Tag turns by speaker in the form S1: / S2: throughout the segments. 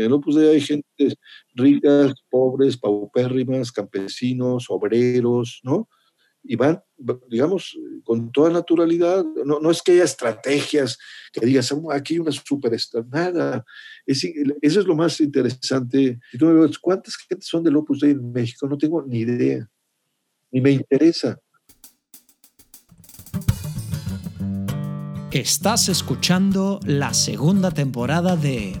S1: En el Opus Dei hay gente ricas, pobres, paupérrimas, campesinos, obreros, ¿no? y van, digamos, con toda naturalidad. No, no es que haya estrategias que digas, oh, aquí hay una superestar, nada. eso es lo más interesante. Y tú me ¿cuántas gente son del Opus Dei en México? No tengo ni idea, ni me interesa.
S2: Estás escuchando la segunda temporada de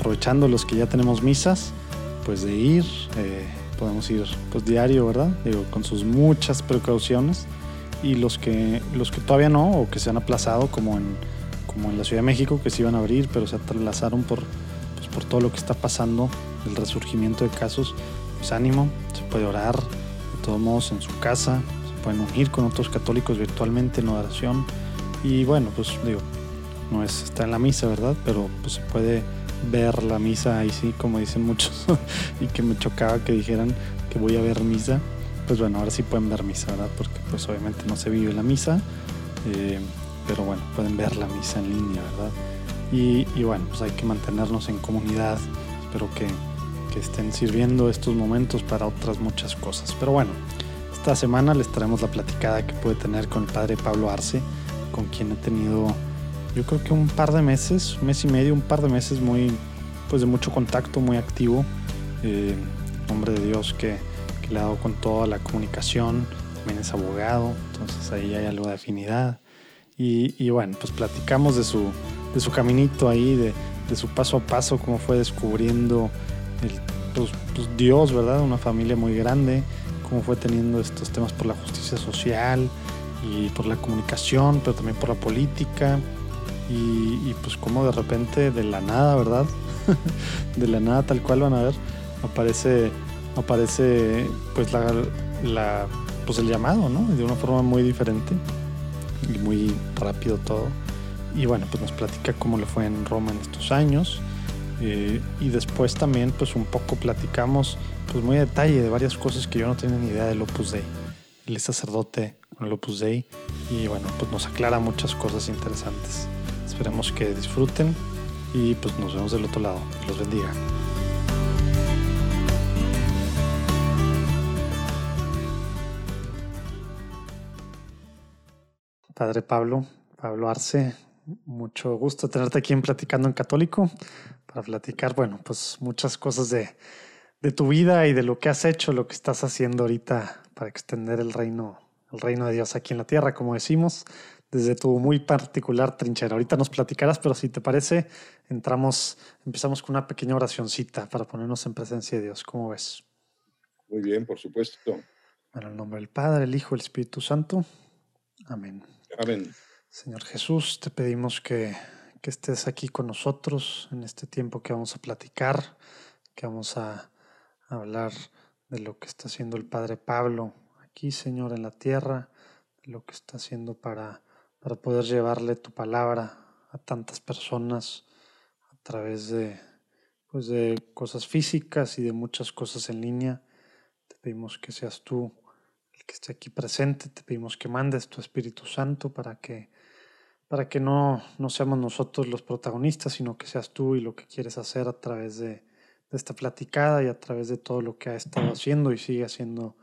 S3: Aprovechando los que ya tenemos misas pues de ir, eh, podemos ir pues diario, ¿verdad? Digo, con sus muchas precauciones y los que, los que todavía no o que se han aplazado como en, como en la Ciudad de México que se iban a abrir pero se aplazaron por, pues, por todo lo que está pasando, el resurgimiento de casos, pues ánimo, se puede orar de todos modos en su casa, se pueden unir con otros católicos virtualmente en oración y bueno, pues digo, no es estar en la misa, ¿verdad? Pero pues se puede ver la misa ahí sí, como dicen muchos, y que me chocaba que dijeran que voy a ver misa. Pues bueno, ahora sí pueden ver misa, ¿verdad? Porque pues obviamente no se vive la misa, eh, pero bueno, pueden ver la misa en línea, ¿verdad? Y, bueno, pues hay que mantenernos en comunidad. Espero que, que estén sirviendo estos momentos para otras muchas cosas. Pero bueno, esta semana les traemos la platicada que puede tener con el padre Pablo Arce, con quien he tenido yo creo que un par de meses, un mes y medio, un par de meses muy, pues de mucho contacto, muy activo. Eh, hombre de Dios que, le ha dado con toda la comunicación, también es abogado, entonces ahí hay algo de afinidad. Y, bueno, pues platicamos de su, de su caminito ahí, de, su paso a paso, cómo fue descubriendo el, pues, pues Dios, ¿verdad? Una familia muy grande, cómo fue teniendo estos temas por la justicia social y por la comunicación, pero también por la política y, pues como de repente de la nada, ¿verdad? de la nada tal cual van a ver, aparece, aparece pues la, pues el llamado, ¿no? De una forma muy diferente y muy rápido todo. Y bueno, pues nos platica cómo le fue en Roma en estos años. Eh, y después también pues un poco platicamos pues muy a detalle de varias cosas que yo no tenía ni idea del Opus Dei. Él es sacerdote con el Opus Dei y bueno, pues nos aclara muchas cosas interesantes. Esperemos que disfruten y pues nos vemos del otro lado. Los bendiga. Padre Pablo, Pablo Arce, mucho gusto tenerte aquí en Platicando en Católico para platicar, bueno, pues muchas cosas de, de tu vida y de lo que has hecho, lo que estás haciendo ahorita para extender el reino, el reino de Dios aquí en la tierra, como decimos desde tu muy particular trinchera. Ahorita nos platicarás, pero si te parece, entramos, empezamos con una pequeña oracioncita para ponernos en presencia de Dios. ¿Cómo ves?
S1: Muy bien, por supuesto.
S3: En el nombre del Padre, el Hijo, el Espíritu Santo. Amén.
S1: Amén.
S3: Señor Jesús, te pedimos que, que estés aquí con nosotros en este tiempo que vamos a platicar, que vamos a hablar de lo que está haciendo el Padre Pablo aquí, Señor, en la tierra, de lo que está haciendo para para poder llevarle tu palabra a tantas personas a través de, pues de cosas físicas y de muchas cosas en línea. Te pedimos que seas tú el que esté aquí presente, te pedimos que mandes tu Espíritu Santo para que, para que no, no seamos nosotros los protagonistas, sino que seas tú y lo que quieres hacer a través de, de esta platicada y a través de todo lo que ha estado haciendo y sigue haciendo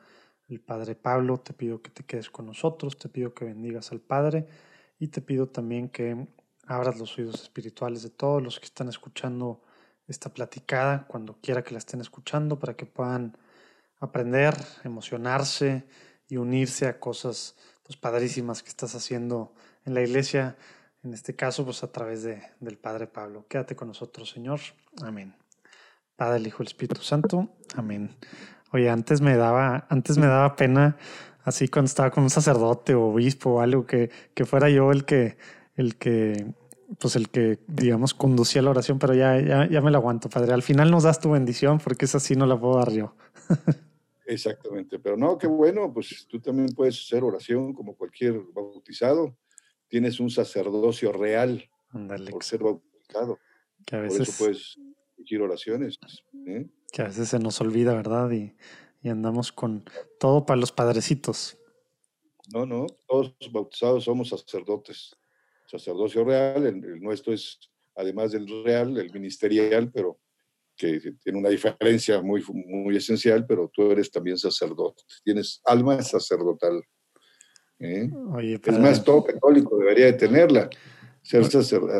S3: el Padre Pablo. Te pido que te quedes con nosotros, te pido que bendigas al Padre y te pido también que abras los oídos espirituales de todos los que están escuchando esta platicada, cuando quiera que la estén escuchando, para que puedan aprender, emocionarse y unirse a cosas pues, padrísimas que estás haciendo en la iglesia, en este caso, pues a través de, del Padre Pablo. Quédate con nosotros, Señor. Amén. Padre, el Hijo, el Espíritu Santo. Amén. Oye, antes me daba, antes me daba pena así cuando estaba con un sacerdote o obispo o algo, que, que fuera yo el que, el que pues el que, digamos, conducía la oración, pero ya, ya, ya me la aguanto, padre. Al final nos das tu bendición porque esa sí no la puedo dar yo.
S1: Exactamente, pero no, qué bueno, pues tú también puedes hacer oración como cualquier bautizado. Tienes un sacerdocio real por ser bautizado.
S3: Que a veces,
S1: por eso puedes dirigir oraciones. ¿eh?
S3: Que a veces se nos olvida, ¿verdad? Y, y andamos con todo para los padrecitos.
S1: No, no, todos los bautizados somos sacerdotes. Sacerdocio real, el, nuestro es, además del real, el ministerial, pero que tiene una diferencia muy, muy esencial, pero tú eres también sacerdote, tienes alma sacerdotal. ¿eh? es más, todo católico debería de tenerla, ser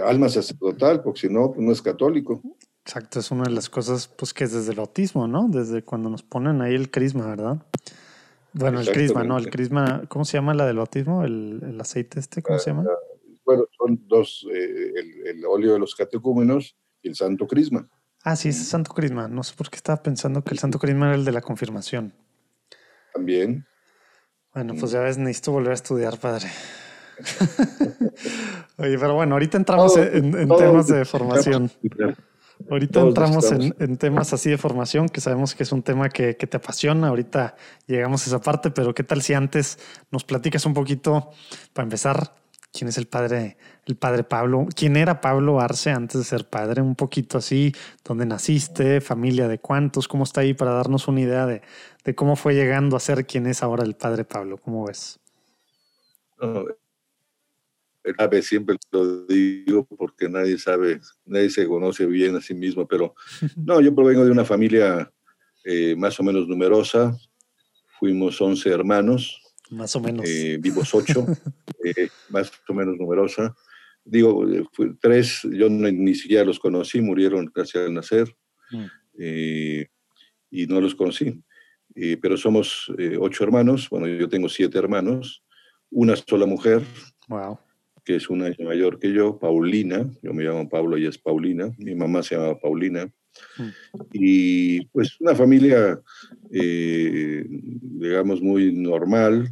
S1: alma sacerdotal, porque si no, pues no es católico.
S3: Exacto, es una de las cosas pues que es desde el bautismo, ¿no? Desde cuando nos ponen ahí el crisma, ¿verdad? Bueno, el crisma, ¿no? El crisma, ¿cómo se llama la del bautismo? ¿El, aceite este? ¿Cómo se llama? Ah,
S1: bueno, son dos, eh, el, óleo de los catecúmenos y el santo crisma.
S3: Ah, sí, es el santo crisma. No sé por qué estaba pensando que el santo crisma era el de la confirmación.
S1: También.
S3: Bueno, pues ya ves, necesito volver a estudiar, padre. Oye, pero bueno, ahorita entramos en, temas de formación. Ahorita entramos en, temas así de formación, que sabemos que es un tema que, te apasiona. Ahorita llegamos a esa parte, pero ¿qué tal si antes nos platicas un poquito, para empezar, quién es el padre, el padre Pablo? ¿Quién era Pablo Arce antes de ser padre? Un poquito así, dónde naciste, familia de cuántos, cómo está ahí para darnos una idea de, cómo fue llegando a ser quien es ahora el padre Pablo. ¿Cómo ves?
S1: Siempre lo digo porque nadie sabe, nadie se conoce bien a sí mismo, pero no, yo provengo de una familia eh, más o menos numerosa, fuimos 11 hermanos.
S3: Más o menos.
S1: Eh, vivos 8, eh, más o menos numerosa. Digo, tres, yo ni siquiera los conocí, murieron casi al nacer mm. y no los conocí. pero somos ocho hermanos, bueno, yo tengo siete hermanos, una sola mujer.
S3: Wow
S1: que es un año mayor que yo, Paulina, yo me llamo Pablo, y es Paulina, mi mamá se llama Paulina, mm. y pues una familia, eh, digamos, muy normal,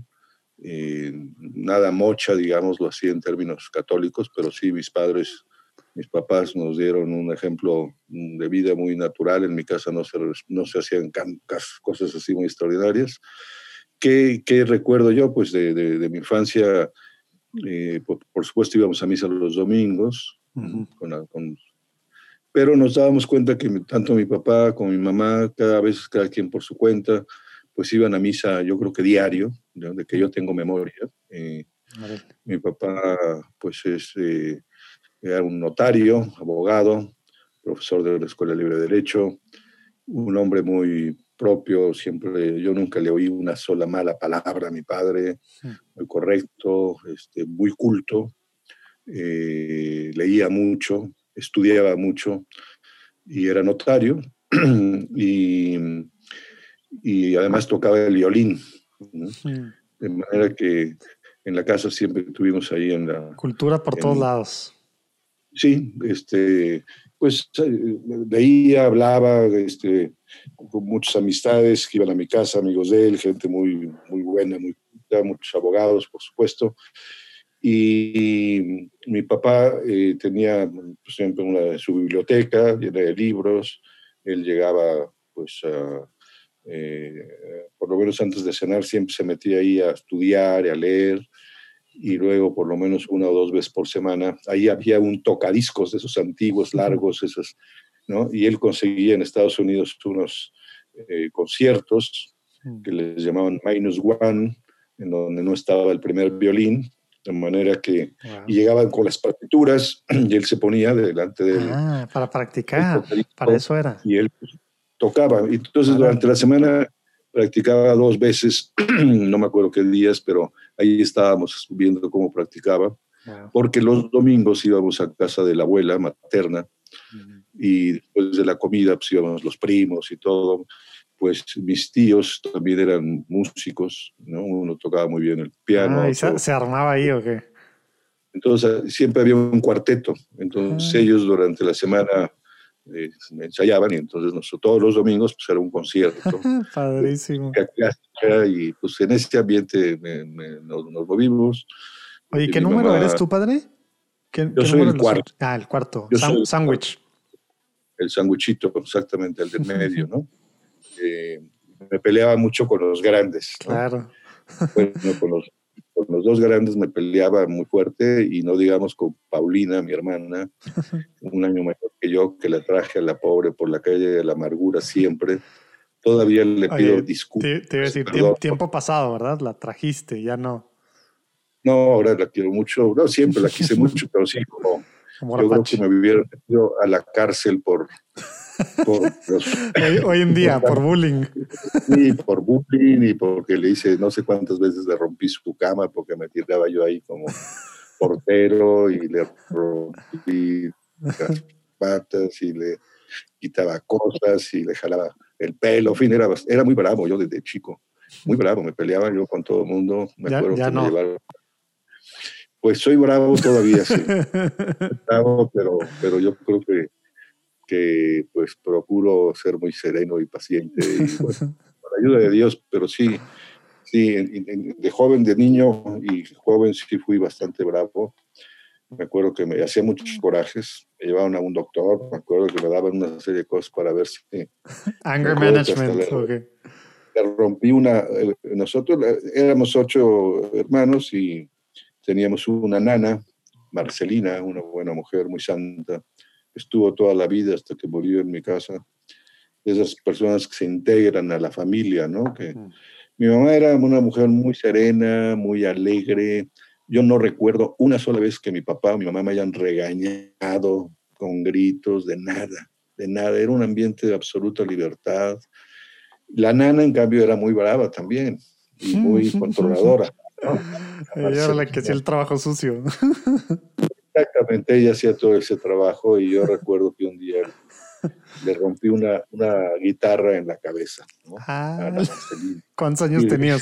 S1: eh, nada mocha, digámoslo así en términos católicos, pero sí mis padres, mis papás nos dieron un ejemplo de vida muy natural, en mi casa no se, no se hacían cosas así muy extraordinarias. ¿Qué, qué recuerdo yo? Pues de, de, de mi infancia eh, por, supuesto íbamos a misa los domingos, pero nos dábamos cuenta que tanto mi papá como mi mamá, cada vez, cada quien por su cuenta, pues iban a misa, yo creo que diario, de que yo tengo memoria. Eh, mi papá, pues es, eh, era un notario, abogado, profesor de la Escuela Libre de Derecho, un hombre muy propio, siempre, yo nunca le oí una sola mala palabra a mi padre, muy correcto, este, muy culto, eh, leía mucho, estudiaba mucho y era notario y, y, además tocaba el violín. De manera que en la casa siempre tuvimos ahí en la...
S3: Cultura por todos lados.
S1: Sí, este, pues leía, hablaba, este, con muchas amistades que iban a mi casa, amigos de él, gente muy, muy buena, muchos abogados, por supuesto. Y mi papá eh, tenía pues, siempre una, su biblioteca llena de libros. Él llegaba, pues, eh, por lo menos antes de cenar, siempre se metía ahí a estudiar y a leer. Y luego, por lo menos una o dos veces por semana, ahí había un tocadiscos de esos antiguos, largos, esos y él conseguía en Estados Unidos unos eh, conciertos mm. que les llamaban Minus One, en donde no estaba el primer violín, de manera que llegaban con las partituras y él se ponía delante de él.
S3: Ah, para practicar, para eso era.
S1: Y él tocaba. Y entonces durante la semana practicaba dos veces, no me acuerdo qué días, pero ahí estábamos viendo cómo practicaba, porque los domingos íbamos a casa de la abuela materna y después de la comida pues íbamos los primos y todo, pues mis tíos también eran músicos, ¿no? Uno tocaba muy bien el piano.
S3: Ah, ¿y se, armaba ahí o qué?
S1: Entonces siempre había un cuarteto, entonces ah. ellos durante la semana eh, ensayaban y entonces nosotros, todos los domingos pues era un concierto.
S3: Padrísimo.
S1: Y pues en ese ambiente nos, movimos.
S3: Oye, ¿qué número eres tú, padre? ¿Qué,
S1: Yo
S3: qué
S1: soy el
S3: los-
S1: cuarto.
S3: Ah, el cuarto. Sam-
S1: soy el sanguichito, exactamente, el del medio, ¿no? Eh, me peleaba mucho con los grandes. ¿no?
S3: Claro.
S1: Bueno, con los, con los dos grandes me peleaba muy fuerte y no digamos con Paulina, mi hermana, un año mayor que yo, que la traje a la pobre por la calle de la amargura siempre. Todavía le pido disculpas.
S3: Te, te iba a decir, tiempo, tiempo pasado, ¿verdad? La trajiste, ya no.
S1: No, ahora la quiero mucho. No, siempre la quise mucho, pero sí, como
S3: Como
S1: yo creo que me hubiera metido a la cárcel por, por,
S3: Hoy, hoy en día, por bullying.
S1: y por bullying y porque le hice no sé cuántas veces le rompí su cama porque me tiraba yo ahí como portero y le rompí las patas y le quitaba cosas y le jalaba el pelo. En fin, era, era muy bravo yo desde chico. Muy bravo, me peleaba yo con todo el mundo. Me
S3: Ya-
S1: acuerdo
S3: ya
S1: que
S3: no.
S1: me llevaron. Pues soy bravo todavía, sí. bravo, pero, pero yo creo que, que pues procuro ser muy sereno y paciente y bueno, con la ayuda de Dios, pero sí, sí, en- en- de joven, de niño y joven sí fui bastante bravo. Me acuerdo que me hacía muchos corajes, me llevaban a un doctor, me acuerdo que me daban una serie de cosas para ver si
S3: Anger management.
S1: hasta la-
S3: ok.
S1: le rompí una, nosotros éramos ocho hermanos y teníamos una nana, Marcelina, una buena mujer, muy santa, estuvo toda la vida hasta que murió en mi casa. Esas personas que se integran a la familia, ¿no? Que,
S3: Mm.
S1: mi mamá era una mujer muy serena, muy alegre. Yo no recuerdo una sola vez que mi papá o mi mamá me hayan regañado con gritos, de nada, de nada. Era un ambiente de absoluta libertad. La nana, en cambio, era muy brava también y muy controladora. ¿no?
S3: Ella era la que hacía el trabajo sucio.
S1: Exactamente, ella hacía todo ese trabajo y yo recuerdo que un día le rompí una, una guitarra en la cabeza. ¿no?
S3: Ah. ¿Cuántos años
S1: Sí,
S3: tenías?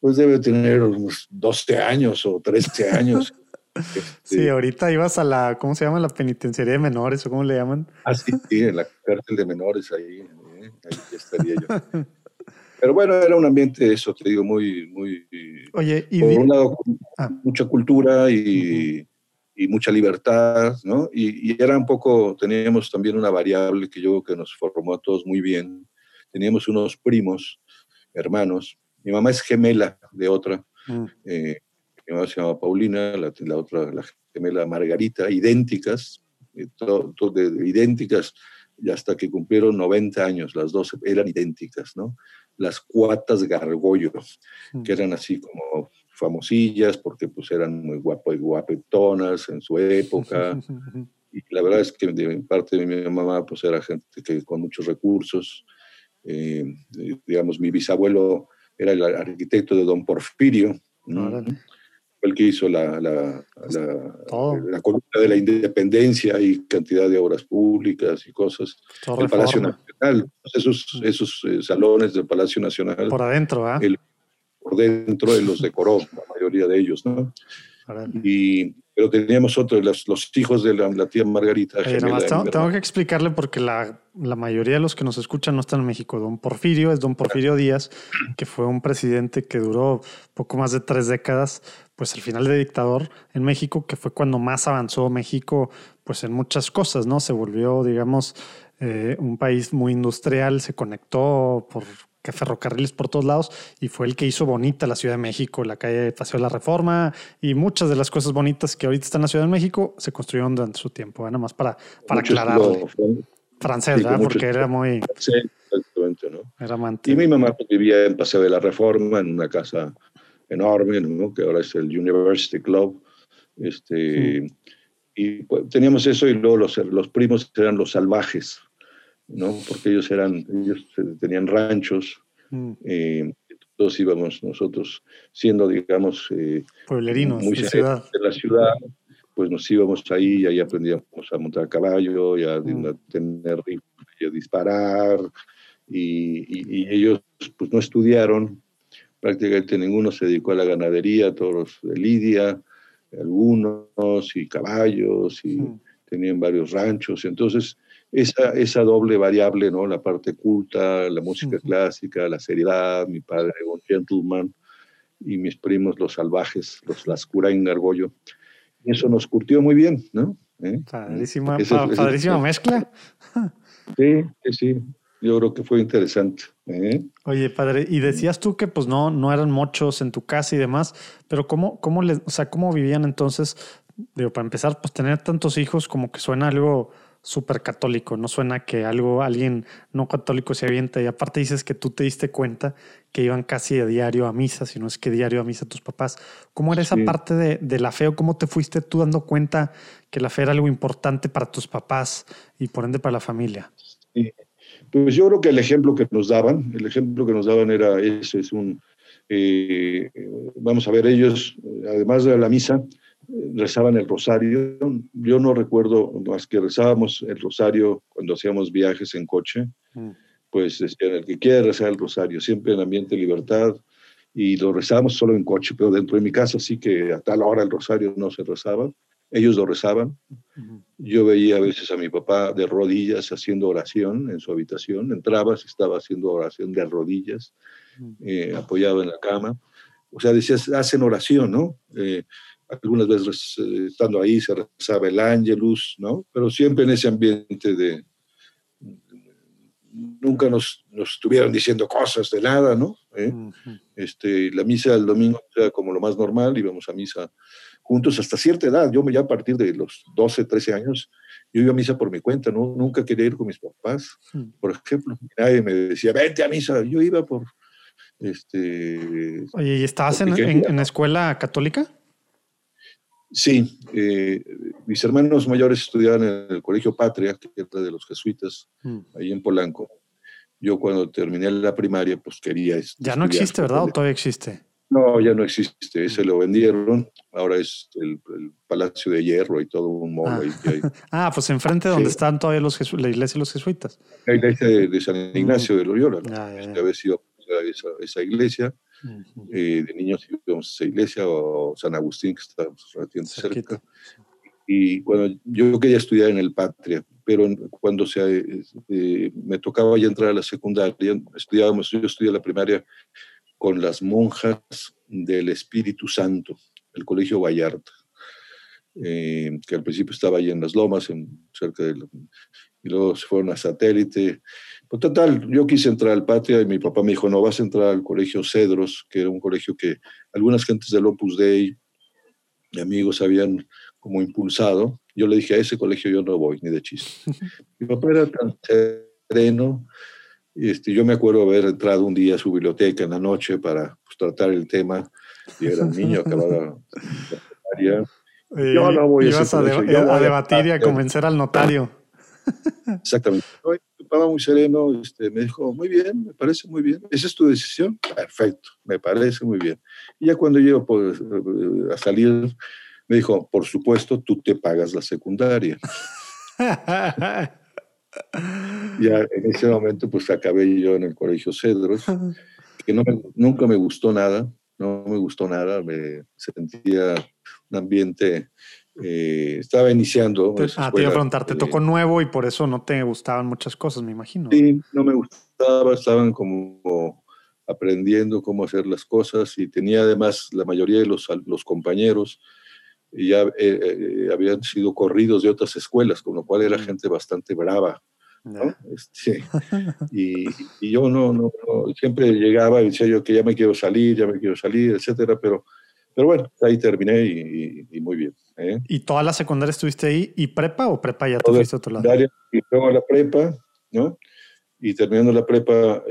S1: Pues debe tener unos 12 años o 13 años. Este,
S3: Sí, ahorita ibas a la, ¿cómo se llama? La penitenciaría de menores o cómo le llaman.
S1: Ah, sí, sí, en la cárcel de menores ahí, ¿eh? ahí estaría yo. Pero bueno, era un ambiente, eso te digo, muy, muy,
S3: Oye, y
S1: por un lado,
S3: Ah.
S1: mucha cultura y, y mucha libertad, ¿no? Y, y era un poco, teníamos también una variable que yo creo que nos formó a todos muy bien. Teníamos unos primos, hermanos. Mi mamá es gemela de otra.
S3: Mm,
S1: eh, mi mamá se llama Paulina, la, la otra, la gemela Margarita, idénticas, eh, to- to- de- de idénticas, y hasta que cumplieron 90 años, las dos eran idénticas, ¿no? Las cuatas Gargollo,
S3: mm.
S1: que eran así como famosillas porque pues eran muy guapo y guapetonas en su época. Y la verdad es que de parte de mi mamá pues era gente que con muchos recursos. Eh, eh, digamos, mi bisabuelo era el arquitecto de don Porfirio, ¿no? El que hizo la, la, la,
S3: Todo.
S1: la columna de la independencia y cantidad de obras públicas y cosas.
S3: Todo
S1: El Palacio. Nacional, esos, esos eh, salones del Palacio Nacional
S3: Por adentro, ¿ah?
S1: El- por dentro él los decoró, la mayoría de ellos, ¿no? Y, pero teníamos otros, los, los hijos de la, la tía Margarita.
S3: Oye,
S1: gemela
S3: nada más
S1: de
S3: tengo, tengo que explicarle porque la, la mayoría de los que nos escuchan no están en México. Don Porfirio es don Porfirio Díaz, que fue un presidente que duró poco más de tres décadas, pues al final de dictador en México, que fue cuando más avanzó México, pues en muchas cosas, ¿no? Se volvió, digamos, eh, un país muy industrial, se conectó por ferrocarriles por todos lados y fue el que hizo bonita la Ciudad de México, la calle Paseo de la Reforma y muchas de las cosas bonitas que ahorita están en la Ciudad de México se construyeron durante su tiempo, ¿eh? nada más para, para
S1: Mucho
S3: aclararle.
S1: estilo
S3: Francés,
S1: Sí,
S3: ¿verdad? Porque era muy
S1: francés, exactamente, ¿no?
S3: era amante.
S1: Y mi mamá pues, vivía en Paseo de la Reforma, en una casa enorme, ¿no? que ahora es el University Club. Este, Y pues, teníamos eso y luego los, los primos eran los salvajes, ¿no? porque ellos, eran, ellos eh, tenían ranchos.
S3: Mm,
S1: eh, todos íbamos nosotros, siendo, digamos, eh,
S3: Pueblerinos
S1: muy
S3: de ciudad.
S1: de la ciudad, pues nos íbamos ahí y ahí aprendíamos a montar a caballo y a,
S3: Mm.
S1: a tener y a disparar. Y, y- y ellos pues no estudiaron, prácticamente ninguno se dedicó a la ganadería, todos los de Lidia, algunos y caballos y
S3: Mm,
S1: tenían varios ranchos. Entonces, esa, esa doble variable, ¿no? La parte culta, la música clásica, la seriedad, mi padre, un gentleman, y mis primos, los salvajes, los Lascurain Gargollo. eso nos curtió muy bien, ¿no? ¿Eh?
S3: Padrísima, padrísima mezcla.
S1: Sí, sí, yo creo que fue interesante. ¿eh?
S3: Oye, padre, y decías tú que pues no, no eran muchos en tu casa y demás, pero ¿cómo, cómo, les, o sea, cómo vivían entonces? Digo, para empezar, pues tener tantos hijos como que suena algo súper católico, no suena que algo, alguien no católico se avienta y aparte dices que tú te diste cuenta que iban casi de diario a misa, si no es que diario a misa tus papás. ¿Cómo era esa parte de, de, la fe o cómo te fuiste tú dando cuenta que la fe era algo importante para tus papás y por ende para la familia?
S1: Sí. Pues yo creo que el ejemplo que nos daban, el ejemplo que nos daban era ese, es un, eh, vamos a ver, ellos, además de la misa, rezaban el rosario. Yo no recuerdo más que rezábamos el rosario cuando hacíamos viajes en coche, mm. pues decían, el que quiera rezar el rosario, siempre en ambiente de libertad, y lo rezábamos solo en coche, pero dentro de mi casa sí que a tal hora el rosario no se rezaba ellos lo rezaban. Yo veía a veces a mi papá de rodillas haciendo oración en su habitación. Entraba, estaba haciendo oración de rodillas, eh, apoyado en la cama. O sea, decías, hacen oración, ¿no? Eh, algunas veces eh, estando ahí se rezaba el ángelus, ¿no? Pero siempre en ese ambiente de... Nunca nos, nos estuvieron diciendo cosas de nada, ¿no? este, la misa del domingo era como lo más normal, íbamos a misa juntos hasta cierta edad. Yo ya a partir de los 12, 13 años, yo iba a misa por mi cuenta, ¿no? nunca quería ir con mis papás. Hmm. Por ejemplo, nadie me decía, vente a misa. Yo iba por... Este,
S3: Oye, ¿y estabas en, en, la escuela católica?
S1: Sí, eh, mis hermanos mayores estudiaban en el Colegio Patria, que era de los jesuitas, hmm. ahí en Polanco. Yo cuando terminé la primaria, pues quería...
S3: Ya no existe, ¿verdad? ¿O todavía existe?
S1: No, ya no existe, ese lo vendieron, ahora es el, Palacio de Hierro y todo un modo.
S3: Ah, ah pues enfrente donde están todavía los la iglesia de los jesuitas.
S1: La iglesia de, San Ignacio de Loyola, ¿no? Ah, había sido esa, esa iglesia, eh, de niños íbamos a esa iglesia, o San Agustín, que está relativamente cerca. Y cuando yo quería estudiar en el Patria, pero cuando se, eh, me tocaba ya entrar a la secundaria, estudiábamos, yo estudié la primaria con las monjas del Espíritu Santo, el Colegio Vallarta, eh, que al principio estaba ahí en las lomas, en, cerca de... y luego se fueron a satélite. Pues total, yo quise entrar al Patria y mi papá me dijo, no, vas a entrar al Colegio Cedros, que era un colegio que algunas gentes del Opus Dei, y amigos, habían como impulsado. Yo le dije, a ese colegio yo no voy, ni de chiste. mi papá era tan sereno, este, yo me acuerdo haber entrado un día a su biblioteca en la noche para pues, tratar el tema. Y era un niño, acababa
S3: la Yo no voy a, a, debatir y a convencer al notario.
S1: Exactamente. Estaba muy sereno, este, me dijo, muy bien, me parece muy bien. ¿Esa es tu decisión? Perfecto, me parece muy bien. Y ya cuando llego pues, a salir, me dijo, por supuesto, tú te pagas la secundaria. ya en ese momento pues acabé yo en el Colegio Cedros, que no nunca me gustó nada, no me gustó nada, me sentía un ambiente, eh, estaba iniciando.
S3: ah, te iba a preguntar, te tocó nuevo y por eso no te gustaban muchas cosas, me imagino.
S1: Sí, no me gustaba, estaban como aprendiendo cómo hacer las cosas y tenía además la mayoría de los, los compañeros ya eh, eh, habían sido corridos de otras escuelas, con lo cual era gente bastante brava. Este, y, y, yo no, no, siempre llegaba y decía yo que ya me quiero salir, ya me quiero salir, etcétera, pero, pero bueno, ahí terminé y, muy bien. ¿eh?
S3: ¿Y toda la secundaria estuviste ahí y prepa o prepa ya te fuiste a otro lado?
S1: Y luego la prepa, ¿no? Y terminando la prepa,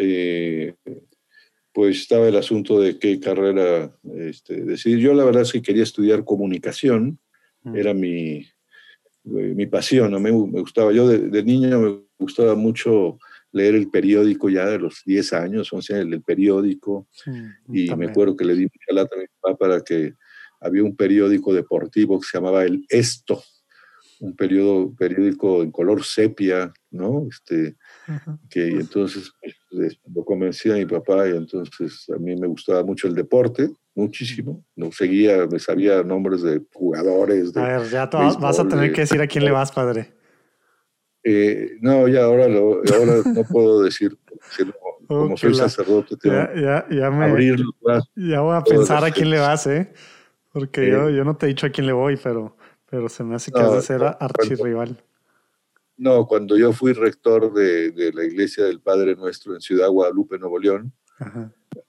S1: pues estaba el asunto de qué carrera este, decidir. Yo la verdad es que quería estudiar comunicación, mm. era mi, eh, mi pasión, ¿no? me, me gustaba. Yo de, niño me gustaba mucho leer el periódico ya de los 10 años, 11 años, el periódico, y me acuerdo que le di mucha lata a mi papá para que había un periódico deportivo que se llamaba El Esto, un periodo, periódico en color sepia, ¿no? Este, que entonces pues, lo convencí a mi papá y entonces a mí me gustaba mucho el deporte, muchísimo. No seguía, me sabía nombres de jugadores. De
S3: a ver, ya vas a tener que decir a quién le vas, padre.
S1: Eh, no, ya ahora, lo, ahora no puedo decir, como soy sacerdote, tengo
S3: ya, ya, ya me, abrir Ya voy a pensar a quién le vas, ¿eh? Porque yo, yo, no te he dicho a quién le voy, pero, pero se me hace que has de ser archirrival.
S1: No, cuando yo fui rector de, de, la iglesia del Padre Nuestro en Ciudad Guadalupe, Nuevo León,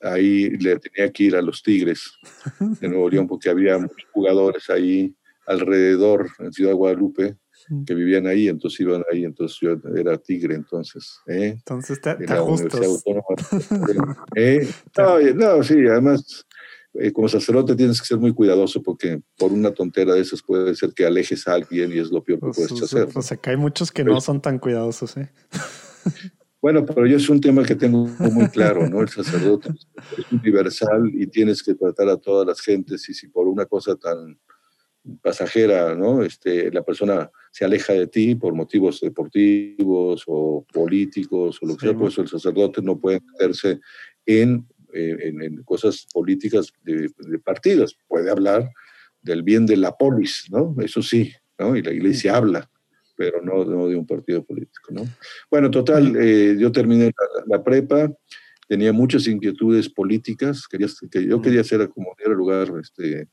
S1: ahí le tenía que ir a los Tigres de Nuevo León porque había muchos jugadores ahí alrededor en Ciudad Guadalupe que vivían ahí, entonces iban ahí, entonces yo era tigre, entonces. ¿eh?
S3: Entonces te, te ajustas.
S1: ¿Eh? No, no, sí, además, eh, como sacerdote tienes que ser muy cuidadoso porque por una tontera de esas puede ser que alejes a alguien y es lo peor que pues, puedes hacer.
S3: O sea, que hay muchos que no son tan cuidadosos, ¿eh?
S1: Bueno, pero yo es un tema que tengo muy claro, ¿no? El sacerdote es universal y tienes que tratar a todas las gentes y si por una cosa tan pasajera, ¿no? Este, la persona se aleja de ti por motivos deportivos o políticos o lo que sea, pues el sacerdote no puede meterse en, en, cosas políticas de, partidos, puede hablar del bien de la polis, ¿no? Eso sí, ¿no? Y la iglesia habla, pero no, no, de un partido político, ¿no? Bueno, total, eh, yo terminé la, prepa, tenía muchas inquietudes políticas, quería, que yo quería ser, como era lugar, este,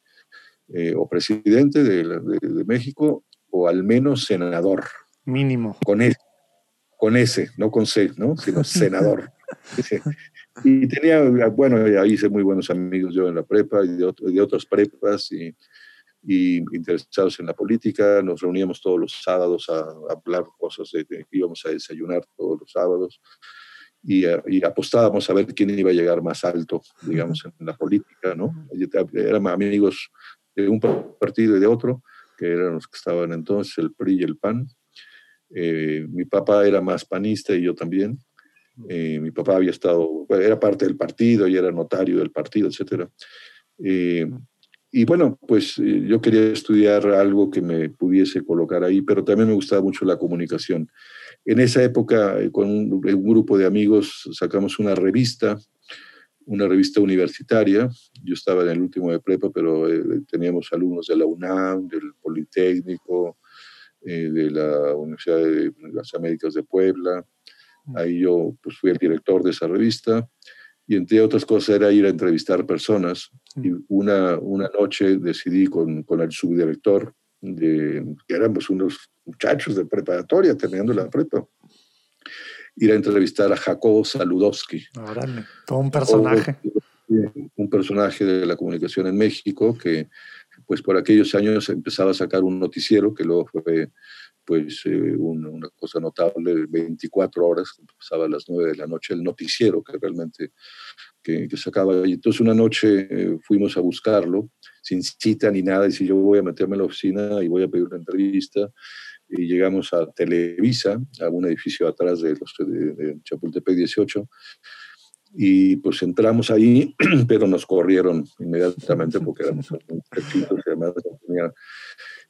S1: eh, o presidente de, de, México o al menos senador.
S3: Mínimo.
S1: Con ese, con ese no con C, ¿no? sino senador. y tenía, bueno, ahí hice muy buenos amigos yo en la prepa y de, de otras prepas y, y, interesados en la política. Nos reuníamos todos los sábados a, hablar cosas, de, íbamos a desayunar todos los sábados. Y, y, apostábamos a ver quién iba a llegar más alto, digamos, en la política, ¿no? Éramos amigos de un partido y de otro, que eran los que estaban entonces, el PRI y el PAN. Eh, mi papá era más panista y yo también. Eh, mi papá había estado, era parte del partido y era notario del partido, etc. Eh, y bueno, pues yo quería estudiar algo que me pudiese colocar ahí, pero también me gustaba mucho la comunicación. En esa época, con un grupo de amigos, sacamos una revista una revista universitaria. Yo estaba en el último de prepa, pero eh, teníamos alumnos de la UNAM, del Politécnico, eh, de la Universidad de las Américas de Puebla. Mm. Ahí yo pues, fui el director de esa revista y entre otras cosas era ir a entrevistar personas. Y mm. una, una noche decidí con, con el subdirector, de, que éramos unos muchachos de preparatoria terminando la prepa, ir a entrevistar a Jacobo Saludowski.
S3: todo un personaje.
S1: Un personaje de la comunicación en México que, pues por aquellos años empezaba a sacar un noticiero que luego fue pues eh, una, cosa notable, 24 horas, empezaba a las 9 de la noche el noticiero que realmente que, sacaba. Y entonces una noche eh, fuimos a buscarlo, sin cita ni nada, y si yo voy a meterme en la oficina y voy a pedir una entrevista, y llegamos a Televisa, a un edificio atrás de, los, de, Chapultepec 18, y pues entramos ahí, pero nos corrieron inmediatamente porque éramos muy y además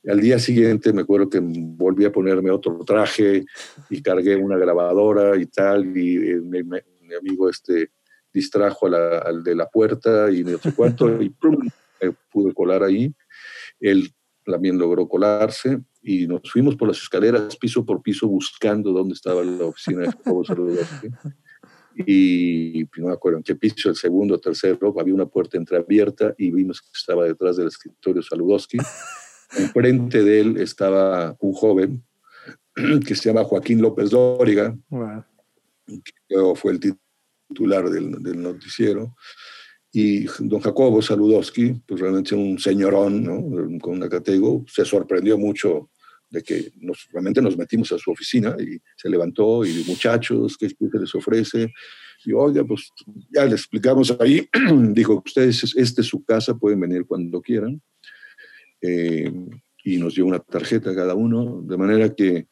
S1: Al día siguiente me acuerdo que volví a ponerme otro traje y cargué una grabadora y tal, y eh, mi, amigo este distrajo al de la puerta y no sé cuánto, y pude colar ahí. Él también logró colarse y nos fuimos por las escaleras piso por piso buscando dónde estaba la oficina de Jacobo Y no me acuerdo en qué piso, el segundo tercero, había una puerta entreabierta y vimos que estaba detrás del escritorio Saludowski. Enfrente de él estaba un joven que se llama Joaquín López Dóriga, que fue el titular del, del noticiero. Y don Jacobo Saludowski, pues realmente un señorón, ¿no? con una catego, se sorprendió mucho de que nos, realmente nos metimos a su oficina y se levantó y muchachos, ¿qué, se les ofrece? Y oiga, pues ya le explicamos ahí, dijo, ustedes, esta es su casa, pueden venir cuando quieran. Eh, y nos dio una tarjeta cada uno, de manera que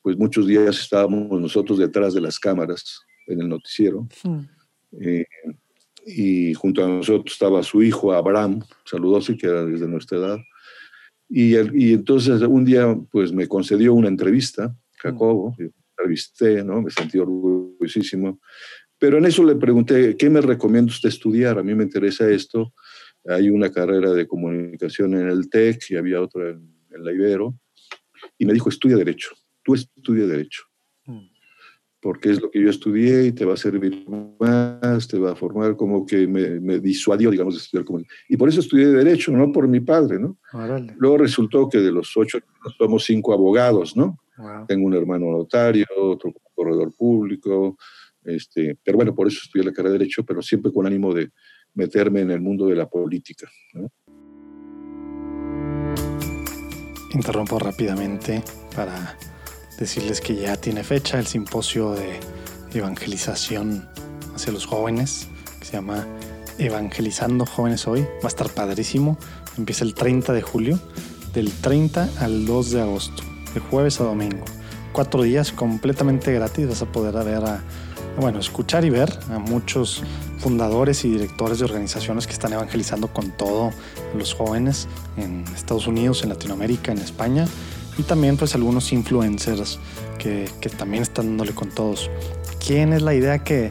S1: pues muchos días estábamos nosotros detrás de las cámaras en el noticiero. Eh, y junto a nosotros estaba su hijo Abraham, saludoso, que era desde nuestra edad, y, y, entonces un día pues me concedió una entrevista, Jacobo, mm. entrevisté, ¿no? Me sentí orgullosísimo. Pero en eso le pregunté, ¿qué me recomienda usted estudiar? A mí me interesa esto. Hay una carrera de comunicación en el TEC y había otra en, la Ibero. Y me dijo, estudia Derecho. Tú estudia Derecho. Porque es lo que yo estudié y te va a servir más más, te va a formar, como que me, disuadió, digamos, de estudiar como... Y por eso estudié Derecho, no por mi padre, ¿no? Luego resultó que de los ocho somos cinco abogados, ¿no? Tengo un hermano notario, otro corredor público, este, pero bueno, por eso estudié la carrera de Derecho, pero siempre con ánimo de meterme en el mundo de la política.
S3: Interrumpo rápidamente para decirles que ya tiene fecha el simposio de evangelización hacia los jóvenes, que se llama Evangelizando Jóvenes Hoy. Va a estar padrísimo. Empieza el 30 de julio, del 30 al 2 de agosto, de jueves a domingo. Cuatro días completamente gratis. Vas a poder ver bueno, escuchar y ver a muchos fundadores y directores de organizaciones que están evangelizando con todo los jóvenes en Estados Unidos, en Latinoamérica, en España y también pues algunos influencers que, que también están dándole con todos. ¿Quién es la idea que,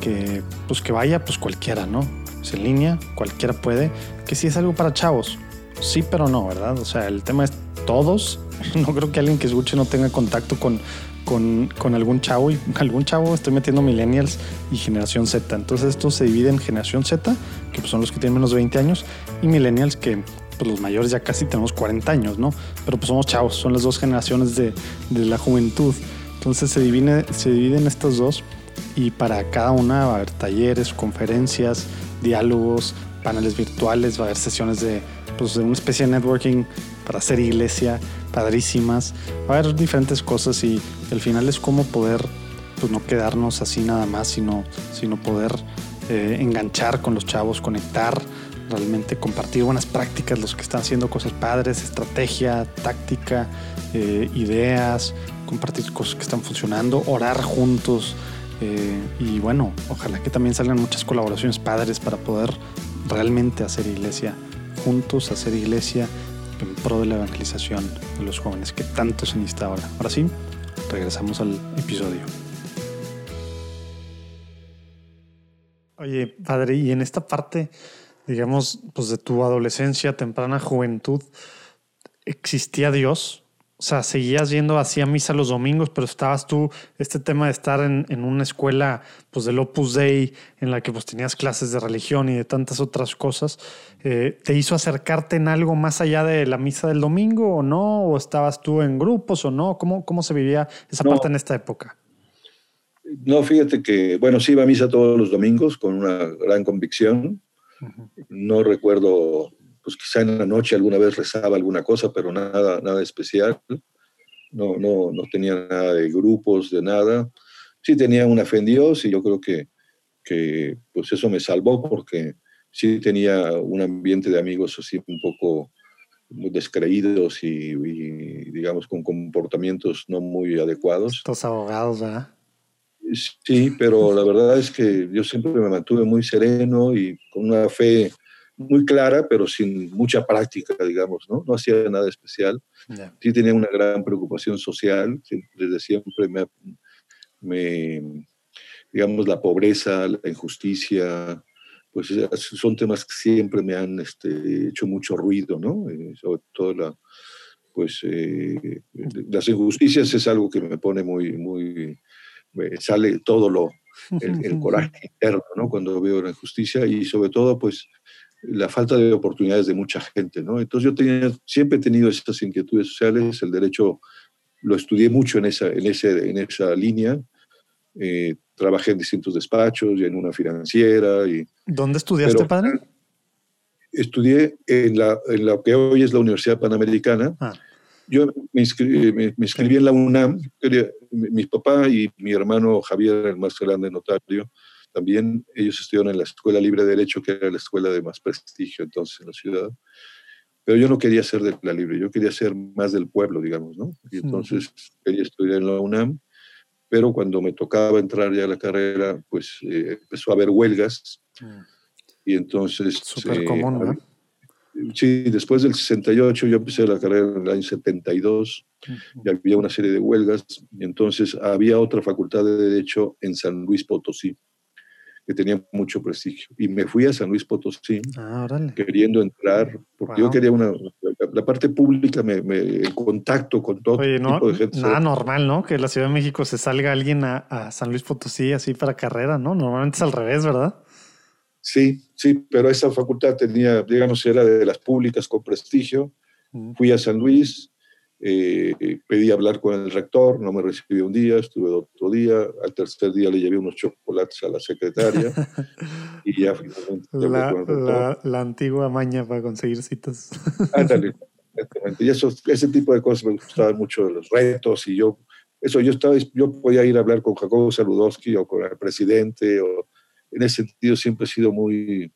S3: que, pues que vaya? Pues cualquiera, ¿no? Es en línea, cualquiera puede. Que si es algo para chavos, sí, pero no, ¿verdad? O sea, el tema es todos. No creo que alguien que escuche no tenga contacto con, con, con, algún chavo y algún chavo estoy metiendo millennials y generación Z. Entonces esto se divide en generación Z, que pues son los que tienen menos de 20 años, y millennials que pues los mayores ya casi tenemos 40 años, ¿no? Pero pues somos chavos, son las dos generaciones de, de la juventud. Entonces se divide, se dividen estas dos y para cada una va a haber talleres, conferencias, diálogos, paneles virtuales, va a haber sesiones de, pues, de una especie de networking para hacer iglesia, padrísimas. Va a haber diferentes cosas y al final es como poder pues, no quedarnos así nada más, sino, sino poder eh, enganchar con los chavos, conectar, realmente compartir buenas prácticas, los que están haciendo cosas padres, estrategia, táctica, eh, ideas, compartir cosas que están funcionando, orar juntos. Eh, y bueno, ojalá que también salgan muchas colaboraciones padres para poder realmente hacer iglesia juntos, hacer iglesia en pro de la evangelización de los jóvenes que tanto se necesita ahora. Ahora sí, regresamos al episodio. Oye, padre, y en esta parte, digamos, pues de tu adolescencia, temprana juventud, ¿existía Dios? O sea, seguías yendo así a misa los domingos, pero estabas tú, este tema de estar en, en, una escuela pues del Opus Dei, en la que pues tenías clases de religión y de tantas otras cosas, eh, ¿te hizo acercarte en algo más allá de la misa del domingo o no? ¿O estabas tú en grupos o no? ¿Cómo, cómo se vivía esa parte en esta época?
S1: No, fíjate que, bueno, sí iba a misa todos los domingos con una gran convicción. No recuerdo pues quizá en la noche alguna vez rezaba alguna cosa, pero nada, nada especial. No, no, no tenía nada de grupos, de nada. Sí tenía una fe en Dios y yo creo que, que pues eso me salvó porque sí tenía un ambiente de amigos así un poco muy descreídos y, digamos con comportamientos no muy adecuados.
S3: Estos abogados, ¿verdad?
S1: Sí, pero la verdad es que yo siempre me mantuve muy sereno y con una fe muy clara, pero sin mucha práctica, digamos, ¿no? No hacía nada especial. Sí tenía una gran preocupación social, desde siempre me, me, digamos, la pobreza, la injusticia, pues son temas que siempre me han este, hecho mucho ruido, ¿no? Eh, sobre todo la, pues eh, las injusticias es algo que me pone muy, muy, sale todo lo, el, el coraje interno, ¿no? Cuando veo la injusticia y sobre todo, pues, la falta de oportunidades de mucha gente, ¿no? Entonces yo tenía, siempre he tenido esas inquietudes sociales, el derecho lo estudié mucho en esa, en ese, en esa línea, eh, trabajé en distintos despachos y en una financiera. Y,
S3: ¿Dónde estudiaste, padre?
S1: Estudié en, la, en lo que hoy es la Universidad Panamericana. Ah. Yo me inscribí, me, inscribí, en la UNAM. mi, mi, papá y mi hermano Javier, el más grande notario, también ellos estudiaron en la Escuela Libre de Derecho, que era la escuela de más prestigio entonces en la ciudad. Pero yo no quería ser de la libre, yo quería ser más del pueblo, digamos, ¿no? Y entonces quería estudiar en la UNAM, pero cuando me tocaba entrar ya a la carrera, pues eh, empezó a haber huelgas. Mm. Y entonces...
S3: Súper eh, común, ¿no?
S1: Sí, después del 68 yo empecé la carrera en el año 72 y había una serie de huelgas y entonces había otra facultad de Derecho en San Luis Potosí que tenía mucho prestigio. Y me fui a San Luis Potosí
S3: Ah,
S1: queriendo entrar, porque yo quería una, la, la parte pública, me, me- el contacto con todo
S3: Oye, no,
S1: tipo de gente.
S3: nada normal, ¿no? Que en la Ciudad de México se salga alguien a, a San Luis Potosí así para carrera, ¿no? Normalmente es al revés, ¿verdad?
S1: Sí, sí, pero esa facultad tenía, digamos, era de las públicas con prestigio. Fui a San Luis, eh, pedí hablar con el rector, no me recibió un día, estuve otro día, al tercer día le llevé unos chocolates a la secretaria y ya finalmente hablé
S3: La,
S1: con el rector.
S3: la- la antigua maña para conseguir citas.
S1: Ándale, exactamente. Y eso, ese tipo de cosas me gustaban mucho, los retos, y yo, eso, yo estaba, yo podía ir a hablar con Jacobo Saludowski o con el presidente, o en ese sentido siempre he sido muy,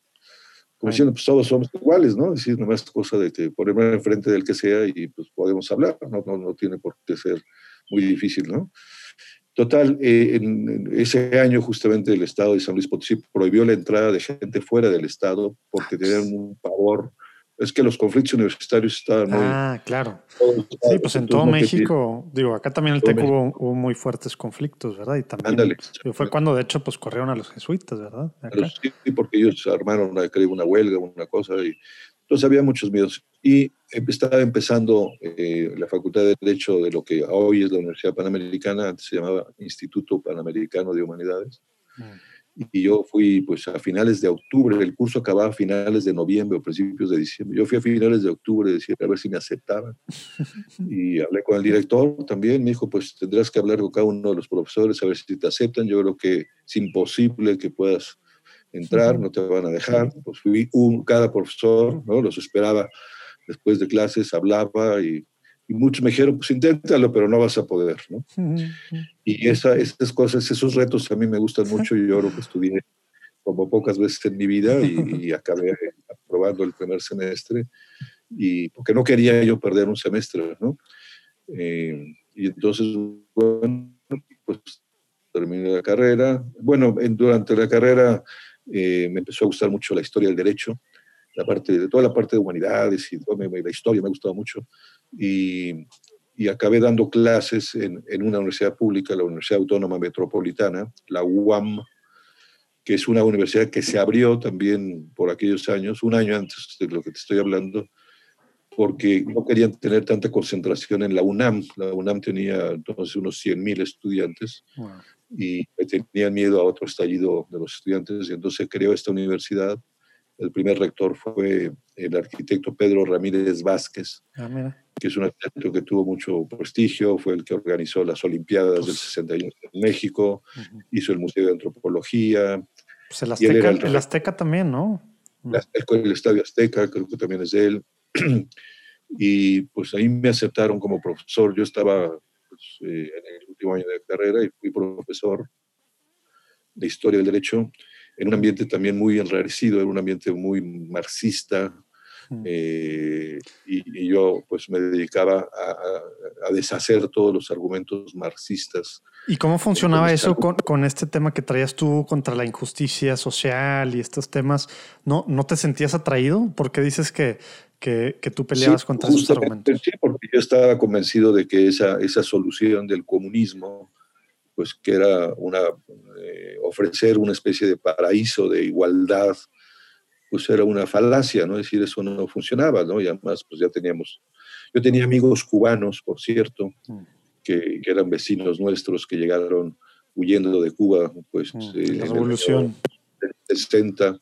S1: como diciendo, pues todos somos iguales, ¿no? Es decir, nomás cosa de que ponerme enfrente del que sea y pues podemos hablar, no, no, no tiene por qué ser muy difícil, ¿no? Total, eh, en, en ese año justamente el Estado de San Luis Potosí prohibió la entrada de gente fuera del Estado porque tenían un pavor. Es que los conflictos universitarios estaban muy...
S3: Ah, claro. Sí, pues en todo México, digo, acá también el TEC hubo, hubo muy fuertes conflictos, ¿verdad? Y también
S1: Ándale.
S3: fue cuando de hecho pues corrieron a los jesuitas, ¿verdad? Acá.
S1: sí, porque ellos armaron, una- creo, una huelga, una cosa, y entonces había muchos miedos. Y estaba empezando eh, la Facultad de Derecho de lo que hoy es la Universidad Panamericana, antes se llamaba Instituto Panamericano de Humanidades,
S3: Mm.
S1: Y yo fui pues a finales de octubre, el curso acababa a finales de noviembre o principios de diciembre. Yo fui a finales de octubre, decir, a ver si me aceptaban. Y hablé con el director también, me dijo, pues tendrás que hablar con cada uno de los profesores a ver si te aceptan. Yo creo que es imposible que puedas entrar, no te van a dejar. Pues fui un, cada profesor, ¿no? Los esperaba después de clases, hablaba y, y muchos me dijeron, pues inténtalo, pero no vas a poder, ¿no? Y esa, esas cosas, esos retos a mí me gustan mucho. Yo que estudié como pocas veces en mi vida y, y acabé aprobando el primer semestre. Y porque no quería yo perder un semestre, ¿no? Eh, y entonces, bueno, pues terminé la carrera. Bueno, en- durante la carrera eh, me empezó a gustar mucho la historia del derecho, la parte, de toda la parte de humanidades y la historia me ha gustado mucho. Y, y acabé dando clases en, en una universidad pública, la Universidad Autónoma Metropolitana, la UAM, que es una universidad que se abrió también por aquellos años, un año antes de lo que te estoy hablando, porque no querían tener tanta concentración en la UNAM. La UNAM tenía entonces unos 100.000 estudiantes
S3: Wow.
S1: y tenían miedo a otro estallido de los estudiantes, y entonces creó esta universidad. El primer rector fue el arquitecto Pedro Ramírez Vázquez,
S3: Ah, mira.
S1: Que es un arquitecto que tuvo mucho prestigio, fue el que organizó las Olimpiadas del
S3: Pues-
S1: 61 en México,
S3: Ujú.
S1: hizo el Museo de Antropología,
S3: Pues el Azteca,
S1: el
S3: el Azteca también, ¿no?
S1: la- el Estadio Azteca, creo que también es de él. y pues ahí me aceptaron como profesor. Yo estaba pues, eh, en el último año de carrera y fui profesor de Historia del Derecho en un ambiente también muy enrarecido, era un ambiente muy marxista,
S3: Mm.
S1: eh, y, y yo pues me dedicaba a, a- deshacer todos los argumentos marxistas.
S3: ¿Y cómo funcionaba
S1: Entonces,
S3: eso con, con este tema que traías tú contra la injusticia social y estos temas? ¿No, no te sentías atraído? Porque dices que, que, que tú peleabas
S1: Sí,
S3: contra esos argumentos.
S1: Sí, porque yo estaba convencido de que esa, esa solución del comunismo, pues que era una, eh, ofrecer una especie de paraíso de igualdad, pues era una falacia, ¿no? Es decir, eso no funcionaba, ¿no? Y además, pues ya teníamos, yo tenía amigos cubanos, por cierto,
S3: Mm.
S1: que, que eran vecinos nuestros que llegaron huyendo de Cuba, pues
S3: Mm,
S1: eh,
S3: la
S1: en el
S3: revolución.
S1: año del 60,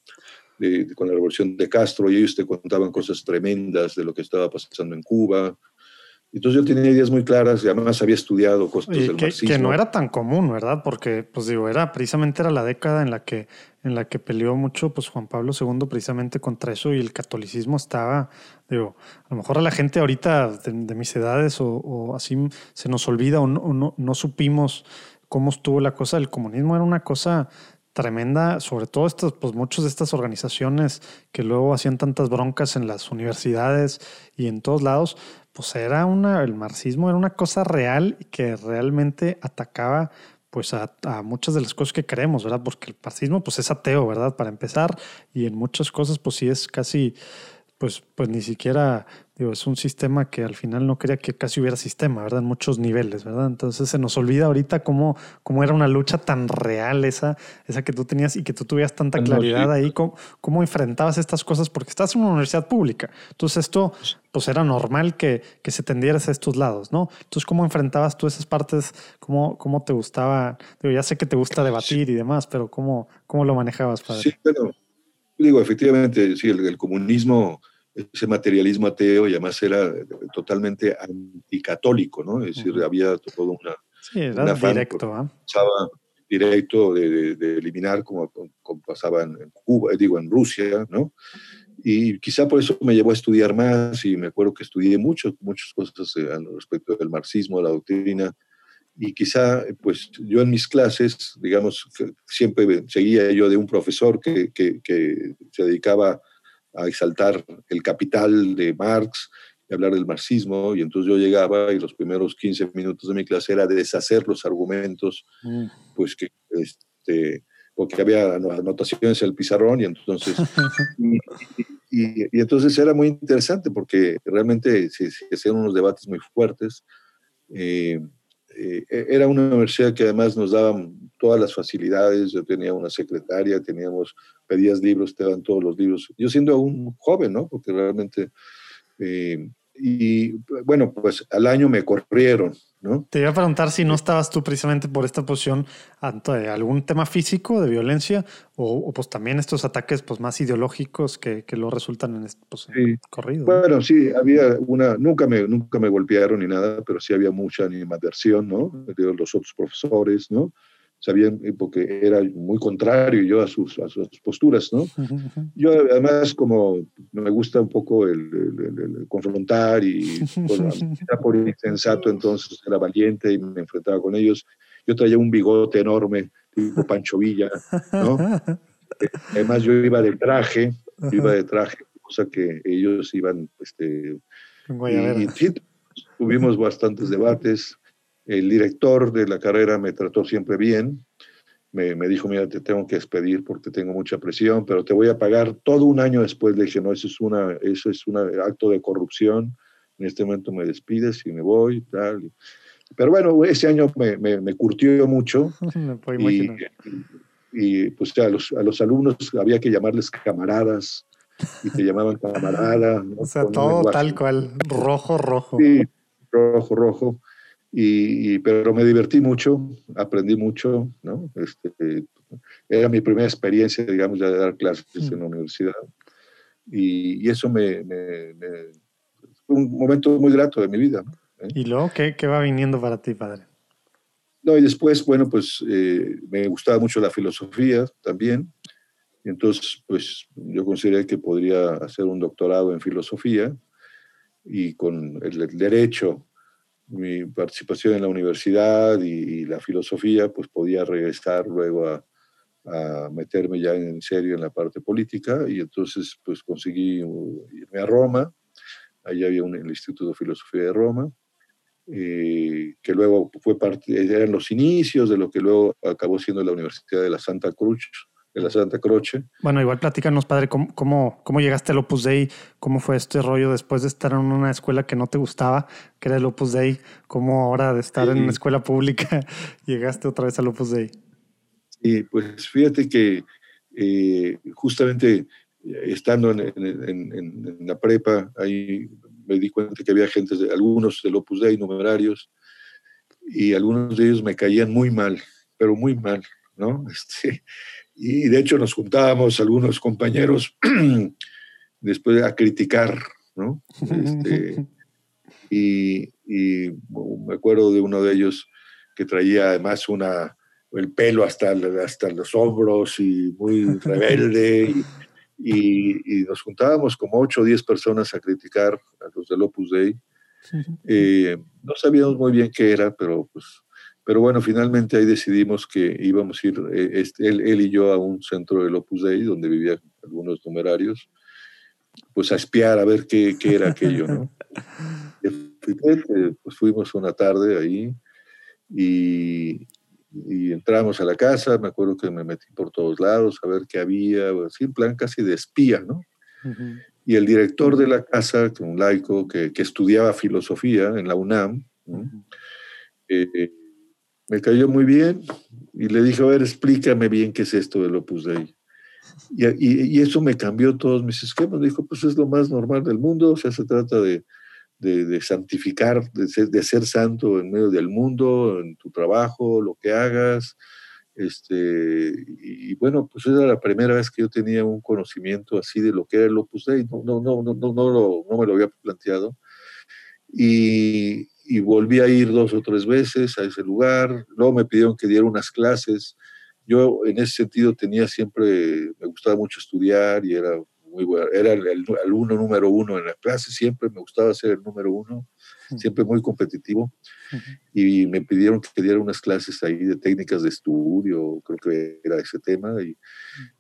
S1: de- de- con la revolución de Castro, y ellos te contaban cosas tremendas de lo que estaba pasando en Cuba. Entonces yo tenía ideas muy claras y además había estudiado cosas del
S3: que,
S1: marxismo.
S3: que no era tan común, ¿verdad? Porque, pues digo, era precisamente era la década en la que, en la que peleó mucho pues, Juan Pablo II precisamente contra eso y el catolicismo estaba, digo, a lo mejor a la gente ahorita de, de mis edades o, o así se nos olvida o, no, o no, no supimos cómo estuvo la cosa del comunismo. Era una cosa tremenda, sobre todo estas, pues muchas de estas organizaciones que luego hacían tantas broncas en las universidades y en todos lados, pues era una, el marxismo era una cosa real que realmente atacaba pues a, a, muchas de las cosas que creemos, ¿verdad? Porque el marxismo pues es ateo, ¿verdad? Para empezar, y en muchas cosas pues sí es casi pues, pues ni siquiera, digo, es un sistema que al final no quería que casi hubiera sistema, ¿verdad? En muchos niveles, ¿verdad? Entonces se nos olvida ahorita cómo, cómo era una lucha tan real esa, esa que tú tenías y que tú tuvieras tanta claridad ahí, cómo, cómo, enfrentabas estas cosas, porque estás en una universidad pública. Entonces esto, pues era normal que, que se tendieras a estos lados, ¿no? Entonces, ¿cómo enfrentabas tú esas partes? ¿Cómo, cómo te gustaba? Digo, ya sé que te gusta debatir y demás, pero ¿cómo, cómo lo manejabas, padre?
S1: Sí, pero digo, efectivamente, sí, el, comunismo, ese materialismo ateo, y además era totalmente anticatólico, ¿no? Es decir, había todo una...
S3: Sí, era directo, ¿ah?
S1: directo de, eliminar como, como, pasaba en Cuba, digo, en Rusia, ¿no? Y quizá por eso me llevó a estudiar más y me acuerdo que estudié mucho, muchas cosas eh, respecto del marxismo, de la doctrina, y quizá, pues yo en mis clases, digamos, siempre seguía yo de un profesor que, que, se dedicaba a exaltar el capital de Marx y hablar del marxismo, y entonces yo llegaba y los primeros 15 minutos de mi clase era deshacer los argumentos, mm. pues que, este, porque había anotaciones en el pizarrón, y entonces, y, y, entonces era muy interesante porque realmente se, se hacían unos debates muy fuertes. Eh, eh, era una universidad que además nos daban todas las facilidades, yo tenía una secretaria, teníamos, pedías libros, te dan todos los libros, yo siendo aún joven, ¿no? Porque realmente eh, y bueno, pues al año me corrieron, ¿no?
S3: Te iba a preguntar si no estabas tú precisamente por esta posición ante algún tema físico de violencia o, pues también estos ataques pues más ideológicos que, que lo resultan en este pues, corrido.
S1: Bueno, sí, había una, nunca me, nunca me golpearon ni nada, pero sí había mucha animadversión, ¿no? De los otros profesores, ¿no? Sabían, eh, porque era muy contrario yo a sus, a sus posturas, ¿no? Yo además como me gusta un poco el, confrontar y era por insensato entonces era valiente y me enfrentaba con ellos. Yo traía un bigote enorme, tipo Pancho Villa, ¿no? Además yo iba de traje, iba de traje, cosa que ellos iban, este, y, y tuvimos bastantes debates, el director de la carrera me trató siempre bien. Me, me, dijo, mira, te tengo que despedir porque tengo mucha presión, pero te voy a pagar todo un año después. Le dije, no, eso es, una, eso es un acto de corrupción. En este momento me despides y me voy. Tal. Pero bueno, ese año me, me, me curtió mucho. y, y, pues a los, a los alumnos había que llamarles camaradas y te llamaban camarada.
S3: O sea, todo tal cual, rojo, rojo.
S1: Sí, rojo, rojo. Y, pero me divertí mucho, aprendí mucho, ¿no? Este, era mi primera experiencia, digamos, de dar clases mm. en la universidad. Y, eso me, fue un momento muy grato de mi vida.
S3: ¿Eh? ¿Y luego qué, qué, va viniendo para ti, padre?
S1: No, y después, bueno, pues eh, me gustaba mucho la filosofía también. Y entonces, pues yo consideré que podría hacer un doctorado en filosofía y con el derecho mi participación en la universidad y, la filosofía, pues podía regresar luego a, meterme ya en serio en la parte política y entonces pues conseguí irme a Roma, ahí había un, el Instituto de Filosofía de Roma, eh, que luego fue parte, eran los inicios de lo que luego acabó siendo la Universidad de la Santa Cruz, la Santa Croce.
S3: Bueno, igual platícanos, padre, ¿cómo, cómo, llegaste al Opus Dei? ¿Cómo fue este rollo después de estar en una escuela que no te gustaba, que era el Opus Dei? ¿Cómo ahora de estar en una escuela pública llegaste otra vez al Opus Dei?
S1: Sí, pues fíjate que eh, justamente estando en, la prepa, ahí me di cuenta que había gente, de, algunos del Opus Dei, numerarios, y algunos de ellos me caían muy mal, pero muy mal, ¿no? Este, y de hecho nos juntábamos algunos compañeros después a criticar, ¿no? Este, y, me acuerdo de uno de ellos que traía además una, el pelo hasta, hasta los hombros y muy rebelde. Y, nos juntábamos como 8 o 10 personas a criticar a los del Opus Dei. Eh, no sabíamos muy bien qué era, pero pues pero bueno, finalmente ahí decidimos que íbamos a ir, eh, este, él, él, y yo, a un centro del Opus Dei, donde vivían algunos numerarios, pues a espiar, a ver qué, qué era aquello, ¿no? pues fuimos una tarde ahí y, y, entramos a la casa, me acuerdo que me metí por todos lados a ver qué había, así en plan casi de espía, ¿no? y el director de la casa, un laico que, que estudiaba filosofía en la UNAM, eh, me cayó muy bien y le dije, a ver, explícame bien qué es esto del Opus Dei. Y, y, eso me cambió todos mis esquemas. Dijo, pues es lo más normal del mundo, o sea, se trata de, de, de santificar, de ser, de ser, santo en medio del mundo, en tu trabajo, lo que hagas, este, y, bueno, pues era la primera vez que yo tenía un conocimiento así de lo que era el Opus Dei, no, no, no, no, no, no, no me lo había planteado. Y, y, volví a ir dos o tres veces a ese lugar, luego me pidieron que diera unas clases. Yo en ese sentido tenía siempre, me gustaba mucho estudiar y era muy bueno, era el, el alumno número uno en la clase, siempre me gustaba ser el número uno siempre muy competitivo, y me pidieron que diera unas clases ahí de técnicas de estudio, creo que era ese tema, y,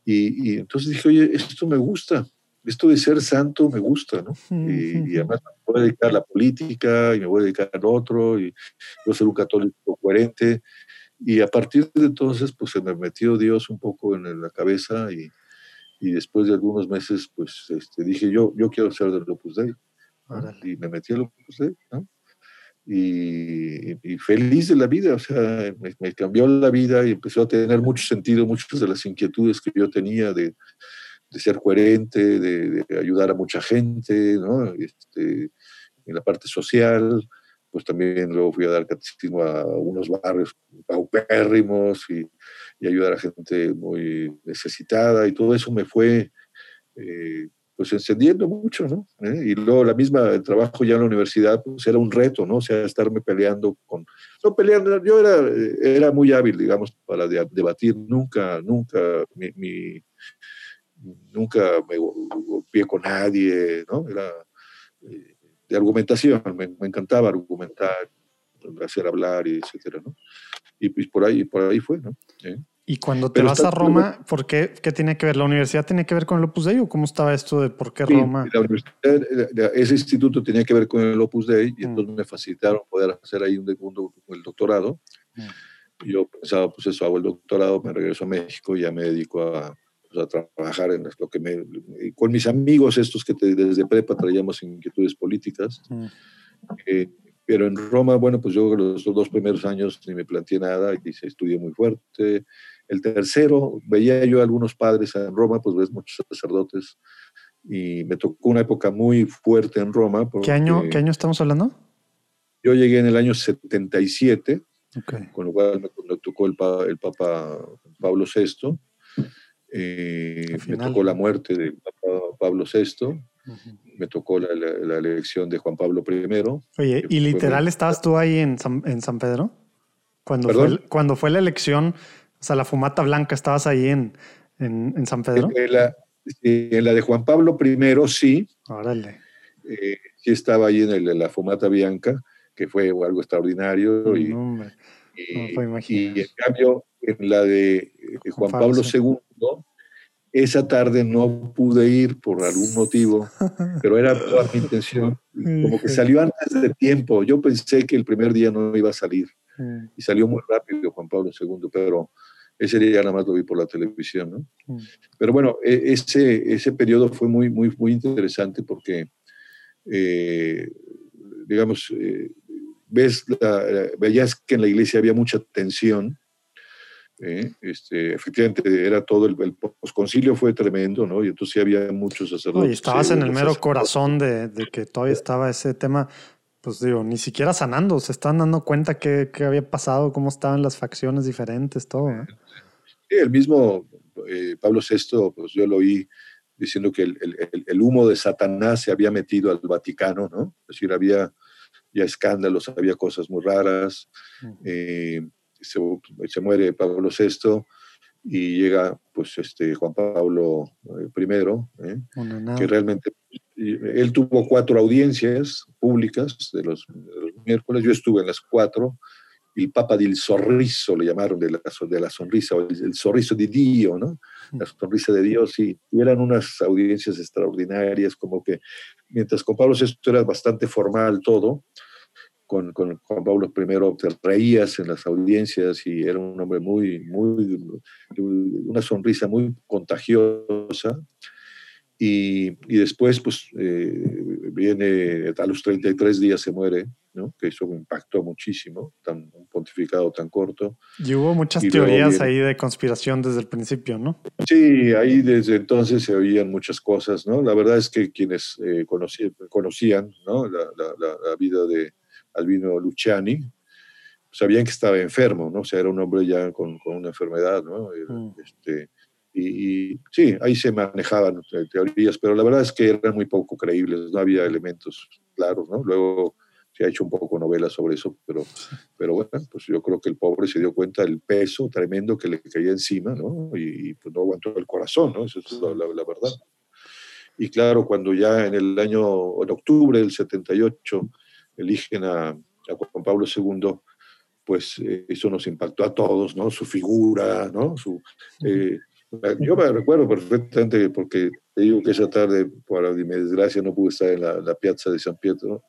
S1: y, entonces dije, oye, esto me gusta, esto de ser santo me gusta, ¿no? Y, además me voy a dedicar a la política, y me voy a dedicar al otro, y voy a ser un católico coherente, y a partir de entonces, pues se me metió Dios un poco en la cabeza, y, y después de algunos meses, pues este, dije, yo, yo quiero ser del Opus Dei. Y me metí a lo que usted, ¿no? Y, y, feliz de la vida, o sea, me, cambió la vida y empezó a tener mucho sentido muchas de las inquietudes que yo tenía de, de ser coherente, de, ayudar a mucha gente, ¿no? Este, en la parte social, pues también luego fui a dar catecismo a unos barrios paupérrimos y, y ayudar a gente muy necesitada y todo eso me fue eh, pues encendiendo mucho, ¿no? ¿Eh? Y luego la misma, el trabajo ya en la universidad, pues era un reto, ¿no? O sea, estarme peleando con, no peleando, yo era, era muy hábil, digamos, para debatir, nunca, nunca, mi, nunca me golpeé con nadie, ¿no? Era eh, de argumentación, me, me, encantaba argumentar, hacer hablar, y etcétera, ¿no? Y pues por ahí, por ahí fue, ¿no? ¿Eh?
S3: Y cuando te vas a Roma, ¿por qué, qué tiene que ver? ¿La universidad tiene que ver con el Opus Dei o cómo estaba esto de por qué sí, Roma?
S1: La universidad, ese instituto tenía que ver con el Opus Dei y mm. entonces me facilitaron poder hacer ahí un, un, el doctorado. Mm. Yo pensaba, pues eso, hago el doctorado, me regreso a México y ya me dedico a, pues, a trabajar en lo que me... Con mis amigos estos que te, desde prepa traíamos inquietudes políticas. Mm. Eh, pero en Roma, bueno, pues yo los dos primeros años ni me planteé nada y se estudié muy fuerte el tercero, veía yo a algunos padres en Roma, pues ves muchos sacerdotes, y me tocó una época muy fuerte en Roma.
S3: ¿Qué año, ¿Qué año estamos hablando?
S1: Yo llegué en el año 77, okay. con lo cual me, tocó el, el, Papa Pablo VI, eh, me tocó la muerte de Pablo VI, uh -huh. me tocó la, la, la, elección de Juan Pablo I.
S3: Oye, ¿y literal estabas tú ahí en San, en San Pedro? Cuando fue, cuando fue la elección, o sea, la fumata blanca, ¿estabas ahí en, en, en San Pedro?
S1: En la, en la, de Juan Pablo I, sí.
S3: Órale.
S1: Eh, sí estaba ahí en, el, en, la fumata blanca, que fue algo extraordinario. Y, no, y, y, en cambio, en la de Juan Pablo II, esa tarde no pude ir por algún motivo, pero era toda mi intención. Como que salió antes de tiempo. Yo pensé que el primer día no iba a salir. Y salió muy rápido Juan Pablo II, pero ese día nada más lo vi por la televisión, ¿no? Pero bueno, e, ese, ese periodo fue muy, muy, muy interesante porque, eh, digamos, eh, ves la, veías que en la iglesia había mucha tensión. ¿Eh? Este, efectivamente, era todo el, el posconcilio fue tremendo, ¿no? Y entonces sí había muchos sacerdotes.
S3: Y estabas en el mero corazón de, de, que todavía estaba ese tema pues digo, ni siquiera sanando, se están dando cuenta qué, qué había pasado, cómo estaban las facciones diferentes, todo. ¿eh?
S1: Sí, el mismo eh, Pablo VI, pues yo lo oí diciendo que el, el, el, humo de Satanás se había metido al Vaticano, ¿no? Es decir, había ya escándalos, había cosas muy raras. Eh, se, se, muere Pablo VI y llega pues este Juan Pablo I, ¿eh? que realmente él tuvo cuatro audiencias públicas de los, de los, miércoles, yo estuve en las cuatro, el Papa del Sorriso le llamaron, de la, de la sonrisa, el, el sorriso de Dios, ¿no? La sonrisa de Dios, y, y eran unas audiencias extraordinarias, como que mientras con Pablo VI era bastante formal todo, con, con Juan Pablo I te reías en las audiencias y era un hombre muy, muy, una sonrisa muy contagiosa Y, y después, pues, eh, viene, a los 33 días se muere, ¿no? que eso me impactó muchísimo, tan, un pontificado tan corto.
S3: Y hubo muchas teorías ahí de conspiración desde el principio, ¿no?
S1: Sí, ahí desde entonces se oían muchas cosas, ¿no? La verdad es que quienes eh, conocían ¿no? la, la, la, vida de Albino Luciani, sabían que estaba enfermo, ¿no? O sea, era un hombre ya con, con una enfermedad, ¿no? Mm. Este, y, sí, ahí se manejaban teorías, pero la verdad es que eran muy poco creíbles, no había elementos claros, ¿no? Luego se ha hecho un poco novela sobre eso, pero, pero bueno, pues yo creo que el pobre se dio cuenta del peso tremendo que le caía encima, ¿no? Y, pues no aguantó el corazón, ¿no? Eso es la, la, verdad. Y claro, cuando ya en el año, en octubre del 78, eligen a, a Juan Pablo II, pues eh, eso nos impactó a todos, ¿no? Su figura, ¿no? Su, eh, yo me recuerdo perfectamente porque te digo que esa tarde, por mi desgracia, no pude estar en la, la piazza de San Pietro,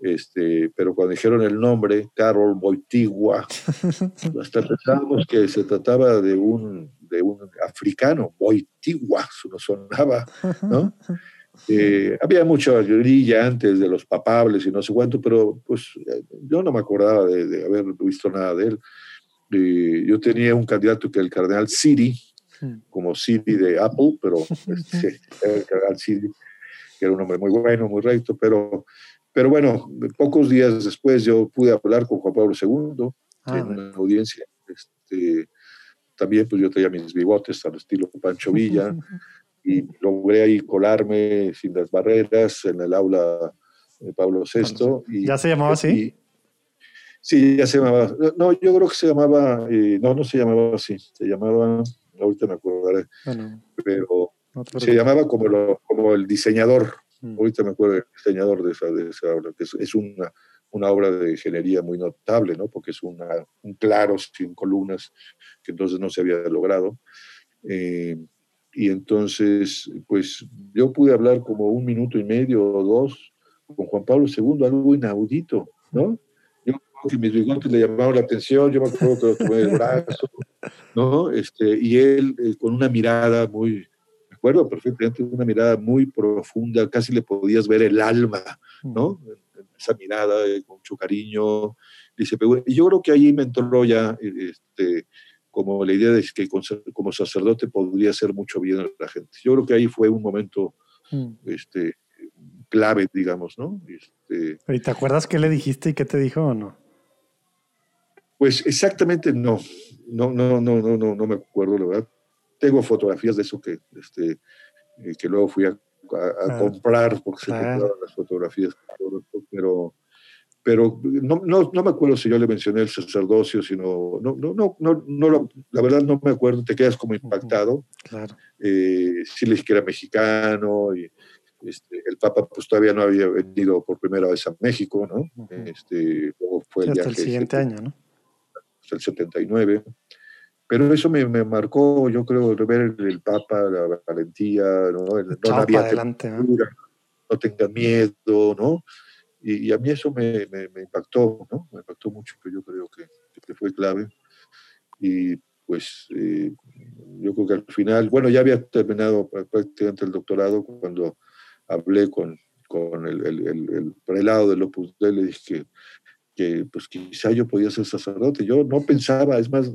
S1: este, pero cuando dijeron el nombre, Carol Boitigua, hasta pensábamos que se trataba de un, de un africano, Boitigua, eso sonaba, ¿no? Eh, había mucha grilla antes de los papables y no sé cuánto, pero pues yo no me acordaba de, de haber visto nada de él. Eh, yo tenía un candidato que era el cardenal Siri, Hmm. como Siri de Apple, pero este, Siri, que era un hombre muy bueno, muy recto, pero, pero bueno, pocos días después yo pude hablar con Juan Pablo II ah, en una audiencia. Este, también pues yo tenía mis bigotes al estilo Pancho Villa y logré ahí colarme sin las barreras en el aula de Pablo VI. Y,
S3: ¿Ya se llamaba así?
S1: sí, ya se llamaba. No, yo creo que se llamaba, eh, no, no se llamaba así, se llamaba ahorita me acordaré, pero se llamaba como, lo, como el diseñador, mm. ahorita me acuerdo el diseñador de esa, de esa obra, que es, una, una, obra de ingeniería muy notable, ¿no? porque es una, un claro sin columnas, que entonces no se había logrado. Eh, y entonces, pues yo pude hablar como un minuto y medio o dos con Juan Pablo II, algo inaudito, ¿no? que mis bigotes le llamaron la atención, yo me acuerdo que lo tomé el brazo, ¿no? Este, y él eh, con una mirada muy, me acuerdo perfectamente, una mirada muy profunda, casi le podías ver el alma, ¿no? Esa mirada eh, con mucho cariño. Dice, y yo creo que ahí me entró ya este, como la idea de que como sacerdote podría hacer mucho bien a la gente. Yo creo que ahí fue un momento mm. este, clave, digamos, ¿no? Este,
S3: ¿Y te acuerdas qué le dijiste y qué te dijo o no?
S1: Pues exactamente no, no, no, no, no, no, no me acuerdo, la verdad. Tengo fotografías de eso que, este, eh, que luego fui a, comprar porque se compraron las fotografías, pero, pero no, no, no, me acuerdo si yo le mencioné el sacerdocio, sino, no, no, no, no, no la verdad no me acuerdo, te quedas como impactado.
S3: Claro.
S1: Eh, sí le dije que era mexicano y este, el Papa pues todavía no había venido por primera vez a México, ¿no? este, luego fue
S3: el, el siguiente año, ¿no?
S1: el 79. Pero eso me, me, marcó, yo creo, ver el Papa, la valentía, no, no había
S3: adelante,
S1: no tenga miedo, ¿no? Y, a mí eso me, impactó, ¿no? Me impactó mucho, que yo creo que, fue clave. Y pues eh, yo creo que al final, bueno, ya había terminado prácticamente el doctorado cuando hablé con, con el, el, el, prelado del Opus Dei, le que que pues quizá yo podía ser sacerdote. Yo no pensaba, es más,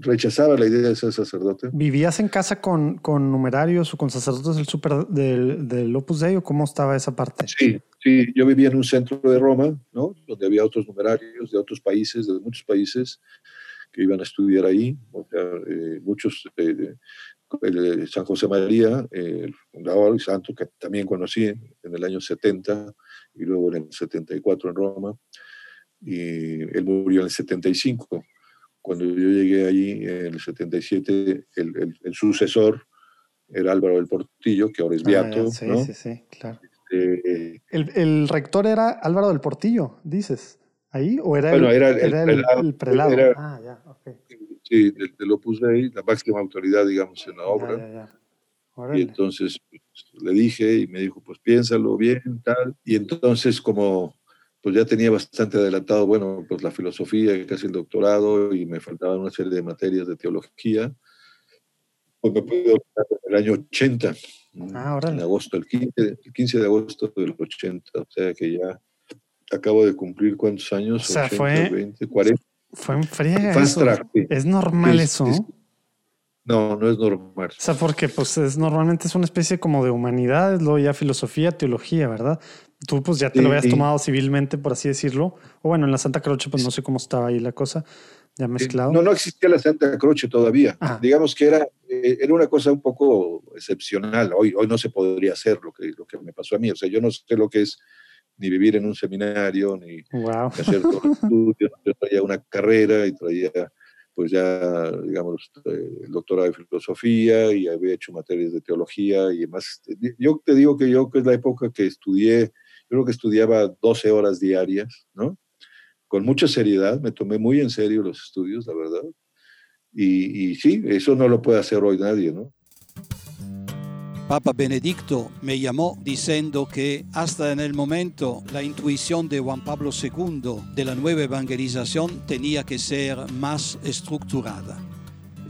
S1: rechazaba la idea de ser sacerdote.
S3: ¿Vivías en casa con, con numerarios o con sacerdotes del, super, del, del, Opus Dei o cómo estaba esa parte?
S1: Sí, sí, yo vivía en un centro de Roma, ¿no? Donde había otros numerarios de otros países, de muchos países que iban a estudiar ahí, o sea, eh, muchos eh, de San José María, eh, el fundador y santo que también conocí en el año 70 y luego en el 74 en Roma y él murió en el 75. Cuando yo llegué allí en el 77, el, el, sucesor era Álvaro del Portillo, que ahora es ah, Beato.
S3: sí, sí, sí, claro. Este, el, el, rector era Álvaro del Portillo, dices, ahí, o era,
S1: bueno,
S3: el,
S1: era,
S3: el, prelado. Era,
S1: ah, ya, ok. Sí, del, del, Opus Dei, la máxima autoridad, digamos, en la obra. Ya, ya, ya. Y entonces pues, le dije y me dijo, pues piénsalo bien, tal. Y entonces, como pues ya tenía bastante adelantado, bueno, pues la filosofía, casi el doctorado, y me faltaban una serie de materias de teología. Pues me pude en el año 80,
S3: Ah,
S1: en agosto, el 15, el 15 de agosto del 80, o sea que ya acabo de cumplir cuántos años,
S3: o sea, fue,
S1: 20, 40.
S3: Fue en friega. Eso. Es normal eso.
S1: no, no es normal.
S3: O sea, porque pues es normalmente es una especie como de humanidades, luego ya filosofía, teología, ¿verdad? Tú pues ya te lo habías tomado civilmente, por así decirlo. O bueno, en la Santa Croce pues no sé cómo estaba ahí la cosa, ya mezclado.
S1: No, no existía la Santa Croce todavía. Digamos que era, eh, era una cosa un poco excepcional. Hoy, hoy no se podría hacer lo que, lo que me pasó a mí. O sea, yo no sé lo que es ni vivir en un seminario, ni hacer todo el estudio. Yo traía una carrera y traía, pues ya, digamos, el doctorado de filosofía y había hecho materias de teología y demás. Yo te digo que yo, que es la época que estudié, creo que estudiaba 12 horas diarias, ¿no? Con mucha seriedad, me tomé muy en serio los estudios, la verdad. Y, sí, eso no lo puede hacer hoy nadie, ¿no?
S4: Papa Benedicto me llamó diciendo que hasta en el momento la intuición de Juan Pablo II de la nueva evangelización tenía que ser más estructurada.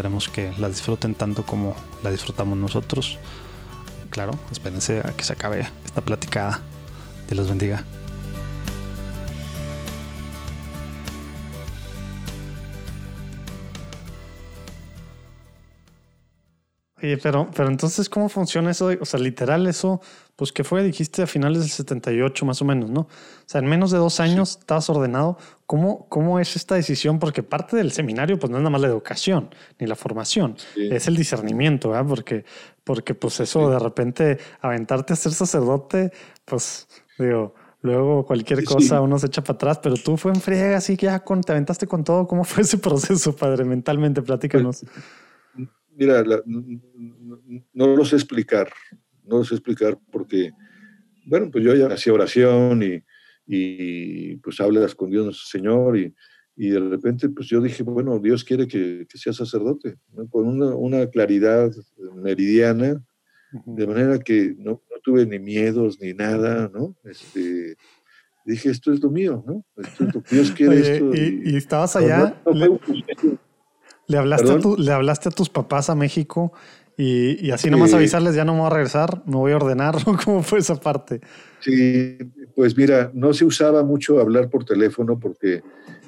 S3: Esperemos que la disfruten tanto como la disfrutamos nosotros. Claro, espérense a que se acabe esta platicada. Dios los bendiga. Oye, pero, pero entonces, ¿cómo funciona eso? O sea, literal, eso, pues, ¿qué fue? Dijiste a finales del 78, más o menos, ¿no? O sea, en menos de dos años estabas ordenado. ¿Cómo, ¿Cómo es esta decisión? Porque parte del seminario, pues, no es nada más la educación ni la formación, es el discernimiento, ¿verdad? Porque, porque, pues, eso de repente, aventarte a ser sacerdote, pues, digo, luego cualquier cosa uno se echa para atrás, pero tú fue en friega, así que ya con, te aventaste con todo. ¿Cómo fue ese proceso, padre? Mentalmente, platícanos.
S1: Mira, no lo sé explicar, no lo sé explicar porque, bueno, pues yo ya hacía oración y, y pues hablas con Dios, Señor, y, y, de repente pues yo dije, bueno, Dios quiere que, que sea sacerdote, con una, una, claridad meridiana, de manera que no, no, tuve ni miedos ni nada, ¿no? Este, dije, esto es lo mío, ¿no? Esto es lo que Dios quiere. esto,
S3: y, y, estabas allá. ¿Le hablaste, a ¿Le hablaste a tus papás a México y, y así nomás avisarles, ya no me voy a regresar, me voy a ordenar? ¿Cómo fue esa parte?
S1: Sí, pues mira, no se usaba mucho hablar por teléfono porque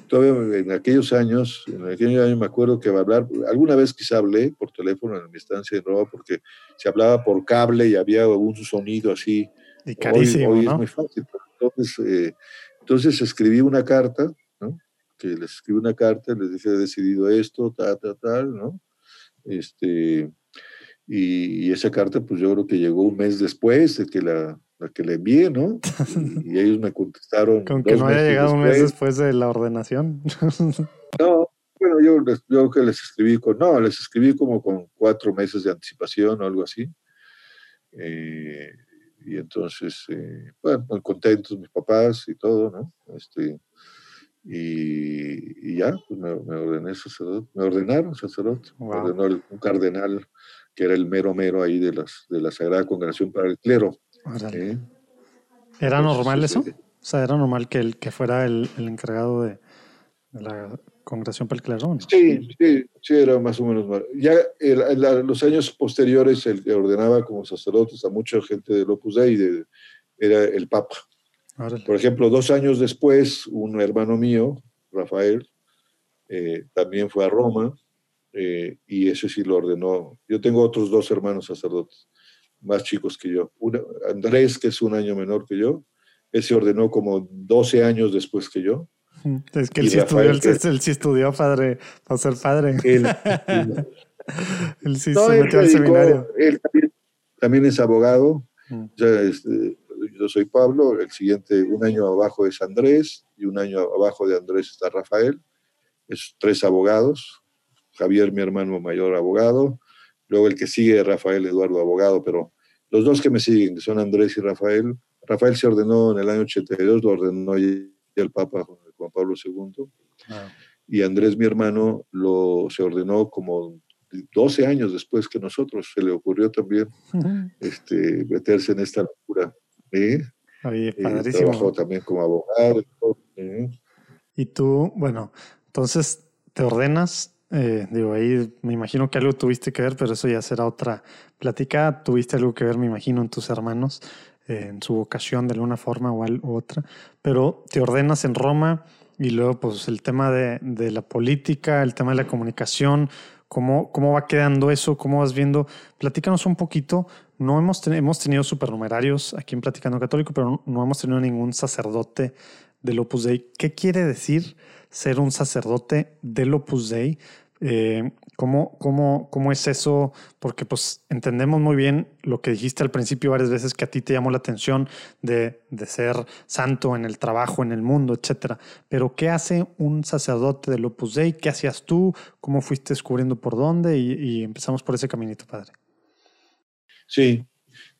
S1: todavía en aquellos años, en aquellos años me acuerdo que hablar, alguna vez quizá hablé por teléfono en mi estancia de Roma porque se hablaba por cable y había un sonido así.
S3: Y carísimo,
S1: hoy,
S3: ¿no?
S1: es muy fácil. Entonces, eh, entonces escribí una carta que les escribí una carta, les dije, he decidido esto, tal, tal, tal, ¿no? Este, y, esa carta, pues yo creo que llegó un mes después de que la, la que le envié, ¿no? Y, ellos me contestaron.
S3: Con que no haya llegado un mes después de la ordenación.
S1: no, bueno, yo, yo que les escribí con, no, les escribí como con cuatro meses de anticipación o algo así. Eh, y entonces, eh, bueno, muy contentos mis papás y todo, ¿no? Este, y, ya, pues me, ordené sacerdote, me ordenaron sacerdote, me ordenó un cardenal que era el mero mero ahí de, las, de la Sagrada Congregación para el Clero.
S3: ¿Era normal eso? o sea, ¿era normal que, el, que fuera el, el encargado de, la Congregación para el Clero?
S1: Sí, sí, sí, era más o menos mal. Ya en los años posteriores, el que ordenaba como sacerdotes a mucha gente del Opus Dei era el Papa. Por ejemplo, dos años después, un hermano mío, Rafael, eh, también fue a Roma eh, y ese sí lo ordenó. Yo tengo otros dos hermanos sacerdotes. más chicos que yo. Andrés, que es un año menor que yo, él se ordenó como 12 años después que yo.
S3: Es que él sí, estudió, él, sí estudió padre, para ser padre. Él, sí se metió al seminario.
S1: Él también, es abogado. Mm. Este, yo soy Pablo, el siguiente, un año abajo es Andrés y un año abajo de Andrés está Rafael. Es tres abogados. Javier, mi hermano mayor, abogado. Luego el que sigue, Rafael Eduardo, abogado, pero los dos que me siguen, que son Andrés y Rafael, Rafael se ordenó en el año 82, lo ordenó el Papa Juan Pablo II. Ah. Y Andrés, mi hermano, lo, se ordenó como 12 años después que nosotros. Se le ocurrió también este, meterse en esta locura. ¿Eh?
S3: Oye, padrísimo.
S1: trabajó también como abogado.
S3: Y tú, bueno, entonces te ordenas. Eh, digo, ahí me imagino que algo tuviste que ver, pero eso ya será otra plática. Tuviste algo que ver, me imagino, en tus hermanos en su vocación de alguna forma o u otra, pero te ordenas en Roma y luego pues el tema de, de la política, el tema de la comunicación, cómo, cómo va quedando eso, cómo vas viendo. Platícanos un poquito. No hemos, hemos tenido supernumerarios aquí en Platicando Católico, pero no, hemos tenido ningún sacerdote del Opus Dei. ¿Qué quiere decir ser un sacerdote del Opus Dei? Eh, ¿cómo, cómo, cómo es eso? Porque pues entendemos muy bien lo que dijiste al principio varias veces que a ti te llamó la atención de, de ser santo en el trabajo, en el mundo, etcétera. Pero ¿qué hace un sacerdote del Opus Dei? ¿Qué hacías tú? ¿Cómo fuiste descubriendo por dónde? Y, empezamos por ese caminito, padre.
S1: Sí,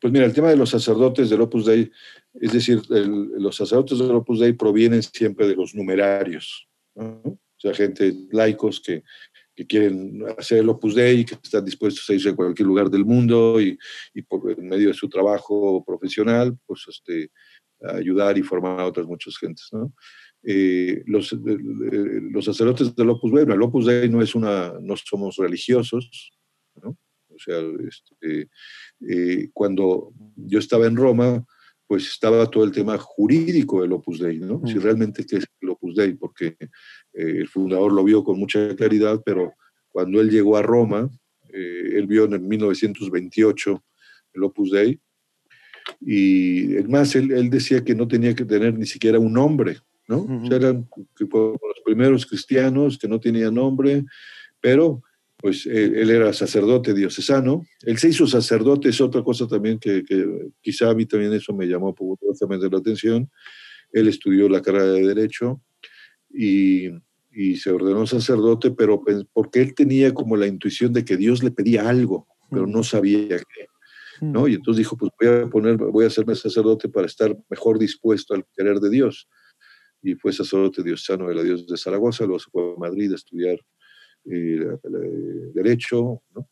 S1: pues mira, el tema de los sacerdotes del Opus Dei, es decir, los sacerdotes del Opus Dei provienen siempre de los numerarios, o sea, gente laicos que que quieren hacer el Opus Dei, que están dispuestos a irse a cualquier lugar del mundo y, y por en medio de su trabajo profesional, pues este, ayudar y formar a otras muchas gentes. ¿no? Eh, los, eh, los sacerdotes del Opus Dei, el Opus Dei no es una, no somos religiosos, ¿no? O sea, este, eh, cuando yo estaba en Roma, pues estaba todo el tema jurídico del Opus Dei, ¿no? Si mm. realmente qué es el Opus Dei, porque eh, el fundador lo vio con mucha claridad, pero cuando él llegó a Roma, eh, él vio en 1928 el Opus Dei, y además él, él, decía que no tenía que tener ni siquiera un nombre, ¿no? eran los primeros cristianos que no tenían nombre, pero pues él, era sacerdote diocesano. Él se hizo sacerdote, es otra cosa también que, que quizá a mí también eso me llamó poderosamente la atención. Él estudió la carrera de Derecho y, y, se ordenó sacerdote, pero porque él tenía como la intuición de que Dios le pedía algo, pero no sabía qué. ¿no? Y entonces dijo, pues voy a, poner, voy a hacerme sacerdote para estar mejor dispuesto al querer de Dios. Y fue sacerdote diocesano de la Dios de Zaragoza, luego se fue a Madrid a estudiar derecho, ¿no?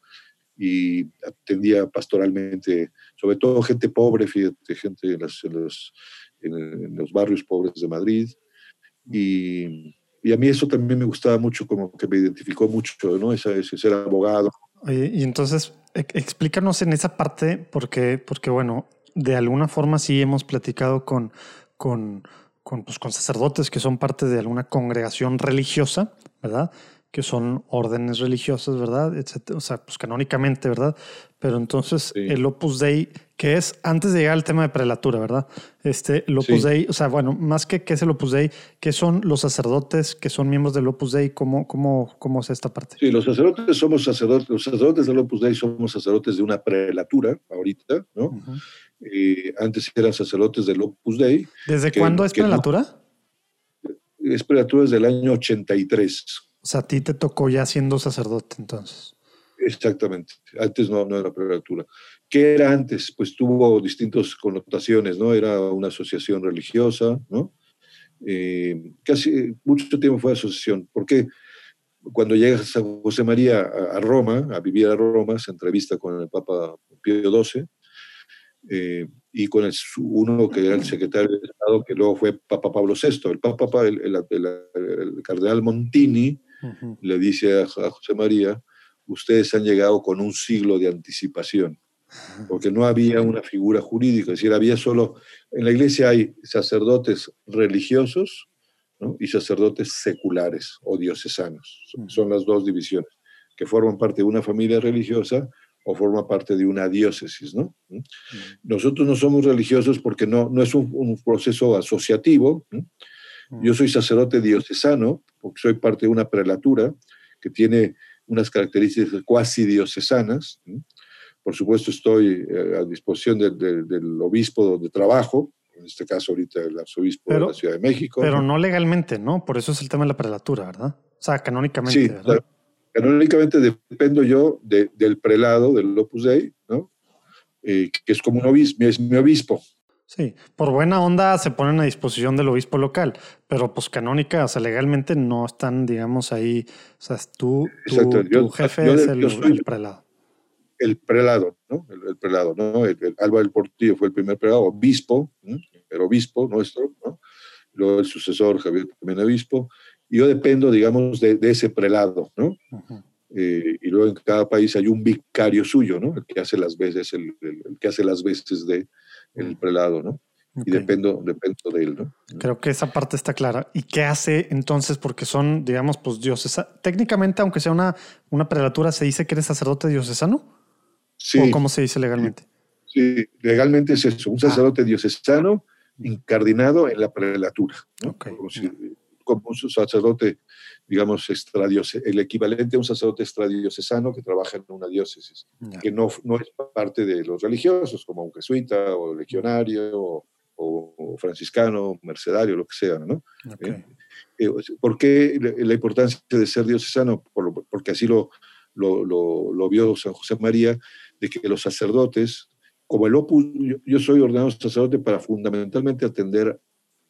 S1: y atendía pastoralmente, sobre todo gente pobre, fíjate, gente en, los, en, los, barrios pobres de Madrid. Y, y, a mí eso también me gustaba mucho, como que me identificó mucho, ¿no? Ese, ese ser abogado.
S3: y entonces, explícanos en esa parte, porque, porque bueno, de alguna forma sí hemos platicado con, con, con, pues, con sacerdotes que son parte de alguna congregación religiosa, ¿verdad? Que son órdenes religiosas, ¿verdad? Etcétera. O sea, pues canónicamente, ¿verdad? Pero entonces el Opus Dei, que es antes de llegar al tema de prelatura, ¿verdad? Este, el Opus Dei, o sea, bueno, más que qué es el Opus Dei, ¿qué son los sacerdotes que son miembros del Opus Dei? ¿Cómo, cómo, cómo es esta parte?
S1: Sí, los sacerdotes somos sacerdotes, los sacerdotes del Opus Dei somos sacerdotes de una prelatura ahorita, ¿no? Eh, antes eran sacerdotes del Opus Dei.
S3: ¿Desde cuándo es prelatura?
S1: es prelatura desde el año 83.
S3: O sea, a ti te tocó ya siendo sacerdote entonces.
S1: Exactamente. Antes no, no era prelatura. ¿Qué era antes? Pues tuvo distintas connotaciones, ¿no? Era una asociación religiosa, ¿no? Eh, casi mucho tiempo fue asociación. porque Cuando llega San José María a, Roma, a vivir a Roma, se entrevista con el Papa Pío XII, eh, y con el, uno que era el secretario de Estado, que luego fue Papa Pablo VI. El Papa, el, el cardenal Montini, le dice a, José María, ustedes han llegado con un siglo de anticipación, porque no había una figura jurídica, es decir, había solo, en la iglesia hay sacerdotes religiosos y sacerdotes seculares o diocesanos, son las dos divisiones, que forman parte de una familia religiosa o forma parte de una diócesis, ¿no? Nosotros no somos religiosos porque no, no es un, proceso asociativo. Yo soy sacerdote diocesano, porque soy parte de una prelatura que tiene unas características cuasi diocesanas. Por supuesto, estoy eh, a disposición del obispo donde trabajo, en este caso ahorita el arzobispo de la Ciudad de México.
S3: Pero ¿no? legalmente, ¿no? Por eso es el tema de la prelatura, ¿verdad? O sea, canónicamente.
S1: Sí,
S3: ¿verdad?
S1: canónicamente dependo yo del prelado, del Opus Dei, ¿no? Eh, que es como un obispo, es mi obispo.
S3: Sí, por buena onda se ponen a disposición del obispo local, pero pues canónica, o sea, legalmente no están, digamos, ahí, o sea, tú, tu jefe es el, prelado.
S1: El prelado, ¿no? El, prelado, ¿no? El, Alba del Portillo fue el primer prelado, obispo, el obispo nuestro, ¿no? Luego el sucesor, Javier, también obispo, y yo dependo, digamos, de, ese prelado, ¿no? Eh, y luego en cada país hay un vicario suyo, ¿no? El que hace las veces, el, que hace las veces de el prelado, ¿no? Y dependo, dependo de él, ¿no?
S3: Creo que esa parte está clara. ¿Y qué hace entonces? Porque son, digamos, pues dioses. Técnicamente, aunque sea una, una prelatura, ¿se dice que eres sacerdote diocesano? Sí. ¿O cómo se dice legalmente?
S1: Sí, legalmente es eso, un ah. sacerdote diocesano incardinado en la prelatura. ¿no? Como, como un sacerdote digamos, el equivalente a un sacerdote extradiocesano que trabaja en una diócesis, que no, no es parte de los religiosos, como un jesuita o legionario o, franciscano, mercedario, lo que sea, ¿no? Eh, eh, ¿Por qué la importancia de ser diocesano? porque así lo, lo, lo, vio San José María, de que los sacerdotes, como el opus, yo, soy ordenado sacerdote para fundamentalmente atender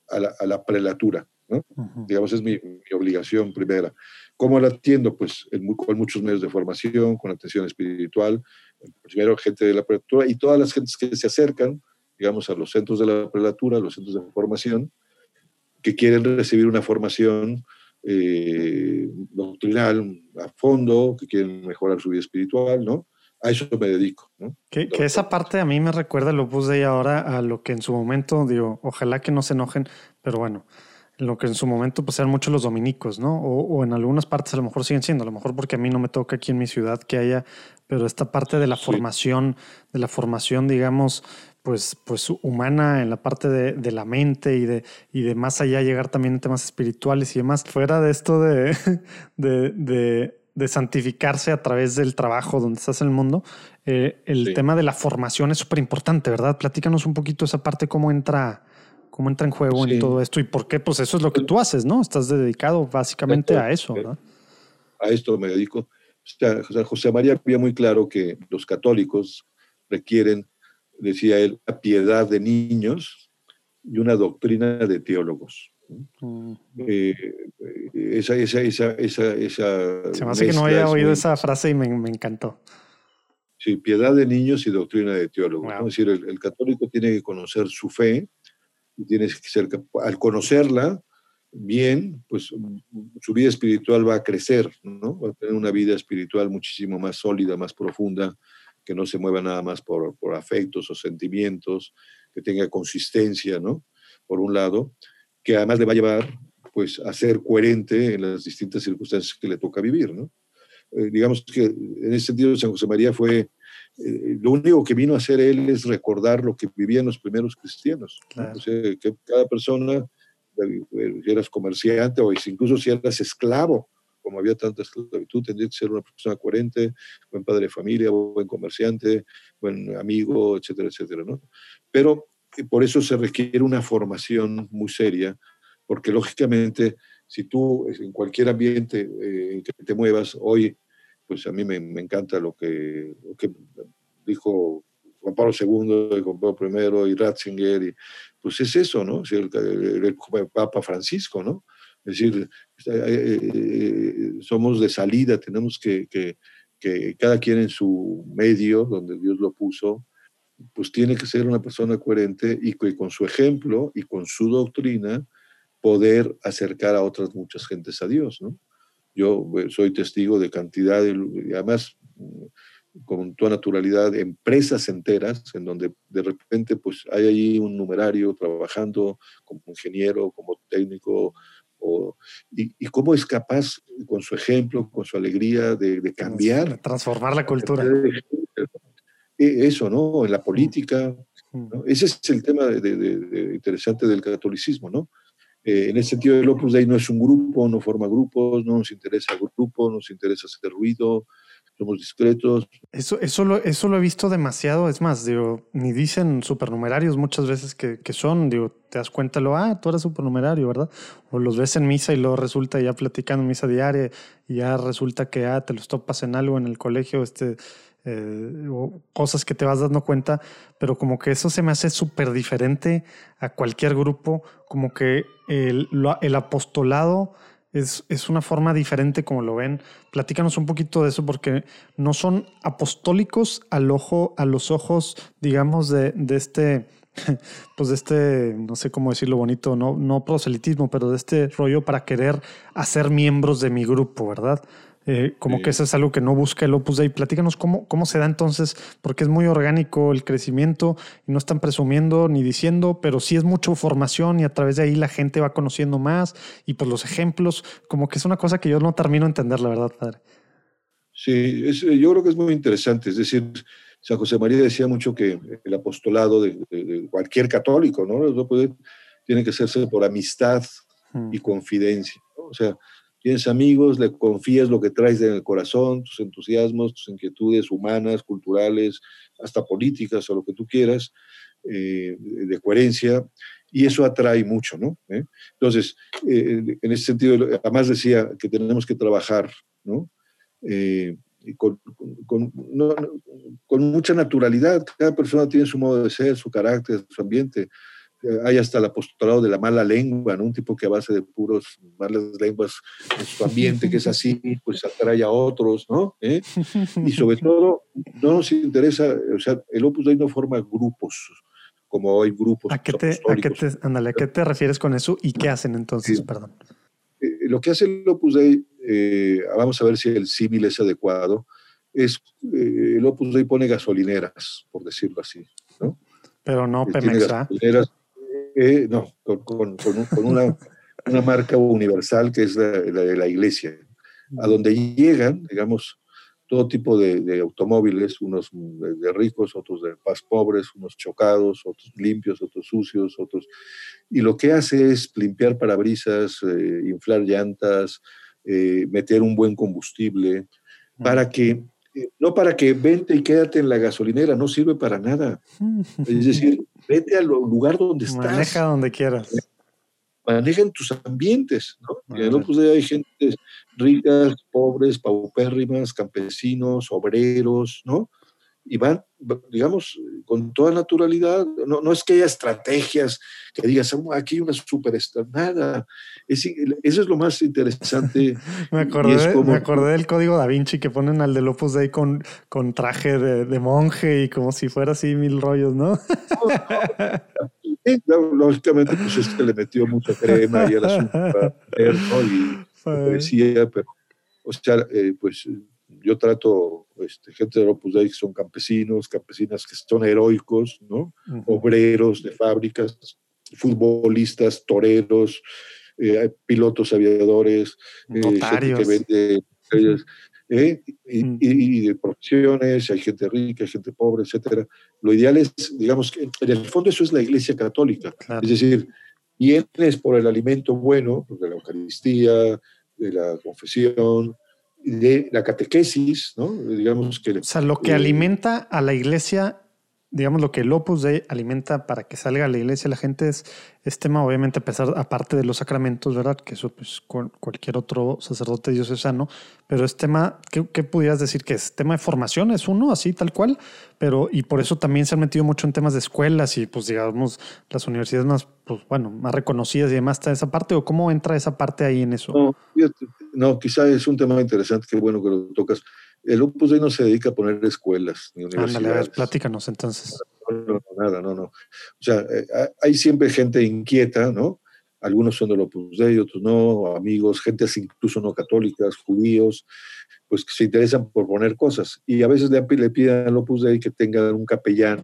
S1: a la, a la prelatura, Digamos, es mi, obligación primera. ¿Cómo la atiendo? Pues con muchos medios de formación, con atención espiritual, primero gente de la prelatura y todas las gentes que se acercan, digamos, a los centros de la prelatura, a los centros de formación, que quieren recibir una formación eh, doctrinal a fondo, que quieren mejorar su vida espiritual, ¿no? A eso me dedico, ¿no?
S3: Que, esa parte a mí me recuerda, lo puse ahí ahora, a lo que en su momento, digo, ojalá que no se enojen, pero bueno, lo que en su momento pues eran muchos los dominicos, ¿no? O, en algunas partes a lo mejor siguen siendo, a lo mejor porque a mí no me toca aquí en mi ciudad que haya, pero esta parte de la formación, de la formación, digamos, pues, pues humana en la parte de, la mente y de, y de más allá llegar también a temas espirituales y demás, fuera de esto de, de, de santificarse a través del trabajo donde estás en el mundo, eh, el tema de la formación es súper importante, ¿verdad? Platícanos un poquito esa parte, cómo entra cómo entra en juego en todo esto y por qué, pues eso es lo que tú haces, ¿no? Estás dedicado básicamente a eso, ¿verdad?
S1: A esto me dedico. O sea, José María había muy claro que los católicos requieren, decía él, la piedad de niños y una doctrina de teólogos. Eh, esa, esa, esa, esa,
S3: Se me hace que no había oído esa frase y me, me, encantó.
S1: Sí, piedad de niños y doctrina de teólogos. Es decir, el, católico tiene que conocer su fe, tienes que ser, al conocerla bien, pues su vida espiritual va a crecer, ¿no? Va a tener una vida espiritual muchísimo más sólida, más profunda, que no se mueva nada más por, por afectos o sentimientos, que tenga consistencia, ¿no? Por un lado, que además le va a llevar pues a ser coherente en las distintas circunstancias que le toca vivir, ¿no? Eh, digamos que en ese sentido San José María fue eh, lo único que vino a hacer él es recordar lo que vivían los primeros cristianos. O sea, que cada persona, si eras comerciante o incluso si eras esclavo, como había tanta esclavitud, tendría que ser una persona coherente, buen padre de familia, buen comerciante, buen amigo, etcétera, etcétera. ¿no? Pero eh, por eso se requiere una formación muy seria, porque lógicamente, si tú en cualquier ambiente eh, en que te muevas, hoy pues a mí me, encanta lo que, dijo Juan Pablo II, Juan Pablo I y Ratzinger, y pues es eso, ¿no? el, Papa Francisco, ¿no? Es decir, eh, eh, somos de salida, tenemos que, que, cada quien en su medio, donde Dios lo puso, pues tiene que ser una persona coherente y con su ejemplo y con su doctrina poder acercar a otras muchas gentes a Dios, ¿no? Yo eh, soy testigo de cantidad, y además mm, con toda naturalidad, empresas enteras en donde de repente pues hay ahí un numerario trabajando como ingeniero, como técnico, o, y, cómo es capaz con su ejemplo, con su alegría de, cambiar.
S3: Transformar la cultura.
S1: e, eso, ¿no? En la política. Ese es el tema interesante del catolicismo, ¿no? Eh, en ese sentido, el Opus Dei no es un grupo, no forma grupos, no nos interesa grupo, no nos interesa hacer ruido, somos discretos.
S3: Eso, eso, lo, eso lo he visto demasiado, es más, digo, ni dicen supernumerarios muchas veces que, que son, digo, te das cuenta, lo, ah, tú eres supernumerario, ¿verdad? O los ves en misa y luego resulta ya platicando misa diaria y ya resulta que, ah, te los topas en algo en el colegio, este eh, cosas que te vas dando cuenta, pero como que eso se me hace súper diferente a cualquier grupo, como que el, el apostolado es, es, una forma diferente como lo ven. Platícanos un poquito de eso porque no son apostólicos al ojo, a los ojos, digamos, de, de este, pues de este, no sé cómo decirlo bonito, no, no proselitismo, pero de este rollo para querer hacer miembros de mi grupo, ¿verdad? Eh, como que eso es algo que no busca el Opus Dei. Platícanos cómo, cómo se da entonces, porque es muy orgánico el crecimiento y no están presumiendo ni diciendo, pero sí es mucha formación y a través de ahí la gente va conociendo más y por los ejemplos, como que es una cosa que yo no termino de entender, la verdad, padre.
S1: Sí, yo creo que es muy interesante. Es decir, San José María decía mucho que el apostolado de, cualquier católico, ¿no? tiene que hacerse por amistad y confidencia. O sea, Tienes amigos, le confías lo que traes en el corazón, tus entusiasmos, tus inquietudes humanas, culturales, hasta políticas o lo que tú quieras, eh, de coherencia, y eso atrae mucho, ¿no? ¿Eh? Entonces, eh, en ese sentido, además decía que tenemos que trabajar, ¿no? Con, con, mucha naturalidad. Cada persona tiene su modo de ser, su carácter, su ambiente hay hasta el apostolado de la mala lengua, ¿no? Un tipo que a base de puros malas lenguas en su ambiente, que es así, pues atrae a otros, ¿no? ¿Eh? Y sobre todo, no nos interesa, o sea, el Opus Dei no forma grupos, como hay grupos.
S3: ¿A qué te, a qué te, andale, ¿a qué te refieres con eso y qué hacen entonces? Perdón.
S1: Eh, lo que hace el Opus Dei, eh, vamos a ver si el símil es adecuado, es el Opus Dei pone gasolineras, por decirlo así, ¿no?
S3: Pero no Pemex,
S1: no, con, una, marca universal que es la, de la iglesia, a donde llegan, digamos, todo tipo de, automóviles, unos de, ricos, otros de más pobres, unos chocados, otros limpios, otros sucios, otros... Y lo que hace es limpiar parabrisas, eh, inflar llantas, eh, meter un buen combustible, para que, no para que vente y quédate en la gasolinera, no sirve para nada. Es decir, vete al lugar donde estás.
S3: Maneja donde quieras.
S1: Maneja en tus ambientes, ¿no? Y pues hay gente ricas, pobres, paupérrimas, campesinos, obreros, ¿no? Y van, digamos, con toda naturalidad. No, no es que haya estrategias que digas, oh, aquí hay una superstar, nada. eso es lo más interesante.
S3: me, acordé, me acordé del código da Vinci que ponen al de Opus Dei con, con traje de, monje y como si fuera así mil rollos, ¿no?
S1: lógicamente, pues es que le metió mucha crema y era súper ¿no? y pero, o sea, eh, pues yo trato este, gente de Opus Dei que son campesinos, campesinas que son heroicos, ¿no? Obreros de fábricas, futbolistas, toreros, eh, pilotos aviadores,
S3: eh, gente que
S1: vende ¿eh? y, de profesiones, hay gente rica, hay gente pobre, etcétera. Lo ideal es, digamos, que en el fondo eso es la Iglesia Católica, es decir, vienes por el alimento bueno, de la Eucaristía, de la confesión, de la catequesis, ¿no? Digamos que...
S3: O sea, lo que alimenta a la iglesia digamos, lo que el Opus Dei alimenta para que salga a la iglesia la gente es, es tema, obviamente, a pesar, aparte de los sacramentos, ¿verdad? Que eso, pues, cualquier otro sacerdote diocesano, pero es tema, ¿qué, ¿qué, pudieras decir que es? Tema de formación, es uno, así, tal cual, pero, y por eso también se han metido mucho en temas de escuelas y, pues, digamos, las universidades más, pues, bueno, más reconocidas y demás, está esa parte, o cómo entra esa parte ahí en eso?
S1: No, no quizá es un tema interesante, qué bueno que lo tocas el Opus Dei no se dedica a poner escuelas ni universidades. Ándale, a ver,
S3: platícanos entonces.
S1: No, no, nada, no, no. O sea, eh, hay siempre gente inquieta, ¿no? Algunos son del Opus Dei, otros no, amigos, gente incluso no católicas, judíos, pues que se interesan por poner cosas. Y a veces le, le piden al Opus Dei que tenga un capellán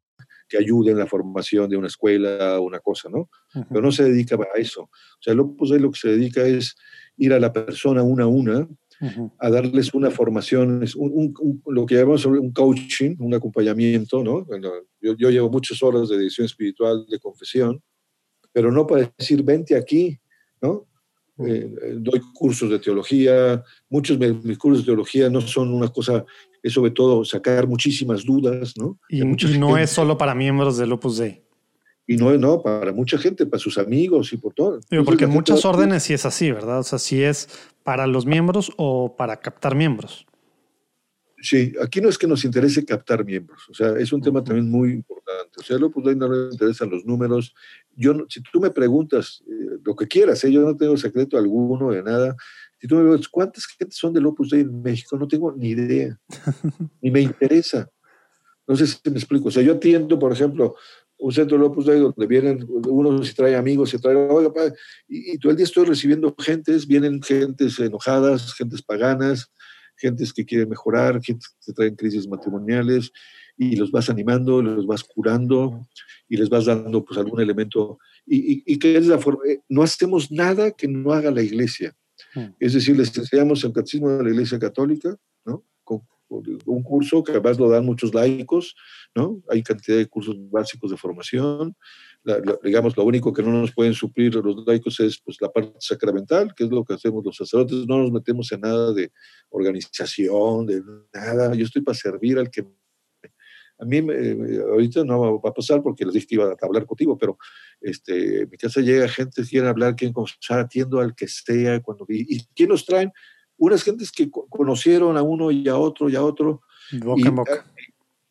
S1: que ayude en la formación de una escuela o una cosa, ¿no? Pero no se dedica a eso. O sea, el Opus Dei lo que se dedica es ir a la persona una a una a darles una formación, un, lo que llamamos un coaching, un acompañamiento, ¿no? yo, yo, llevo muchas horas de edición espiritual, de confesión, pero no para decir, vente aquí, ¿no? Eh, doy cursos de teología, muchos de mis cursos de teología no son una cosa, es sobre todo sacar muchísimas dudas, ¿no?
S3: Y, no es solo para miembros del Opus Dei.
S1: Y no, no, para mucha gente, para sus amigos y por todo.
S3: porque en muchas órdenes sí es así, ¿verdad? O sea, sí es para los miembros o para captar miembros.
S1: Sí, aquí no es que nos interese captar miembros, o sea, es un tema también muy importante. O sea, el Opus Dei no le interesan los números. Yo, si tú me preguntas eh, lo que quieras, ¿eh? yo no tengo secreto alguno de nada. Si tú me preguntas, ¿cuántas gente son del Opus Dei en México? No tengo ni idea, ni me interesa. No sé si me explico. O sea, yo atiendo, por ejemplo, un centro de Opus Dei donde vienen, uno se trae amigos, se trae, oiga, y, y, todo el día estoy recibiendo gentes, vienen gentes enojadas, gentes paganas, gentes que quieren mejorar, gentes que traen crisis matrimoniales, y los vas animando, los vas curando, y les vas dando pues algún elemento, y, y, que es la forma, eh, no hacemos nada que no haga la iglesia. Hmm. Es decir, les enseñamos el catecismo de la iglesia católica, ¿no? un curso que además lo dan muchos laicos, ¿no? Hay cantidad de cursos básicos de formación. digamos, lo único que no nos pueden suplir los laicos es pues, la parte sacramental, que es lo que hacemos los sacerdotes. No nos metemos en nada de organización, de nada. Yo estoy para servir al que... A mí ahorita no va a pasar porque les dije que iba a hablar contigo, pero este, mi casa llega gente quiere hablar, quieren conversar, atiendo al que sea. Cuando, y, ¿Y quién nos traen? unas gentes que conocieron a uno y a otro y a otro. y,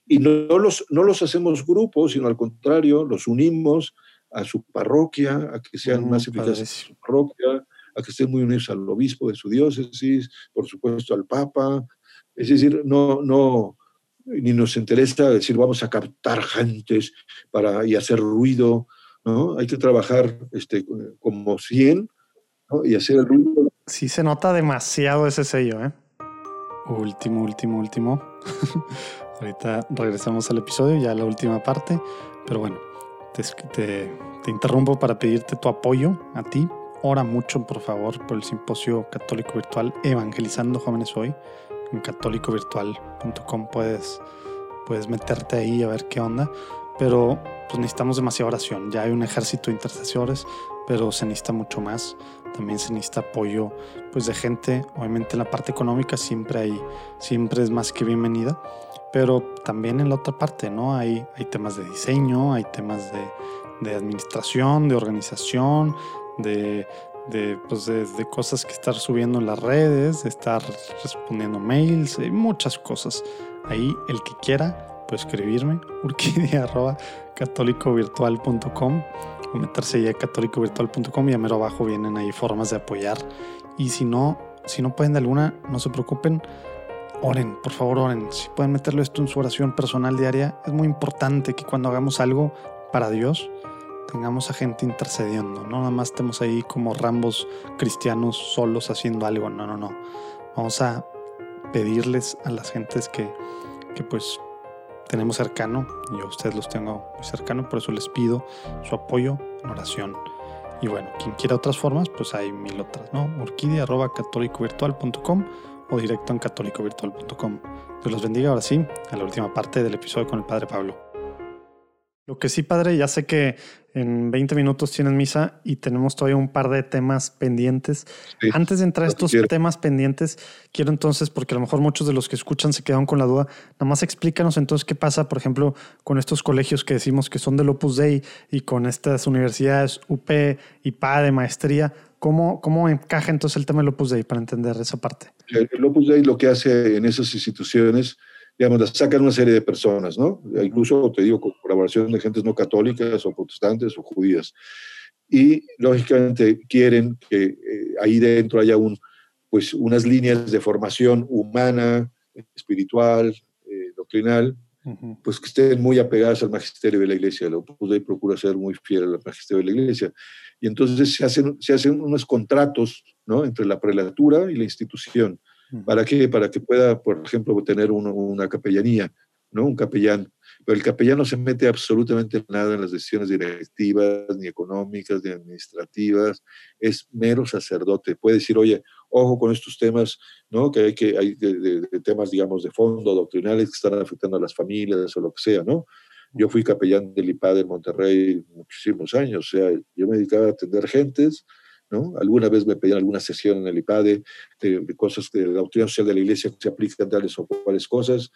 S1: no, los, no los hacemos grupos, sino al contrario, los unimos a su parroquia, a que sean más eficaces en su parroquia, a que estén muy unidos al obispo de su diócesis, por supuesto al papa. Es decir, no, no, ni nos interesa decir vamos a captar gentes para, y hacer ruido, ¿no? Hay que trabajar este, como 100 y hacer el ruido
S3: Sí se nota demasiado ese sello, ¿eh? Último, último, último. Ahorita regresamos al episodio, ya la última parte. Pero bueno, te, te, interrumpo para pedirte tu apoyo a ti. Ora mucho, por favor, por el simposio católico virtual Evangelizando Jóvenes Hoy. En católicovirtual.com puedes, puedes meterte ahí a ver qué onda. Pero pues necesitamos demasiada oración. Ya hay un ejército de intercesores, pero se necesita mucho más también se necesita apoyo pues de gente, obviamente en la parte económica siempre hay, siempre es más que bienvenida, pero también en la otra parte, ¿no? Hay, hay temas de diseño, hay temas de, de administración, de organización, de, de, pues de, de, cosas que estar subiendo en las redes, de estar respondiendo mails, hay muchas cosas. Ahí el que quiera puede escribirme, urquidia.católicovirtual.com o meterse ya a católicovirtual.com y a mero abajo vienen ahí formas de apoyar. Y si no, si no pueden de alguna, no se preocupen, oren, por favor oren. Si pueden meterlo esto en su oración personal diaria, es muy importante que cuando hagamos algo para Dios, tengamos a gente intercediendo, no nada más estemos ahí como rambos cristianos solos haciendo algo, no, no, no. Vamos a pedirles a las gentes que, que pues tenemos cercano, yo a ustedes los tengo muy cercano, por eso les pido su apoyo en oración. Y bueno, quien quiera otras formas, pues hay mil otras, ¿no? Orquídea arroba católicovirtual.com o directo en católicovirtual.com. Dios los bendiga ahora sí, a la última parte del episodio con el Padre Pablo. Lo que sí, padre, ya sé que en 20 minutos tienes misa y tenemos todavía un par de temas pendientes. Antes de entrar a estos temas pendientes, quiero entonces, porque a lo mejor muchos de los que escuchan se quedaron con la duda, nada más explícanos entonces qué pasa, por ejemplo, con estos colegios que decimos que son del Opus Dei y con estas universidades UP y PA de maestría. ¿Cómo, ¿Cómo encaja entonces el tema del Opus Dei para entender esa parte?
S1: El Opus Dei lo que hace en esas instituciones digamos, las sacan una serie de personas, ¿no? Incluso, te digo, con colaboración de gentes no católicas o protestantes o judías. Y, lógicamente, quieren que eh, ahí dentro haya un, pues, unas líneas de formación humana, espiritual, eh, doctrinal, pues que estén muy apegadas al magisterio de la iglesia. La Opus Dei procura ser muy fiel al magisterio de la iglesia. Y entonces se hacen, se hacen unos contratos ¿no? entre la prelatura y la institución ¿Para qué? Para que pueda, por ejemplo, tener una capellanía ¿no? Un capellán. Pero el capellán no se mete absolutamente nada en las decisiones directivas, ni económicas, ni administrativas. Es mero sacerdote. Puede decir, oye, ojo con estos temas, ¿no? Que hay, que, hay de, temas, digamos, de fondo, doctrinales que están afectando a las familias o lo que sea, ¿no? Yo fui capellán del IPAD en Monterrey muchísimos años, o sea, yo me dedicaba a atender gentes, ¿no? Alguna vez me pedían alguna sesión en el IPADE de, cosas de la doctrina social de la iglesia que se aplican tales o cuales cosas.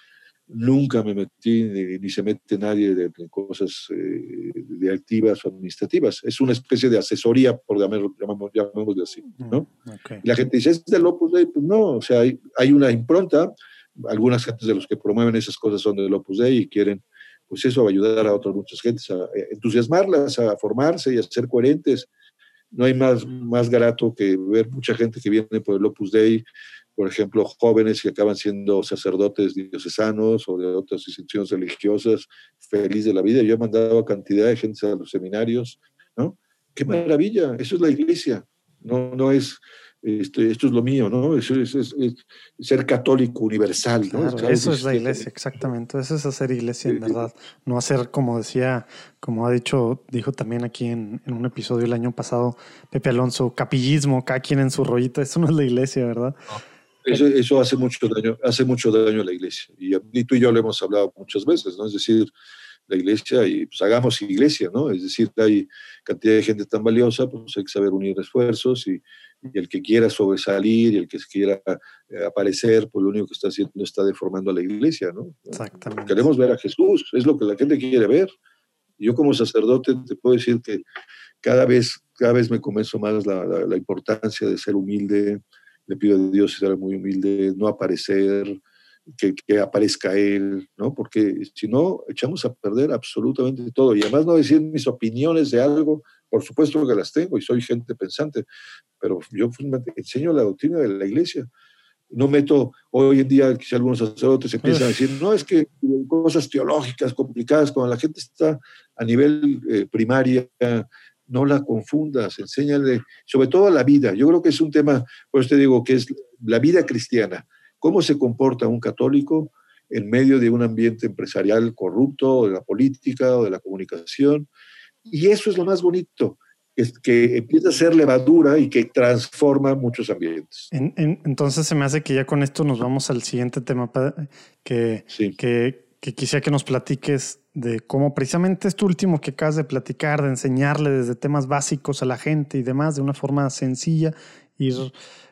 S1: Nunca me metí, ni, se mete nadie de, cosas eh, directivas o administrativas. Es una especie de asesoría, por llamarlo, llamémoslo así, ¿no? Mm, la gente dice, ¿es del Opus Dei? Pues no, o sea, hay, hay una impronta. Algunas gentes de los que promueven esas cosas son del Opus Dei y quieren pues eso va a ayudar a otras muchas gentes a entusiasmarlas, a formarse y a ser coherentes no hay más, más grato que ver mucha gente que viene por el Opus Dei, por ejemplo, jóvenes que acaban siendo sacerdotes diocesanos o de otras instituciones religiosas, feliz de la vida. Yo he mandado a cantidad de gente a los seminarios, ¿no? ¡Qué maravilla! Eso es la iglesia. No, no es este, esto es lo mío, ¿no? Eso es, ser católico universal, ¿no?
S3: eso es la iglesia, exactamente. Eso es hacer iglesia en verdad. No hacer, como decía, como ha dicho, dijo también aquí en, un episodio el año pasado Pepe Alonso, capillismo, cada quien en su rollito. Eso no es la iglesia, ¿verdad?
S1: Eso, eso, hace mucho daño, hace mucho daño a la iglesia. Y, y tú y yo lo hemos hablado muchas veces, ¿no? Es decir, la iglesia y pues hagamos iglesia, ¿no? Es decir, hay cantidad de gente tan valiosa, pues hay que saber unir esfuerzos y, y el que quiera sobresalir y el que quiera eh, aparecer, pues lo único que está haciendo está deformando a la iglesia, ¿no?
S3: Exactamente.
S1: Queremos ver a Jesús, es lo que la gente quiere ver. Yo como sacerdote te puedo decir que cada vez, cada vez me convenzo más la, la, importancia de ser humilde, le pido a Dios ser muy humilde, no aparecer, que, que, aparezca Él, ¿no? Porque si no, echamos a perder absolutamente todo. Y además no decir mis opiniones de algo, por supuesto que las tengo y soy gente pensante, pero yo enseño la doctrina de la iglesia. No meto, hoy en día, si algunos sacerdotes empiezan a decir, no, es que cosas teológicas complicadas, cuando la gente está a nivel eh, primaria, no la confundas, enséñale, sobre todo la vida. Yo creo que es un tema, por eso te digo, que es la vida cristiana cómo se comporta un católico en medio de un ambiente empresarial corrupto, de la política o de la comunicación. Y eso es lo más bonito, es que empieza a ser levadura y que transforma muchos ambientes.
S3: entonces se me hace que ya con esto nos vamos al siguiente tema, que, que, que quisiera que nos platiques de cómo precisamente este último que acabas de platicar, de enseñarle desde temas básicos a la gente y demás de una forma sencilla, ir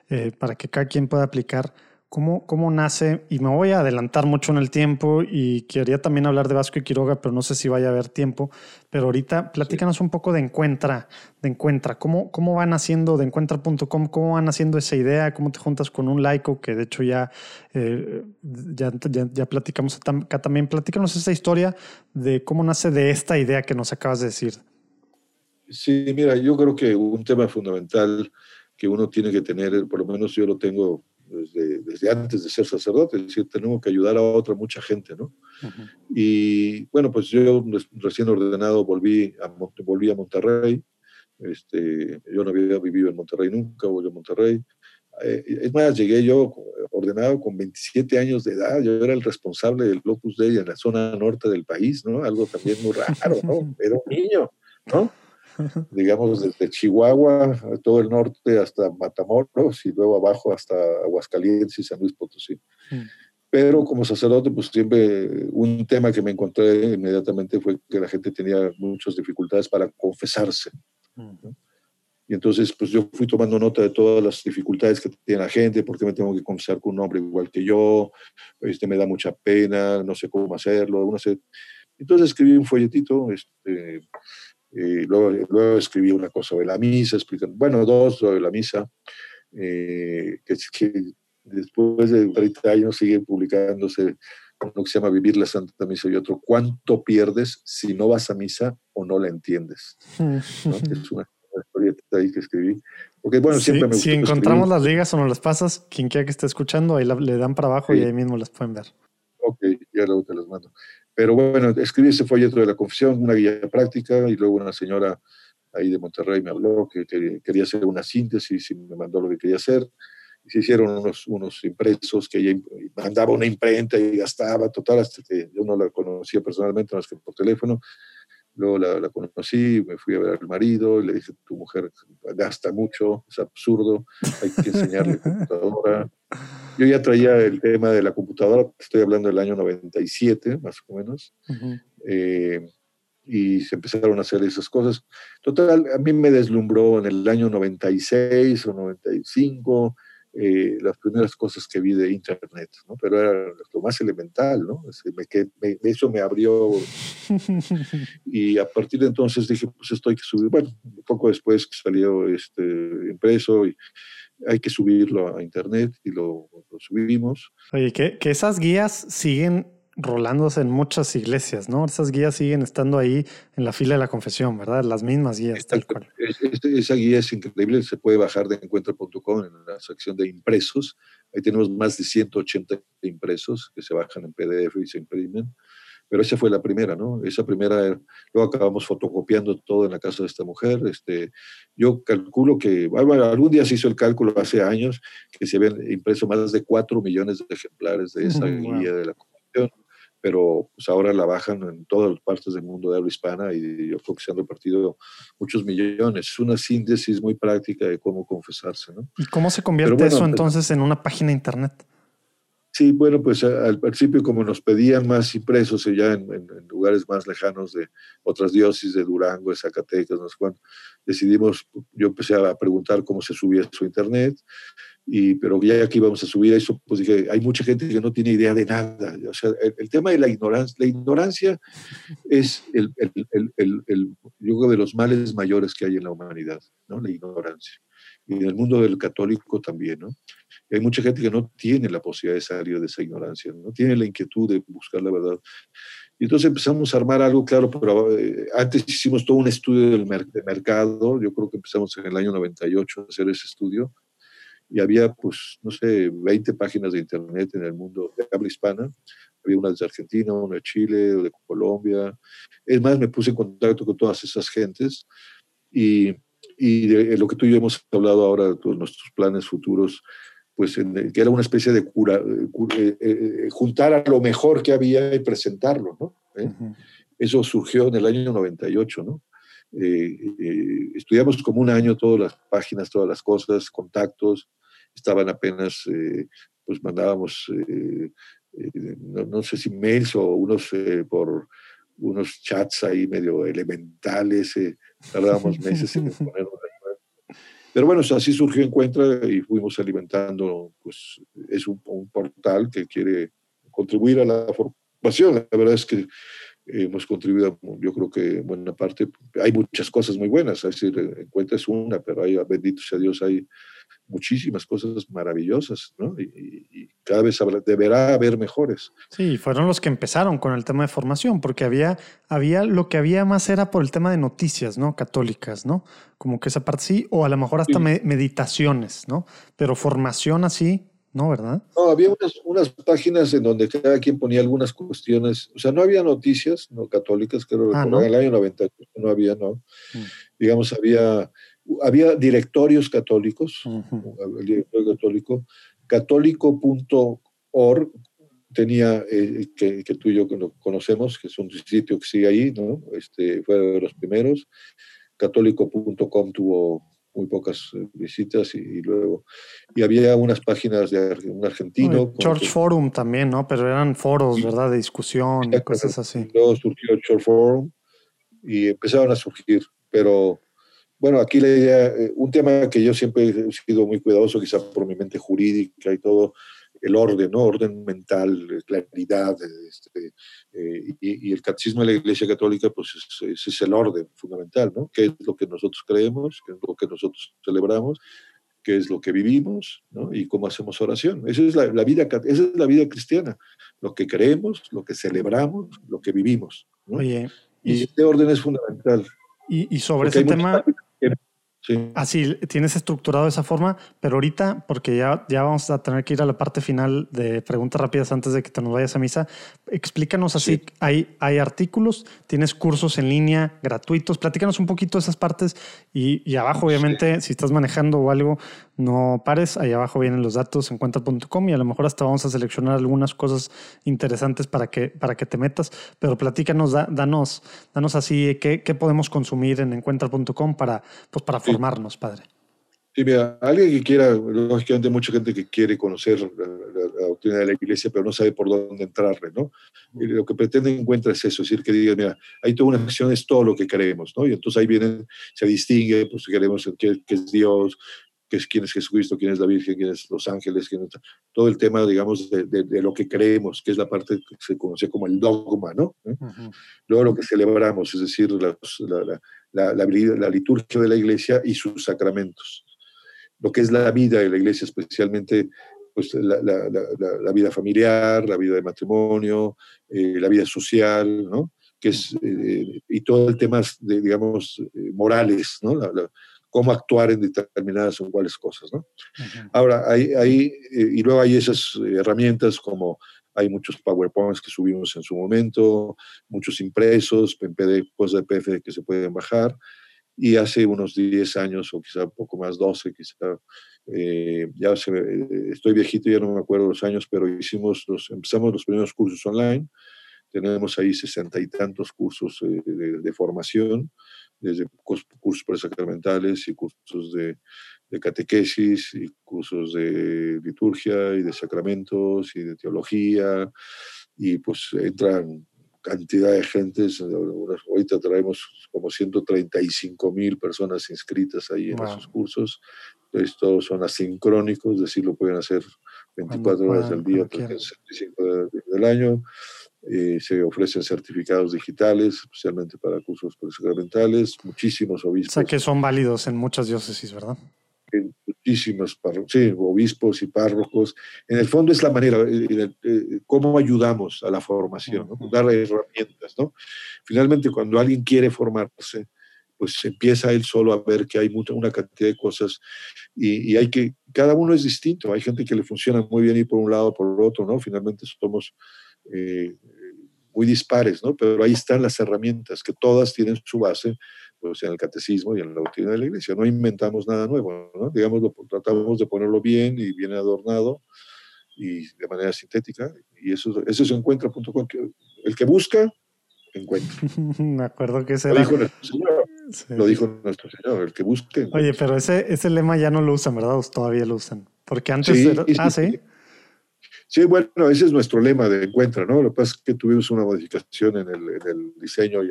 S3: eh, para que cada quien pueda aplicar ¿Cómo, ¿Cómo nace? Y me voy a adelantar mucho en el tiempo y quería también hablar de Vasco y Quiroga, pero no sé si vaya a haber tiempo. Pero ahorita platícanos un poco de Encuentra, de Encuentra. ¿Cómo, cómo van haciendo de encuentra.com? ¿Cómo van haciendo esa idea? ¿Cómo te juntas con un laico? Que de hecho ya, eh, ya, ya, platicamos acá también. Platícanos esa historia de cómo nace de esta idea que nos acabas de decir.
S1: Sí, mira, yo creo que un tema fundamental que uno tiene que tener, por lo menos yo lo tengo desde, antes de ser sacerdote, es decir, tenemos que ayudar a otra mucha gente, ¿no? Y bueno, pues yo recién ordenado volví a, volví a Monterrey, este, yo no había vivido en Monterrey nunca, volví a Monterrey. Eh, es más, llegué yo ordenado con 27 años de edad, yo era el responsable del Locus Dei en la zona norte del país, ¿no? Algo también muy raro, ¿no? Era un niño, ¿no? Digamos, desde Chihuahua, todo el norte hasta Matamoros y luego abajo hasta Aguascalientes y San Luis Potosí. Mm. Pero como sacerdote, pues siempre un tema que me encontré inmediatamente fue que la gente tenía muchas dificultades para confesarse. Y entonces, pues yo fui tomando nota de todas las dificultades que tiene la gente, porque me tengo que confesar con un hombre igual que yo, este, me da mucha pena, no sé cómo hacerlo. No sé. Entonces escribí un folletito, este, y luego, luego escribí una cosa sobre la misa, explicando, bueno, dos sobre la misa, eh, que, que, después de 30 años sigue publicándose uno que se llama Vivir la Santa Misa y otro, ¿cuánto pierdes si no vas a misa o no la entiendes? es una, historieta ahí que escribí. Porque, bueno, siempre me
S3: Si encontramos las ligas o nos las pasas, quien quiera que esté escuchando, ahí le dan para abajo y ahí mismo las pueden ver.
S1: Ok, ya luego te las mando. Pero bueno, escribí ese folleto de la confesión, una guía práctica, y luego una señora ahí de Monterrey me habló que, quería hacer una síntesis y me mandó lo que quería hacer. se hicieron unos, unos impresos que ella mandaba una imprenta y gastaba total, hasta que yo no la conocía personalmente, más que por teléfono. Luego la, la, conocí, me fui a ver al marido, y le dije, tu mujer gasta mucho, es absurdo, hay que enseñarle computadora. Yo ya traía el tema de la computadora, estoy hablando del año 97, más o menos, eh, y se empezaron a hacer esas cosas. Total, a mí me deslumbró en el año 96 o 95, eh, las primeras cosas que vi de Internet, ¿no? Pero era lo más elemental, ¿no? eso me abrió. y a partir de entonces dije, pues esto hay que subir. Bueno, un poco después que salió este impreso y hay que subirlo a Internet y lo, lo subimos.
S3: Oye, que, que esas guías siguen rolándose en muchas iglesias, ¿no? Esas guías siguen estando ahí en la fila de la confesión, ¿verdad? Las mismas guías. Tal cual.
S1: esa guía es increíble, se puede bajar de encuentro.com en la sección de impresos. Ahí tenemos más de 180 impresos que se bajan en PDF y se imprimen. Pero esa fue la primera, ¿no? Esa primera, luego acabamos fotocopiando todo en la casa de esta mujer. Este, yo calculo que, bueno, algún día se hizo el cálculo hace años que se habían impreso más de 4 millones de ejemplares de esa guía de la pero pues ahora la bajan en todas las partes del mundo de habla hispana y yo creo que se han repartido muchos millones. Es una síntesis muy práctica de cómo confesarse. ¿no?
S3: ¿Y cómo se convierte eso pues entonces en una página de internet?
S1: Sí, bueno, pues al principio como nos pedían más impresos ya en, en, lugares más lejanos de otras diócesis de Durango, de Zacatecas, no sé cuándo, decidimos, yo empecé a preguntar cómo se subía su internet, y, pero ya que íbamos a subir eso, pues dije, hay mucha gente que no tiene idea de nada. O sea, el, tema de la ignorancia, la ignorancia es el, el, el, el, yo creo de los males mayores que hay en la humanidad, ¿no? La ignorancia. Y en el mundo del católico también, ¿no? hay mucha gente que no tiene la posibilidad de salir de esa ignorancia, no tiene la inquietud de buscar la verdad. Y entonces empezamos a armar algo, claro, pero eh, antes hicimos todo un estudio del de mercado, yo creo que empezamos en el año 98 a hacer ese estudio, y había, pues, no sé, 20 páginas de internet en el mundo de habla hispana. Había una de Argentina, una de Chile, de Colombia. Es más, me puse en contacto con todas esas gentes y, y de lo que tú y yo hemos hablado ahora, de todos nuestros planes futuros, pues que era una especie de cura, eh, eh, eh, juntar a lo mejor que había y presentarlo, ¿no? Eso surgió en el año 98, ¿no? Estudiamos como un año todas las páginas, todas las cosas, contactos, estaban apenas, eh, pues mandábamos, eh, eh, no, sé si mails o unos por unos chats ahí medio elementales, tardábamos meses en poner pero bueno, así surgió Encuentra y fuimos alimentando, pues es un, portal que quiere contribuir a la formación. La verdad es que hemos contribuido, yo creo que buena parte, hay muchas cosas muy buenas, es decir, Encuentra es una, pero hay, bendito sea Dios, hay muchísimas cosas maravillosas, ¿no? Y, cada vez deberá haber mejores.
S3: Sí, fueron los que empezaron con el tema de formación, porque había, había, lo que había más era por el tema de noticias, ¿no? Católicas, ¿no? Como que esa parte sí, o a lo mejor hasta meditaciones, ¿no? Pero formación así, ¿no? ¿Verdad?
S1: No, había unas, páginas en donde cada quien ponía algunas cuestiones, o sea, no había noticias no católicas, creo que ah, en el año 90 no había, ¿no? Mm. Digamos, había había directorios católicos, el directorio católico, católico.org tenía, eh, que, tú y yo conocemos, que es un sitio que sigue ahí, ¿no? Este, fue de los primeros. Católico.com tuvo muy pocas eh, visitas y, luego y había unas páginas de un argentino
S3: Church Forum también no pero eran foros verdad de discusión y cosas así.
S1: Luego surgió Church Forum y empezaron a surgir pero bueno, aquí la idea, eh, un tema que yo siempre he sido muy cuidadoso, quizá por mi mente jurídica y todo, el orden, ¿no? Orden mental, claridad, este, eh, y, el catecismo de la Iglesia Católica, pues ese es, el orden fundamental, ¿no? ¿Qué es lo que nosotros creemos? ¿Qué es lo que nosotros celebramos? ¿Qué es lo que vivimos? ¿no? Y cómo hacemos oración. Esa es la, vida, esa es la vida cristiana. Lo que creemos, lo que celebramos, lo que vivimos. ¿no? Oye, y este orden es fundamental.
S3: Y, sobre ese tema Así tienes estructurado de esa forma, pero ahorita, porque ya, ya vamos a tener que ir a la parte final de preguntas rápidas antes de que te nos vayas a misa, explícanos así, hay, hay artículos, tienes cursos en línea gratuitos, platícanos un poquito de esas partes y, y abajo, obviamente, si estás manejando o algo, no pares, ahí abajo vienen los datos, encuentra.com y a lo mejor hasta vamos a seleccionar algunas cosas interesantes para que, para que te metas, pero platícanos, danos, danos así qué, qué podemos consumir en encuentra.com para, pues, para formarnos, padre.
S1: Sí, mira, alguien que quiera, lógicamente mucha gente que quiere conocer la, doctrina de la iglesia, pero no sabe por dónde entrarle, ¿no? Y lo que pretende encuentra es eso, es decir, que diga, mira, hay toda una acción, es todo lo que queremos, ¿no? Y entonces ahí vienen, se distingue, pues queremos que, que es Dios, que es quién es Jesucristo, quién es la Virgen, quién es los ángeles, quién es, todo el tema, digamos, de, de, lo que creemos, que es la parte que se conoce como el dogma, ¿no? Luego lo que celebramos, es decir, la, la, la, la, liturgia de la iglesia y sus sacramentos. Lo que es la vida de la iglesia, especialmente pues, la, vida familiar, la vida de matrimonio, eh, la vida social, ¿no? Que es, eh, y todo el tema, de, digamos, eh, morales, ¿no? cómo actuar en determinadas o cuáles cosas, ¿no? Ahora, hay, hay y luego hay esas herramientas como hay muchos PowerPoints que subimos en su momento, muchos impresos, PDF, de PDF que se pueden bajar. Y hace unos 10 años, o quizá poco más, 12, quizá, eh, ya se, eh, estoy viejito, ya no me acuerdo los años, pero hicimos los, empezamos los primeros cursos online. Tenemos ahí sesenta y tantos cursos eh, de, formación, desde cursos presacramentales y cursos de, de catequesis y cursos de liturgia y de sacramentos y de teología y pues entran cantidad de gentes, ahorita traemos como 135 mil personas inscritas ahí en esos cursos, entonces todos son asincrónicos, es decir, lo pueden hacer 24 horas al día, 365 del año, eh, se ofrecen certificados digitales, especialmente para cursos sacramentales, muchísimos obispos.
S3: O sea que son válidos en muchas diócesis, ¿verdad?
S1: Muchísimos sí, obispos y párrocos. En el fondo es la manera, eh, eh, eh, cómo ayudamos a la formación, ¿no? dar herramientas. ¿no? Finalmente, cuando alguien quiere formarse, pues empieza él solo a ver que hay mucha, una cantidad de cosas y, hay que, cada uno es distinto. Hay gente que le funciona muy bien ir por un lado o por el otro, ¿no? Finalmente somos muy dispares, ¿no? Pero ahí están las herramientas que todas tienen su base pues, en el catecismo y en la doctrina de la iglesia. No inventamos nada nuevo, ¿no? Digamos, lo, tratamos de ponerlo bien y bien adornado y de manera sintética. Y eso, eso se encuentra, punto con que el que busca, encuentra.
S3: Me acuerdo que ese
S1: lo dijo nuestro Señor. Lo dijo nuestro Señor, el que busque.
S3: Oye, pero ese, ese lema ya no lo usan, ¿verdad? todavía lo usan. Porque antes era... ah, sí.
S1: Sí, bueno, ese es nuestro lema de encuentro, ¿no? Lo que pasa es que tuvimos una modificación en el, diseño y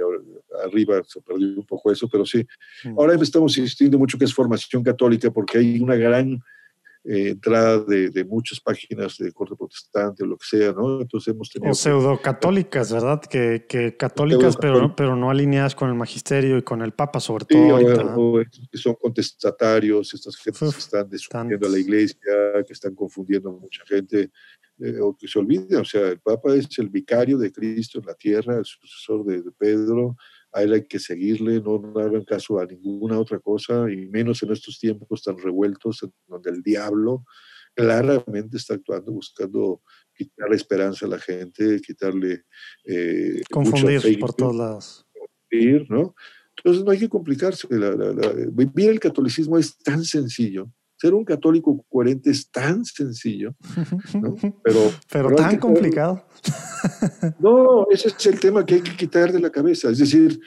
S1: arriba se perdió un poco eso, pero sí. Mm. Ahora estamos insistiendo mucho que es formación católica porque hay una gran eh, entrada de, muchas páginas de corte protestante o lo que sea, ¿no? Entonces hemos tenido...
S3: O pseudo-católicas, ¿verdad? Que, que católicas, pero, pero no alineadas con el magisterio y con el Papa, sobre todo.
S1: Sí, que son contestatarios, estas gentes que están destruyendo a la iglesia, que están confundiendo a mucha gente. Eh, o que se olviden, o sea, el Papa es el vicario de Cristo en la tierra, el sucesor de, Pedro, a él hay que seguirle, no, hagan caso a ninguna otra cosa, y menos en estos tiempos tan revueltos, en donde el diablo claramente está actuando, buscando quitarle esperanza a la gente, quitarle...
S3: Eh, Confundir por todos lados.
S1: ¿no? Entonces no hay que complicarse. vivir el catolicismo es tan sencillo ser un católico coherente es tan sencillo, ¿no?
S3: pero, pero, tan complicado.
S1: no, ese es el tema que hay que quitar de la cabeza. Es decir,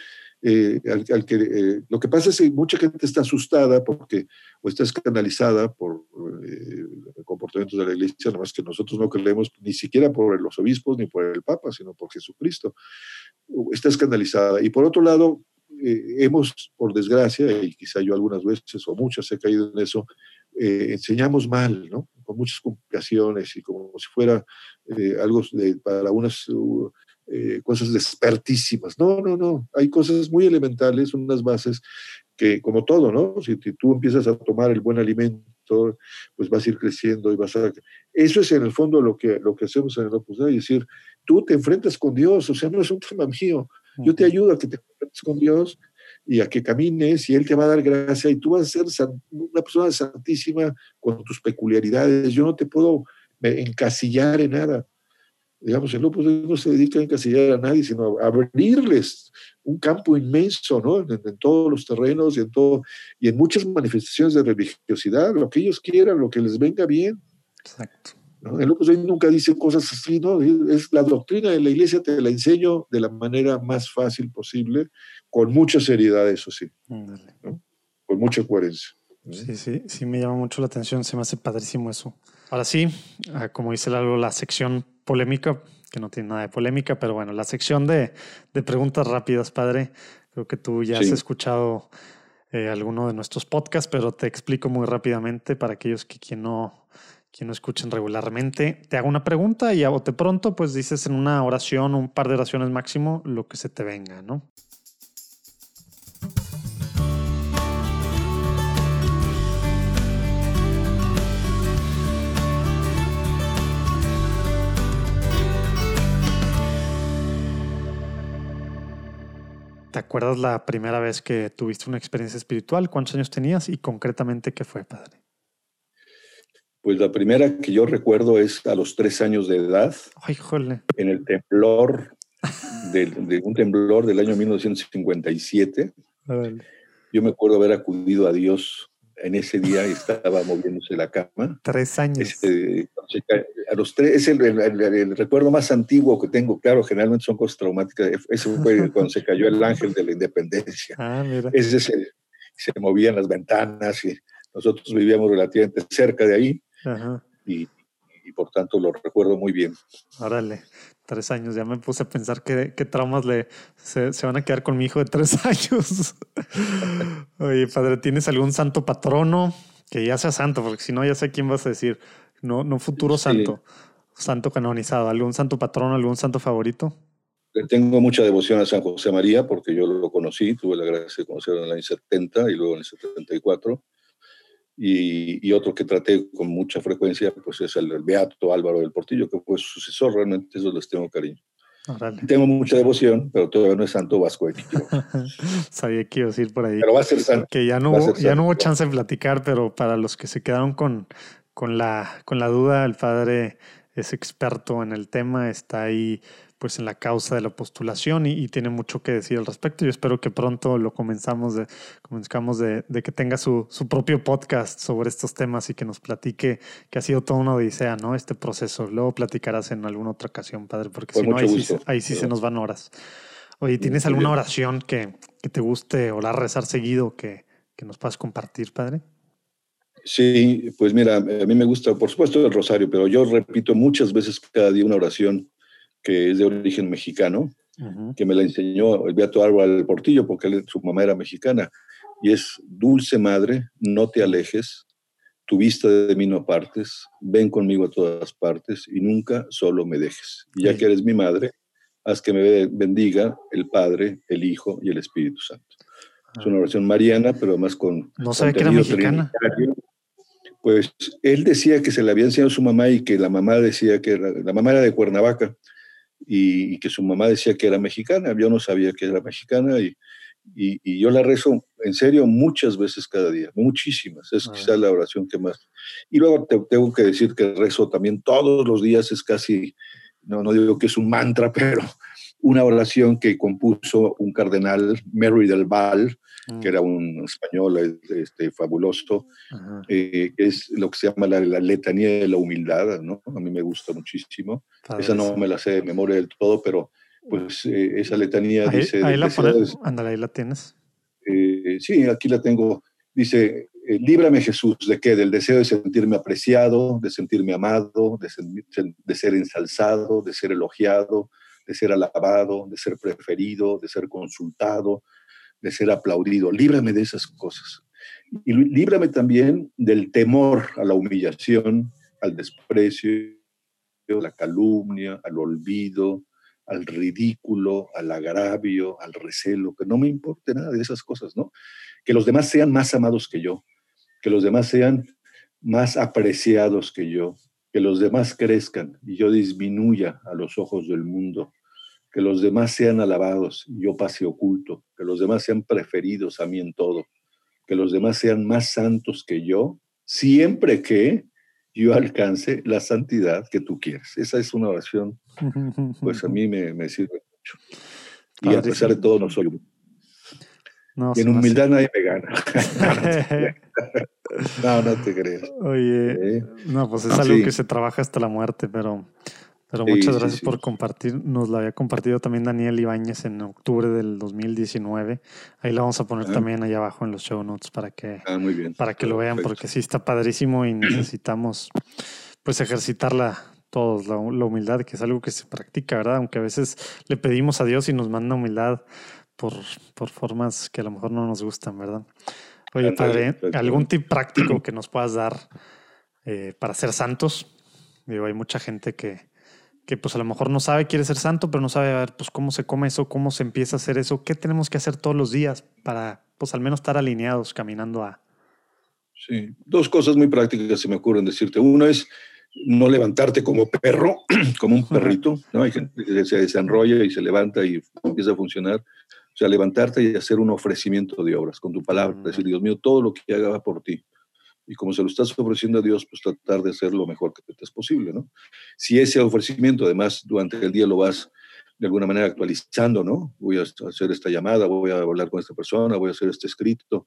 S1: eh, al, que, eh, lo que pasa es que mucha gente está asustada porque o está escandalizada por eh, comportamientos de la iglesia, nada más que nosotros no creemos ni siquiera por los obispos ni por el Papa, sino por Jesucristo. Está escandalizada. Y por otro lado, hemos, por desgracia, y quizá yo algunas veces o muchas he caído en eso, eh, enseñamos mal, ¿no? Con muchas complicaciones y como si fuera eh, algo de, para unas uh, eh, cosas despertísimas. No, no, no. Hay cosas muy elementales, unas bases que, como todo, ¿no? Si tú empiezas a tomar el buen alimento, pues vas a ir creciendo y vas a... Eso es en el fondo lo que, lo que hacemos en el Opus Dei, es decir, tú te enfrentas con Dios, o sea, no es un tema mío. Yo te ayudo a que te enfrentes con Dios y a que camines y Él te va a dar gracia y tú vas a ser una persona santísima con tus peculiaridades. Yo no te puedo encasillar en nada. Digamos, el Opus no se dedica a encasillar a nadie, sino a abrirles un campo inmenso, ¿no? En, todos los terrenos y en, todo, y en muchas manifestaciones de religiosidad, lo que ellos quieran, lo que les venga bien.
S3: Exacto.
S1: El Opus nunca dice cosas así, ¿no? Es la doctrina de la iglesia, te la enseño de la manera más fácil posible, con mucha seriedad, eso sí, con mucha coherencia.
S3: Sí, sí, sí me llama mucho la atención, se me hace padrísimo eso. Ahora sí, ah, como dice Lalo, la sección polémica, que no tiene nada de polémica, pero bueno, la sección de, de preguntas rápidas, padre. Creo que tú ya has escuchado eh, alguno de nuestros podcasts, pero te explico muy rápidamente para aquellos que quien no, quien no escuchen regularmente. Te hago una pregunta y a bote pronto, pues dices en una oración, un par de oraciones máximo, lo que se te venga, ¿no? ¿Te acuerdas la primera vez que tuviste una experiencia espiritual? ¿Cuántos años tenías y concretamente qué fue, padre?
S1: Pues la primera que yo recuerdo es a los tres años de edad.
S3: Ay, jole.
S1: En el temblor, de, un temblor del año 1957. Yo me acuerdo haber acudido a Dios en ese día estaba moviéndose la cama.
S3: Tres años.
S1: Este, a los tres, es el, recuerdo más antiguo que tengo, claro, generalmente son cosas traumáticas. Eso fue cuando se cayó el ángel de la independencia.
S3: Ah, mira.
S1: Ese se, se movían las ventanas y nosotros vivíamos relativamente cerca de ahí Y, y, por tanto lo recuerdo muy bien.
S3: Órale, tres años, ya me puse a pensar qué, qué traumas le, se, se, van a quedar con mi hijo de tres años. Oye, padre, ¿tienes algún santo patrono? Que ya sea santo, porque si no, ya sé quién vas a decir. No, no futuro santo, santo canonizado. ¿Algún santo patrono, algún santo favorito?
S1: Tengo mucha devoción a San José María porque yo lo conocí, tuve la gracia de conocerlo en el año 70 y luego en el 74. Y, y, otro que traté con mucha frecuencia pues es el, Beato Álvaro del Portillo, que fue su sucesor, realmente eso les tengo cariño. Tengo mucha devoción, pero todavía no es santo vasco de
S3: Sabía que iba a decir por ahí.
S1: Pero va a ser santo.
S3: Que ya no, hubo, ya no hubo chance de platicar, pero para los que se quedaron con, con, la, con la duda, el padre es experto en el tema, está ahí pues en la causa de la postulación y, tiene mucho que decir al respecto. Yo espero que pronto lo comenzamos de, comenzamos de, que tenga su, su, propio podcast sobre estos temas y que nos platique que ha sido toda una odisea, ¿no? Este proceso. Luego platicarás en alguna otra ocasión, padre, porque si no, ahí sí, ahí sí, se nos van horas. Oye, ¿tienes alguna oración que, que te guste o la rezar seguido que, que nos puedas compartir, padre?
S1: Sí, pues mira, a mí me gusta, por supuesto, el rosario, pero yo repito muchas veces cada día una oración que es de origen mexicano, que me la enseñó el Beato Álvaro del Portillo, porque su mamá era mexicana, y es, dulce madre, no te alejes, tu vista de mí no apartes, ven conmigo a todas partes y nunca solo me dejes. Y ya que eres mi madre, haz que me bendiga el Padre, el Hijo y el Espíritu Santo. Es una ah. oración mariana, pero además con...
S3: No sabe que era mexicana.
S1: Pues él decía que se le había enseñado a su mamá y que la mamá decía que la mamá era de Cuernavaca y, que su mamá decía que era mexicana. Yo no sabía que era mexicana y, y, yo la rezo en serio muchas veces cada día, muchísimas. Es ah. quizás la oración que más. Y luego te, tengo que decir que rezo también todos los días, es casi, no, no digo que es un mantra, pero una oración que compuso un cardenal, Mary del Val, que era un español este, fabuloso, eh, es lo que se llama la, letanía de la humildad, ¿no? A mí me gusta muchísimo. Esa no me la sé de memoria del todo, pero pues eh, esa letanía dice...
S3: Ahí la pones, ándale, ahí la tienes.
S1: Eh, sí, aquí la tengo. Dice, líbrame Jesús, ¿de qué? Del deseo de sentirme apreciado, de sentirme amado, de, de ser ensalzado, de ser elogiado, de ser alabado, de ser preferido, de ser consultado, de ser aplaudido. Líbrame de esas cosas. Y líbrame también del temor a la humillación, al desprecio, a la calumnia, al olvido, al ridículo, al agravio, al recelo, que no me importe nada de esas cosas, ¿no? Que los demás sean más amados que yo, que los demás sean más apreciados que yo, que los demás crezcan y yo disminuya a los ojos del mundo que los demás sean alabados y yo pase oculto, que los demás sean preferidos a mí en todo, que los demás sean más santos que yo, siempre que yo alcance la santidad que tú quieres. Esa es una oración, pues a mí me, sirve mucho. Y a pesar de todo no soy no, y en humildad nadie me gana. no, no te crees.
S3: Oye, no, pues es algo que se trabaja hasta la muerte, pero pero muchas gracias por compartir. Nos la había compartido también Daniel Ibáñez en octubre del 2019. Ahí la vamos a poner ah. también allá abajo en los show notes para que,
S1: ah,
S3: Para que lo vean, porque sí está padrísimo y necesitamos pues ejercitarla todos, la, humildad, que es algo que se practica, ¿verdad? Aunque a veces le pedimos a Dios y nos manda humildad por, por formas que a lo mejor no nos gustan, ¿verdad? Oye, padre, ¿algún tip práctico que nos puedas dar eh, para ser santos? Digo, hay mucha gente que, que pues a lo mejor no sabe, quiere ser santo, pero no sabe a ver, pues cómo se come eso, cómo se empieza a hacer eso, qué tenemos que hacer todos los días para pues al menos estar alineados caminando a...
S1: Sí, dos cosas muy prácticas se me ocurren decirte. Uno es no levantarte como perro, como un perrito, ¿no? Hay gente que se desenrolla y se levanta y empieza a funcionar. O sea, levantarte y hacer un ofrecimiento de obras con tu palabra, decir, Dios mío, todo lo que haga va por ti y como se lo estás ofreciendo a Dios, pues tratar de hacer lo mejor que te es posible, ¿no? Si ese ofrecimiento, además, durante el día lo vas de alguna manera actualizando, ¿no? Voy a hacer esta llamada, voy a hablar con esta persona, voy a hacer este escrito,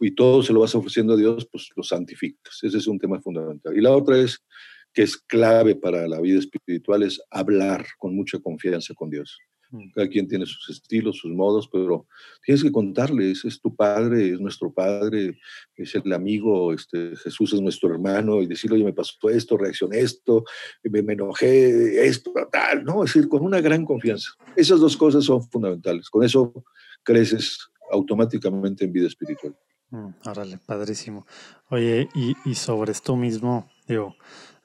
S1: y todo se lo vas ofreciendo a Dios, pues lo santificas. Ese es un tema fundamental. Y la otra es, que es clave para la vida espiritual, es hablar con mucha confianza con Dios. Cada quien tiene sus estilos, sus modos, pero tienes que contarles, es tu padre, es nuestro padre, es el amigo, este, Jesús es nuestro hermano, y decirle, oye, me pasó esto, reaccioné esto, me, me enojé, esto, tal, ¿no? Es decir, con una gran confianza. Esas dos cosas son fundamentales. Con eso creces automáticamente en vida espiritual.
S3: Mm, órale, padrísimo. Oye, y, y sobre esto mismo, digo,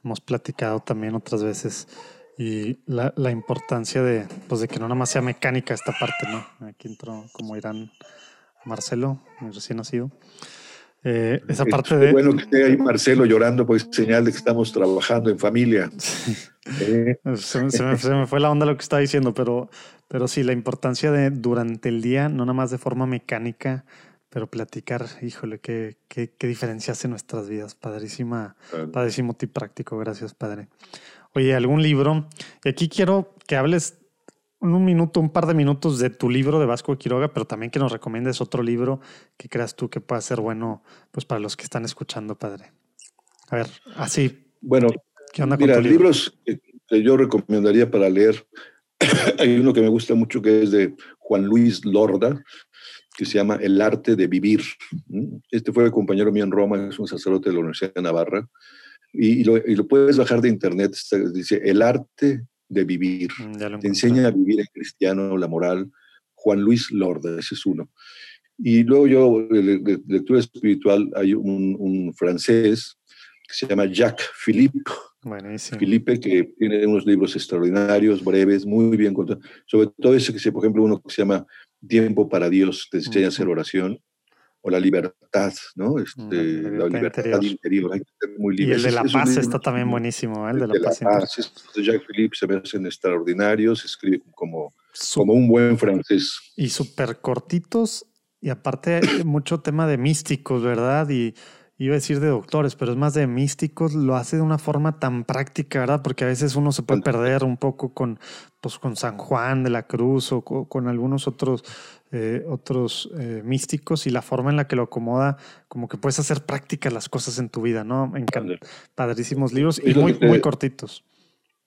S3: hemos platicado también otras veces y la, la, importancia de, pues de que no nada más sea mecánica esta parte, ¿no? Aquí entró como Irán Marcelo, mi recién nacido. Eh, esa parte de.
S1: Bueno que esté ahí Marcelo llorando, pues señal de que estamos trabajando en familia.
S3: Eh. Se, me, fue la onda lo que estaba diciendo, pero, pero sí, la importancia de durante el día, no nada más de forma mecánica, pero platicar, híjole, qué, qué, qué diferencia hace nuestras vidas. Padrísima, padrísimo tip práctico. Gracias, padre. Oye, algún libro. Y aquí quiero que hables un minuto, un par de minutos de tu libro de Vasco de Quiroga, pero también que nos recomiendes otro libro que creas tú que pueda ser bueno pues para los que están escuchando, padre. A ver, así.
S1: Bueno, ¿qué onda mira, libros que yo recomendaría para leer. Hay uno que me gusta mucho que es de Juan Luis Lorda, que se llama El arte de vivir. Este fue el compañero mío en Roma, es un sacerdote de la Universidad de Navarra y, lo, puedes bajar de internet, dice El arte de vivir. Mm, Te enseña a vivir en cristiano, la moral. Juan Luis Lorda, ese es uno. Y luego yo, de, lectura espiritual, hay un, francés que se llama Jacques Philippe. Buenísimo. Philippe, que tiene unos libros extraordinarios, breves, muy bien contados. Sobre todo ese que, se, por ejemplo, uno que se llama Tiempo para Dios, te enseña a hacer oración o la libertad, ¿no? Este, la, libertad interior. Hay que ser muy libre.
S3: Y el de la paz está también buenísimo, ¿eh? el de la, paz.
S1: La Jacques Philippe se me hacen extraordinarios, escribe como, como un buen francés.
S3: Y súper cortitos, y aparte mucho tema de místicos, ¿verdad? Y iba a decir de doctores, pero es más de místicos, lo hace de una forma tan práctica, ¿verdad? Porque a veces uno se puede perder un poco con, pues, con San Juan de la Cruz o con, algunos otros, eh, otros eh, místicos y la forma en la que lo acomoda, como que puedes hacer prácticas las cosas en tu vida, ¿no? Me encantan. Padrísimos libros y muy, muy cortitos.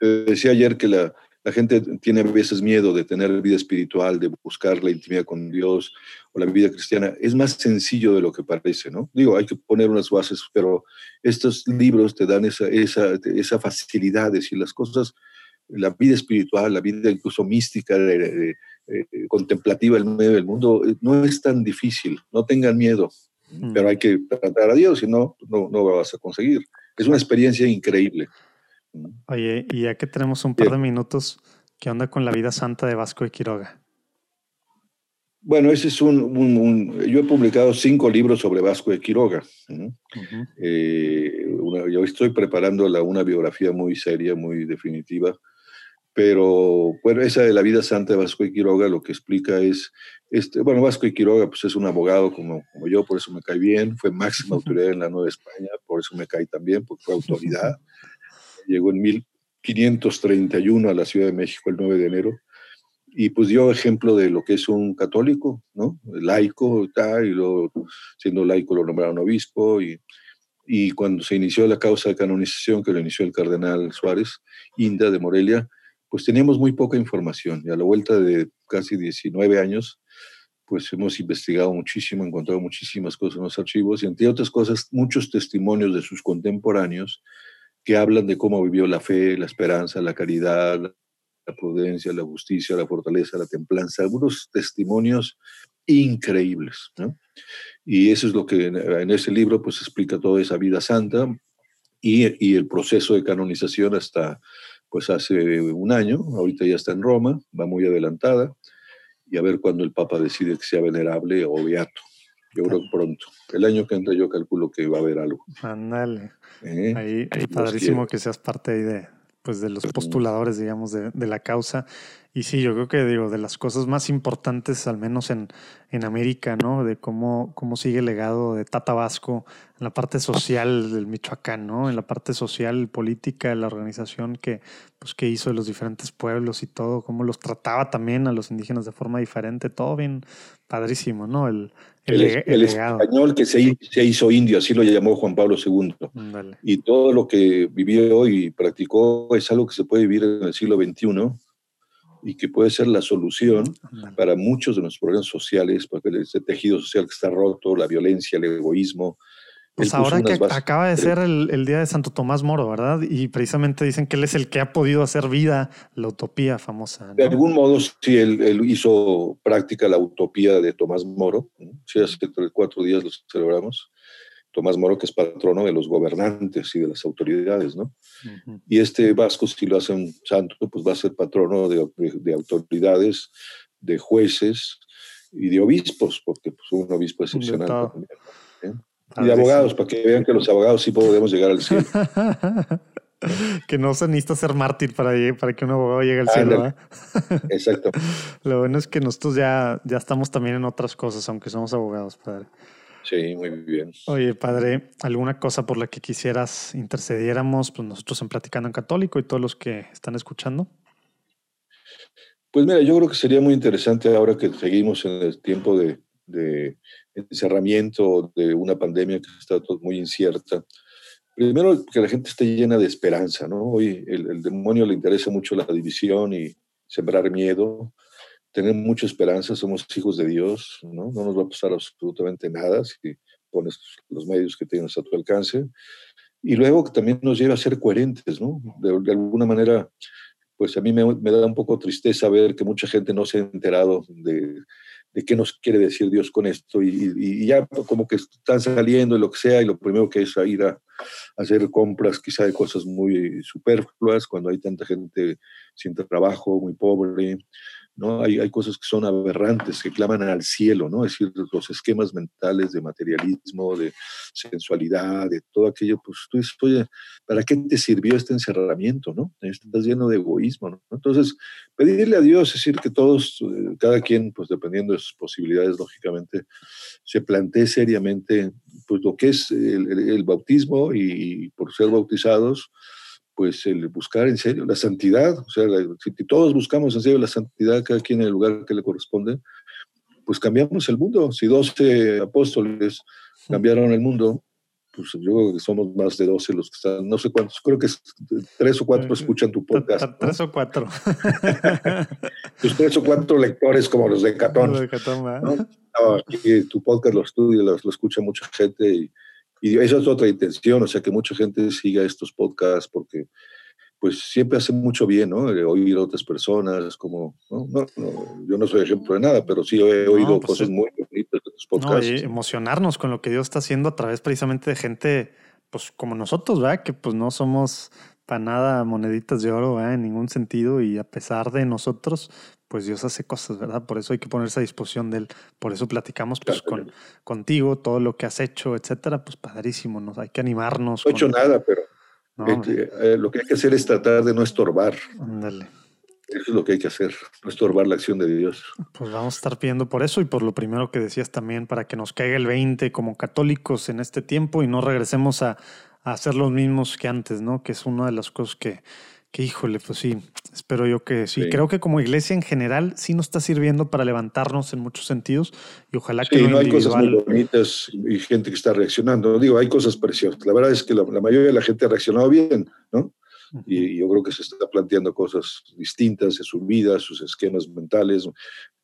S1: decía ayer que la, la gente tiene a veces miedo de tener vida espiritual, de buscar la intimidad con Dios o la vida cristiana. Es más sencillo de lo que parece, ¿no? Digo, hay que poner unas bases, pero estos libros te dan esa, esa, esa facilidad de decir las cosas, la vida espiritual, la vida incluso mística, eh, contemplativa en medio del mundo, eh, no es tan difícil. No tengan miedo, mm. pero hay que tratar a Dios, si no, no, no vas a conseguir. Es una experiencia increíble.
S3: Oye, y ya que tenemos un par de minutos, ¿qué onda con la vida santa de Vasco de Quiroga?
S1: Bueno, ese es un, Yo he publicado cinco libros sobre Vasco de Quiroga. Eh, yo estoy preparando una biografía muy seria, muy definitiva, Pero bueno, esa de la vida santa de Vasco y Quiroga lo que explica es, este, bueno, Vasco y Quiroga pues es un abogado como, como yo, por eso me cae bien, fue máxima autoridad en la Nueva España, por eso me cae también, porque fue autoridad. Llegó en 1531 a la Ciudad de México el 9 de enero y pues dio ejemplo de lo que es un católico, ¿no? Laico tal, y luego siendo laico lo nombraron obispo y, y cuando se inició la causa de canonización que lo inició el cardenal Suárez, Inda de Morelia, pues teníamos muy poca información y a la vuelta de casi 19 años, pues hemos investigado muchísimo, encontrado muchísimas cosas en los archivos y entre otras cosas muchos testimonios de sus contemporáneos que hablan de cómo vivió la fe, la esperanza, la caridad, la prudencia, la justicia, la fortaleza, la templanza, algunos testimonios increíbles. ¿no? Y eso es lo que en ese libro pues explica toda esa vida santa y, el proceso de canonización hasta pues hace un año, ahorita ya está en Roma, va muy adelantada, y a ver cuándo el Papa decide que sea venerable o beato. Yo creo que pronto. El año que entra yo calculo que va a haber algo.
S3: Ándale. ¿Eh? Ahí, ahí padrísimo que seas parte ahí de, pues de los postuladores, digamos, de, de, la causa. Y sí, yo creo que digo, de las cosas más importantes, al menos en, en América, ¿no? De cómo, cómo sigue el legado de Tata Vasco en la parte social del Michoacán, ¿no? En la parte social, política, la organización que, pues, que hizo de los diferentes pueblos y todo, cómo los trataba también a los indígenas de forma diferente, todo bien padrísimo, ¿no? El,
S1: el, el, el español que se, se, hizo indio, así lo llamó Juan Pablo II. Dale. Y todo lo que vivió y practicó es algo que se puede vivir en el siglo XXI y que puede ser la solución para muchos de nuestros problemas sociales, porque ese tejido social que está roto, la violencia, el egoísmo,
S3: pues ahora que acaba de ser el, el, día de Santo Tomás Moro, ¿verdad? Y precisamente dicen que él es el que ha podido hacer vida la utopía famosa. ¿no?
S1: De algún modo, sí, él, él, hizo práctica la utopía de Tomás Moro. Sí, hace tres, cuatro días lo celebramos. Tomás Moro, que es patrono de los gobernantes y de las autoridades, ¿no? Uh -huh. Y este Vasco, si lo hace un santo, pues va a ser patrono de, de, de autoridades, de jueces y de obispos, porque pues, un obispo excepcional también. ¿eh? Y de abogados, para que vean que los abogados sí podemos llegar al cielo.
S3: que no se necesita ser mártir para, para que un abogado llegue al cielo. ¿eh?
S1: Exacto.
S3: Lo bueno es que nosotros ya, ya estamos también en otras cosas, aunque somos abogados, padre.
S1: Sí, muy bien.
S3: Oye, padre, ¿alguna cosa por la que quisieras intercediéramos? Pues nosotros en Platicando en Católico y todos los que están escuchando.
S1: Pues mira, yo creo que sería muy interesante ahora que seguimos en el tiempo de, de encerramiento, de una pandemia que está todo muy incierta. Primero, que la gente esté llena de esperanza, ¿no? Hoy el, el demonio le interesa mucho la división y sembrar miedo, tener mucha esperanza, somos hijos de Dios, ¿no? No nos va a pasar absolutamente nada si pones los medios que tienes a tu alcance. Y luego que también nos lleva a ser coherentes, ¿no? De, de alguna manera, pues a mí me, me, da un poco tristeza ver que mucha gente no se ha enterado de, de qué nos quiere decir Dios con esto y, y, ya como que están saliendo y lo que sea y lo primero que es ir a, a hacer compras quizá de cosas muy superfluas cuando hay tanta gente sin trabajo, muy pobre, ¿no? Hay, hay cosas que son aberrantes, que claman al cielo, ¿no? Es decir, los esquemas mentales de materialismo, de sensualidad, de todo aquello, pues tú dices, oye, ¿para qué te sirvió este encerramiento, no? Estás lleno de egoísmo, ¿no? Entonces, pedirle a Dios, es decir, que todos, eh, cada quien, pues dependiendo de sus posibilidades, lógicamente, se plantee seriamente, pues lo que es el, el, el bautismo y, y por ser bautizados, pues el buscar en serio la santidad, o sea, la, si todos buscamos en serio la santidad, cada quien en el lugar que le corresponde, pues cambiamos el mundo. Si 12 apóstoles cambiaron el mundo, pues yo creo que somos más de 12 los que están, no sé cuántos, creo que tres o cuatro escuchan tu podcast. ¿no?
S3: Tres o cuatro.
S1: Tus tres o cuatro lectores como los de Catón. Los de Catón ¿no? no, tu podcast lo estudia, lo, lo escucha mucha gente y, y esa es otra intención, o sea, que mucha gente siga estos podcasts porque pues siempre hace mucho bien, ¿no? Oír a otras personas, como, ¿no? No, no, yo no soy ejemplo de nada, pero sí he oído pues, cosas muy bonitas de tus podcasts.
S3: y emocionarnos con lo que Dios está haciendo a través precisamente de gente, pues como nosotros, ¿verdad? Que pues no somos para nada moneditas de oro, ¿verdad? En ningún sentido, y a pesar de nosotros, pues Dios hace cosas, ¿verdad? Por eso hay que ponerse a disposición de Él. Por eso platicamos pues, con, contigo, todo lo que has hecho, etcétera, pues padrísimo, ¿no? Hay que animarnos.
S1: No he con... hecho nada, pero no, eh, lo que hay que hacer es tratar de no estorbar.
S3: Ándale.
S1: Eso es lo que hay que hacer, no estorbar la acción de Dios.
S3: Pues vamos a estar pidiendo por eso y por lo primero que decías también, para que nos caiga el 20 como católicos en este tiempo y no regresemos a, a hacer los mismos que antes, ¿no? Que es una de las cosas que, que híjole, pues sí, espero yo que sí. Creo que como iglesia en general sí nos está sirviendo para levantarnos en muchos sentidos y ojalá que
S1: no hay cosas muy bonitas y gente que está reaccionando. Digo, hay cosas preciosas. La verdad es que la, mayoría de la gente ha reaccionado bien, ¿no? Y yo creo que se está planteando cosas distintas en su vida, sus esquemas mentales,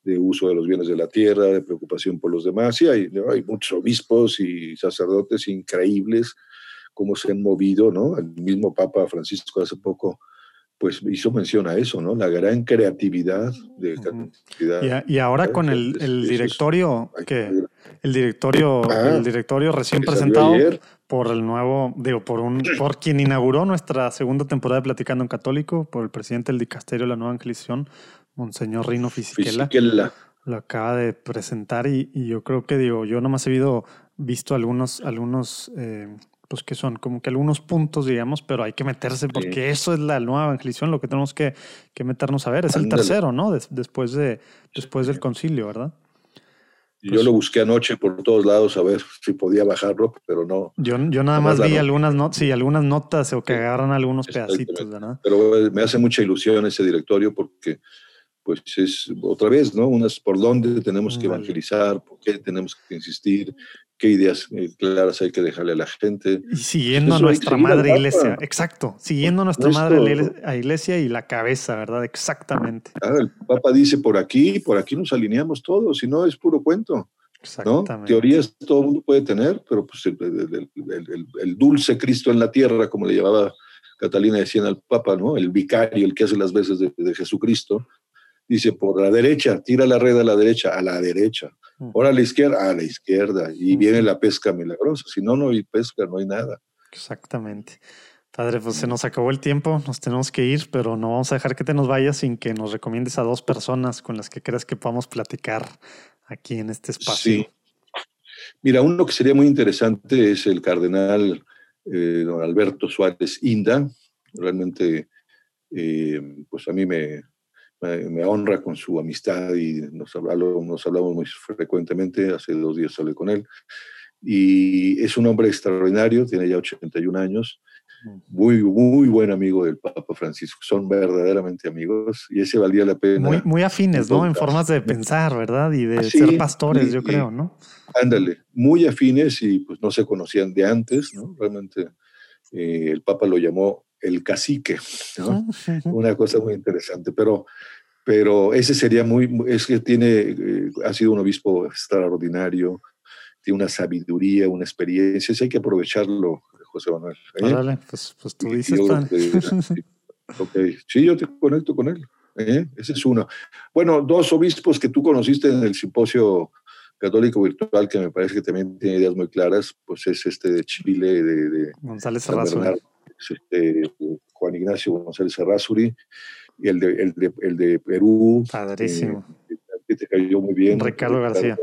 S1: de uso de los bienes de la tierra, de preocupación por los demás. Y hay, hay muchos obispos y sacerdotes increíbles cómo se han movido, ¿no? El mismo Papa Francisco hace poco pues hizo mención a eso, ¿no? La gran creatividad de
S3: y, ahora con el, directorio que el directorio ah, el directorio recién presentado por el nuevo digo por un por quien inauguró nuestra segunda temporada de platicando en católico por el presidente del dicasterio de la nueva Anglicisión monseñor Rino Fisichella, lo acaba de presentar y, yo creo que digo yo nomás he visto algunos algunos eh, pues que son como que algunos puntos, digamos, pero hay que meterse porque eso es la nueva evangelización, lo que tenemos que, que meternos a ver. Es el tercero, ¿no? después, de, después del concilio, ¿verdad?
S1: yo pues lo busqué anoche por todos lados a ver si podía bajarlo, pero no.
S3: Yo, yo nada más vi algunas notas, sí, algunas notas o que agarran algunos pedacitos, ¿verdad?
S1: Pero eh, me hace mucha ilusión ese directorio porque, pues es otra vez, ¿no? Unas por dónde tenemos que evangelizar, por qué tenemos que insistir, qué ideas eh, claras hay que dejarle a la gente.
S3: Y siguiendo a nuestra madre iglesia, exacto, siguiendo a nuestra madre iglesia y la cabeza, ¿verdad? Exactamente.
S1: el Papa dice por aquí, por aquí nos alineamos todos, si no es puro cuento. Exactamente. Teorías todo el mundo puede tener, pero pues el, dulce Cristo en la tierra, como le llamaba Catalina decía al Papa, ¿no? El vicario, el que hace las veces de, de Jesucristo, dice por la derecha, tira la red a la derecha, a la derecha. Ahora a la izquierda, a la izquierda. Y viene la pesca milagrosa. Si no, no hay pesca, no hay nada.
S3: Exactamente. Padre, pues se nos acabó el tiempo, nos tenemos que ir, pero no vamos a dejar que te nos vayas sin que nos recomiendes a dos personas con las que creas que podamos platicar aquí en este espacio. Sí.
S1: Mira, uno que sería muy interesante es el cardenal eh, don Alberto Suárez Inda. Realmente, eh, pues a mí me, me, honra con su amistad y nos hablamos, nos hablamos muy frecuentemente. Hace dos días hablé con él. Y es un hombre extraordinario, tiene ya 81 años, muy, muy buen amigo del Papa Francisco. Son verdaderamente amigos y ese valía la pena.
S3: Muy, muy afines, ¿no? En formas de pensar, ¿verdad? Y de ser pastores, yo creo, ¿no?
S1: Ándale, muy afines y pues no se conocían de antes, ¿no? Realmente eh, el Papa lo llamó el cacique, ¿no? Una cosa muy interesante, pero, pero ese sería muy, es que tiene, eh, ha sido un obispo extraordinario, tiene una sabiduría, una experiencia, hay que aprovecharlo, José Manuel.
S3: ¿eh? pues, pues, tú dices,
S1: Sí, yo te conecto con él. ¿eh? Ese es uno. Bueno, dos obispos que tú conociste en el simposio católico virtual, que me parece que también tiene ideas muy claras, pues es este de Chile, de,
S3: González Serrazo
S1: este, Juan Ignacio González Serrazuri, y el de, el de, el de Perú.
S3: Padrísimo.
S1: Eh, que te cayó muy bien.
S3: Ricardo García.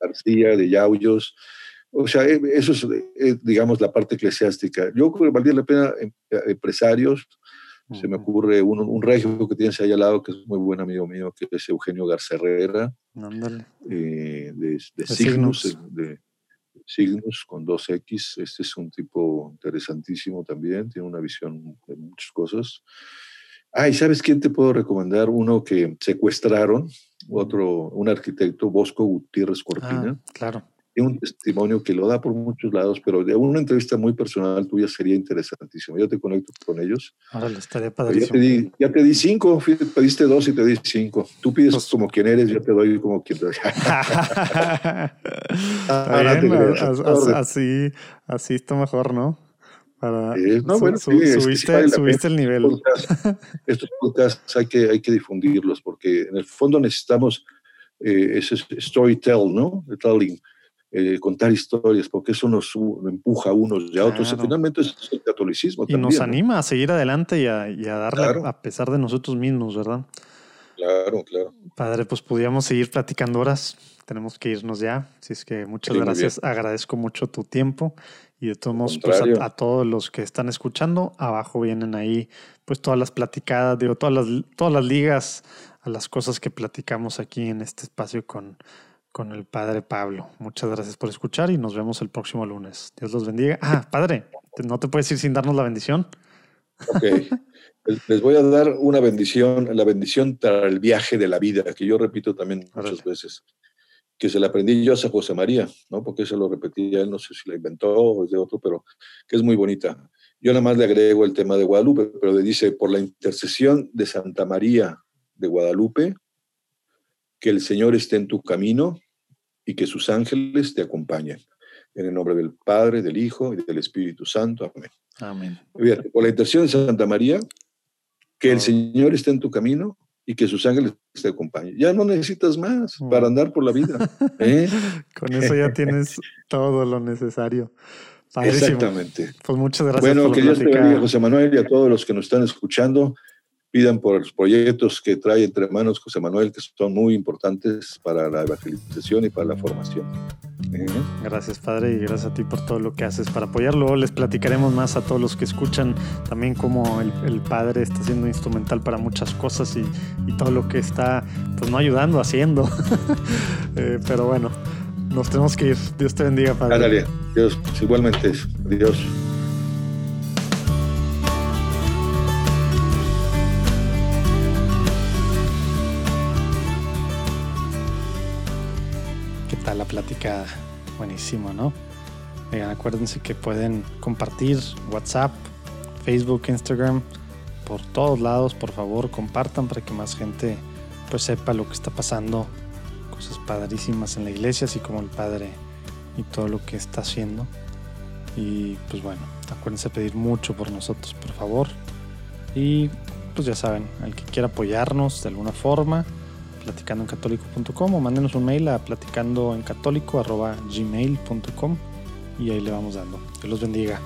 S1: García, de Yauyos. O sea, eh, eso es, eh, digamos, la parte eclesiástica. Yo creo que valdría la pena empresarios. Se me ocurre un, un regio que tienes ahí al lado, que es muy buen amigo mío, que es Eugenio Garza Herrera, de, de, Signos, de, Signos con dos X. Este es un tipo interesantísimo también, tiene una visión de muchas cosas. Ah, ¿y sabes quién te puedo recomendar? Uno que secuestraron, otro, un arquitecto, Bosco Gutiérrez Cortina.
S3: Ah, claro
S1: un testimonio que lo da por muchos lados, pero de una entrevista muy personal tuya sería interesantísimo. Yo te conecto con ellos.
S3: Ahora estaría
S1: Ya te, di, ya te di cinco, pediste dos y te di cinco. Tú pides pues como quien eres, yo te doy como quien eres.
S3: así, así está mejor, ¿no? Para, no, bueno, subiste, subiste el nivel.
S1: Estos podcasts, hay, que, hay que difundirlos porque en el fondo necesitamos eh, ese storytelling, ¿no? El telling eh, contar historias, porque eso nos empuja a unos y a otros. Y finalmente es el catolicismo.
S3: Y nos anima a seguir adelante y a, darle a pesar de nosotros mismos, ¿verdad?
S1: Claro, claro.
S3: Padre, pues pudiéramos seguir platicando horas. Tenemos que irnos ya. Así es que muchas gracias. Agradezco mucho tu tiempo. Y de todos modos, pues a, todos los que están escuchando, abajo vienen ahí pues todas las platicadas, digo, todas las, todas las ligas a las cosas que platicamos aquí en este espacio con, con el Padre Pablo. Muchas gracias por escuchar y nos vemos el próximo lunes. Dios los bendiga. Ah, Padre, ¿no te puedes ir sin darnos la bendición?
S1: Ok. Les voy a dar una bendición, la bendición para el viaje de la vida, que yo repito también muchas veces, que se la aprendí yo a José María, ¿no? Porque se lo repetía él, no sé si la inventó o es de otro, pero que es muy bonita. Yo nada más le agrego el tema de Guadalupe, pero le dice, por la intercesión de Santa María de Guadalupe, que el Señor esté en tu camino y que sus ángeles te acompañen. En el nombre del Padre, del Hijo y del Espíritu Santo. Amén.
S3: Amén.
S1: Bien, por la intercesión de Santa María, que el Señor esté en tu camino y que sus ángeles te acompañen. Ya no necesitas más para andar por la vida. ¿eh?
S3: Con eso ya tienes todo lo necesario.
S1: Exactamente.
S3: Pues muchas gracias.
S1: Bueno, que Dios te bendiga, José Manuel, y a todos los que nos están escuchando. Pidan por los proyectos que trae entre manos José Manuel, que son muy importantes para la evangelización y para la formación.
S3: Gracias, Padre, y gracias a ti por todo lo que haces para apoyarlo. Les platicaremos más a todos los que escuchan también cómo el, Padre está siendo instrumental para muchas cosas y, todo lo que está, pues no ayudando, haciendo. Eh, pero bueno, nos tenemos que ir. Dios te bendiga, Padre.
S1: Ándale, Dios, igualmente. Dios.
S3: Plática? Buenísimo, ¿no? acuérdense que pueden compartir WhatsApp, Facebook, Instagram, por todos lados, por favor, compartan para que más gente pues sepa lo que está pasando, cosas padrísimas en la iglesia, así como el Padre y todo lo que está haciendo. Y pues bueno, acuérdense pedir mucho por nosotros, por favor. Y pues ya saben, el que quiera apoyarnos de alguna forma, platicandoencatólico.com o mándenos un mail a platicandoencatólico.gmail.com y ahí le vamos dando. Que los bendiga.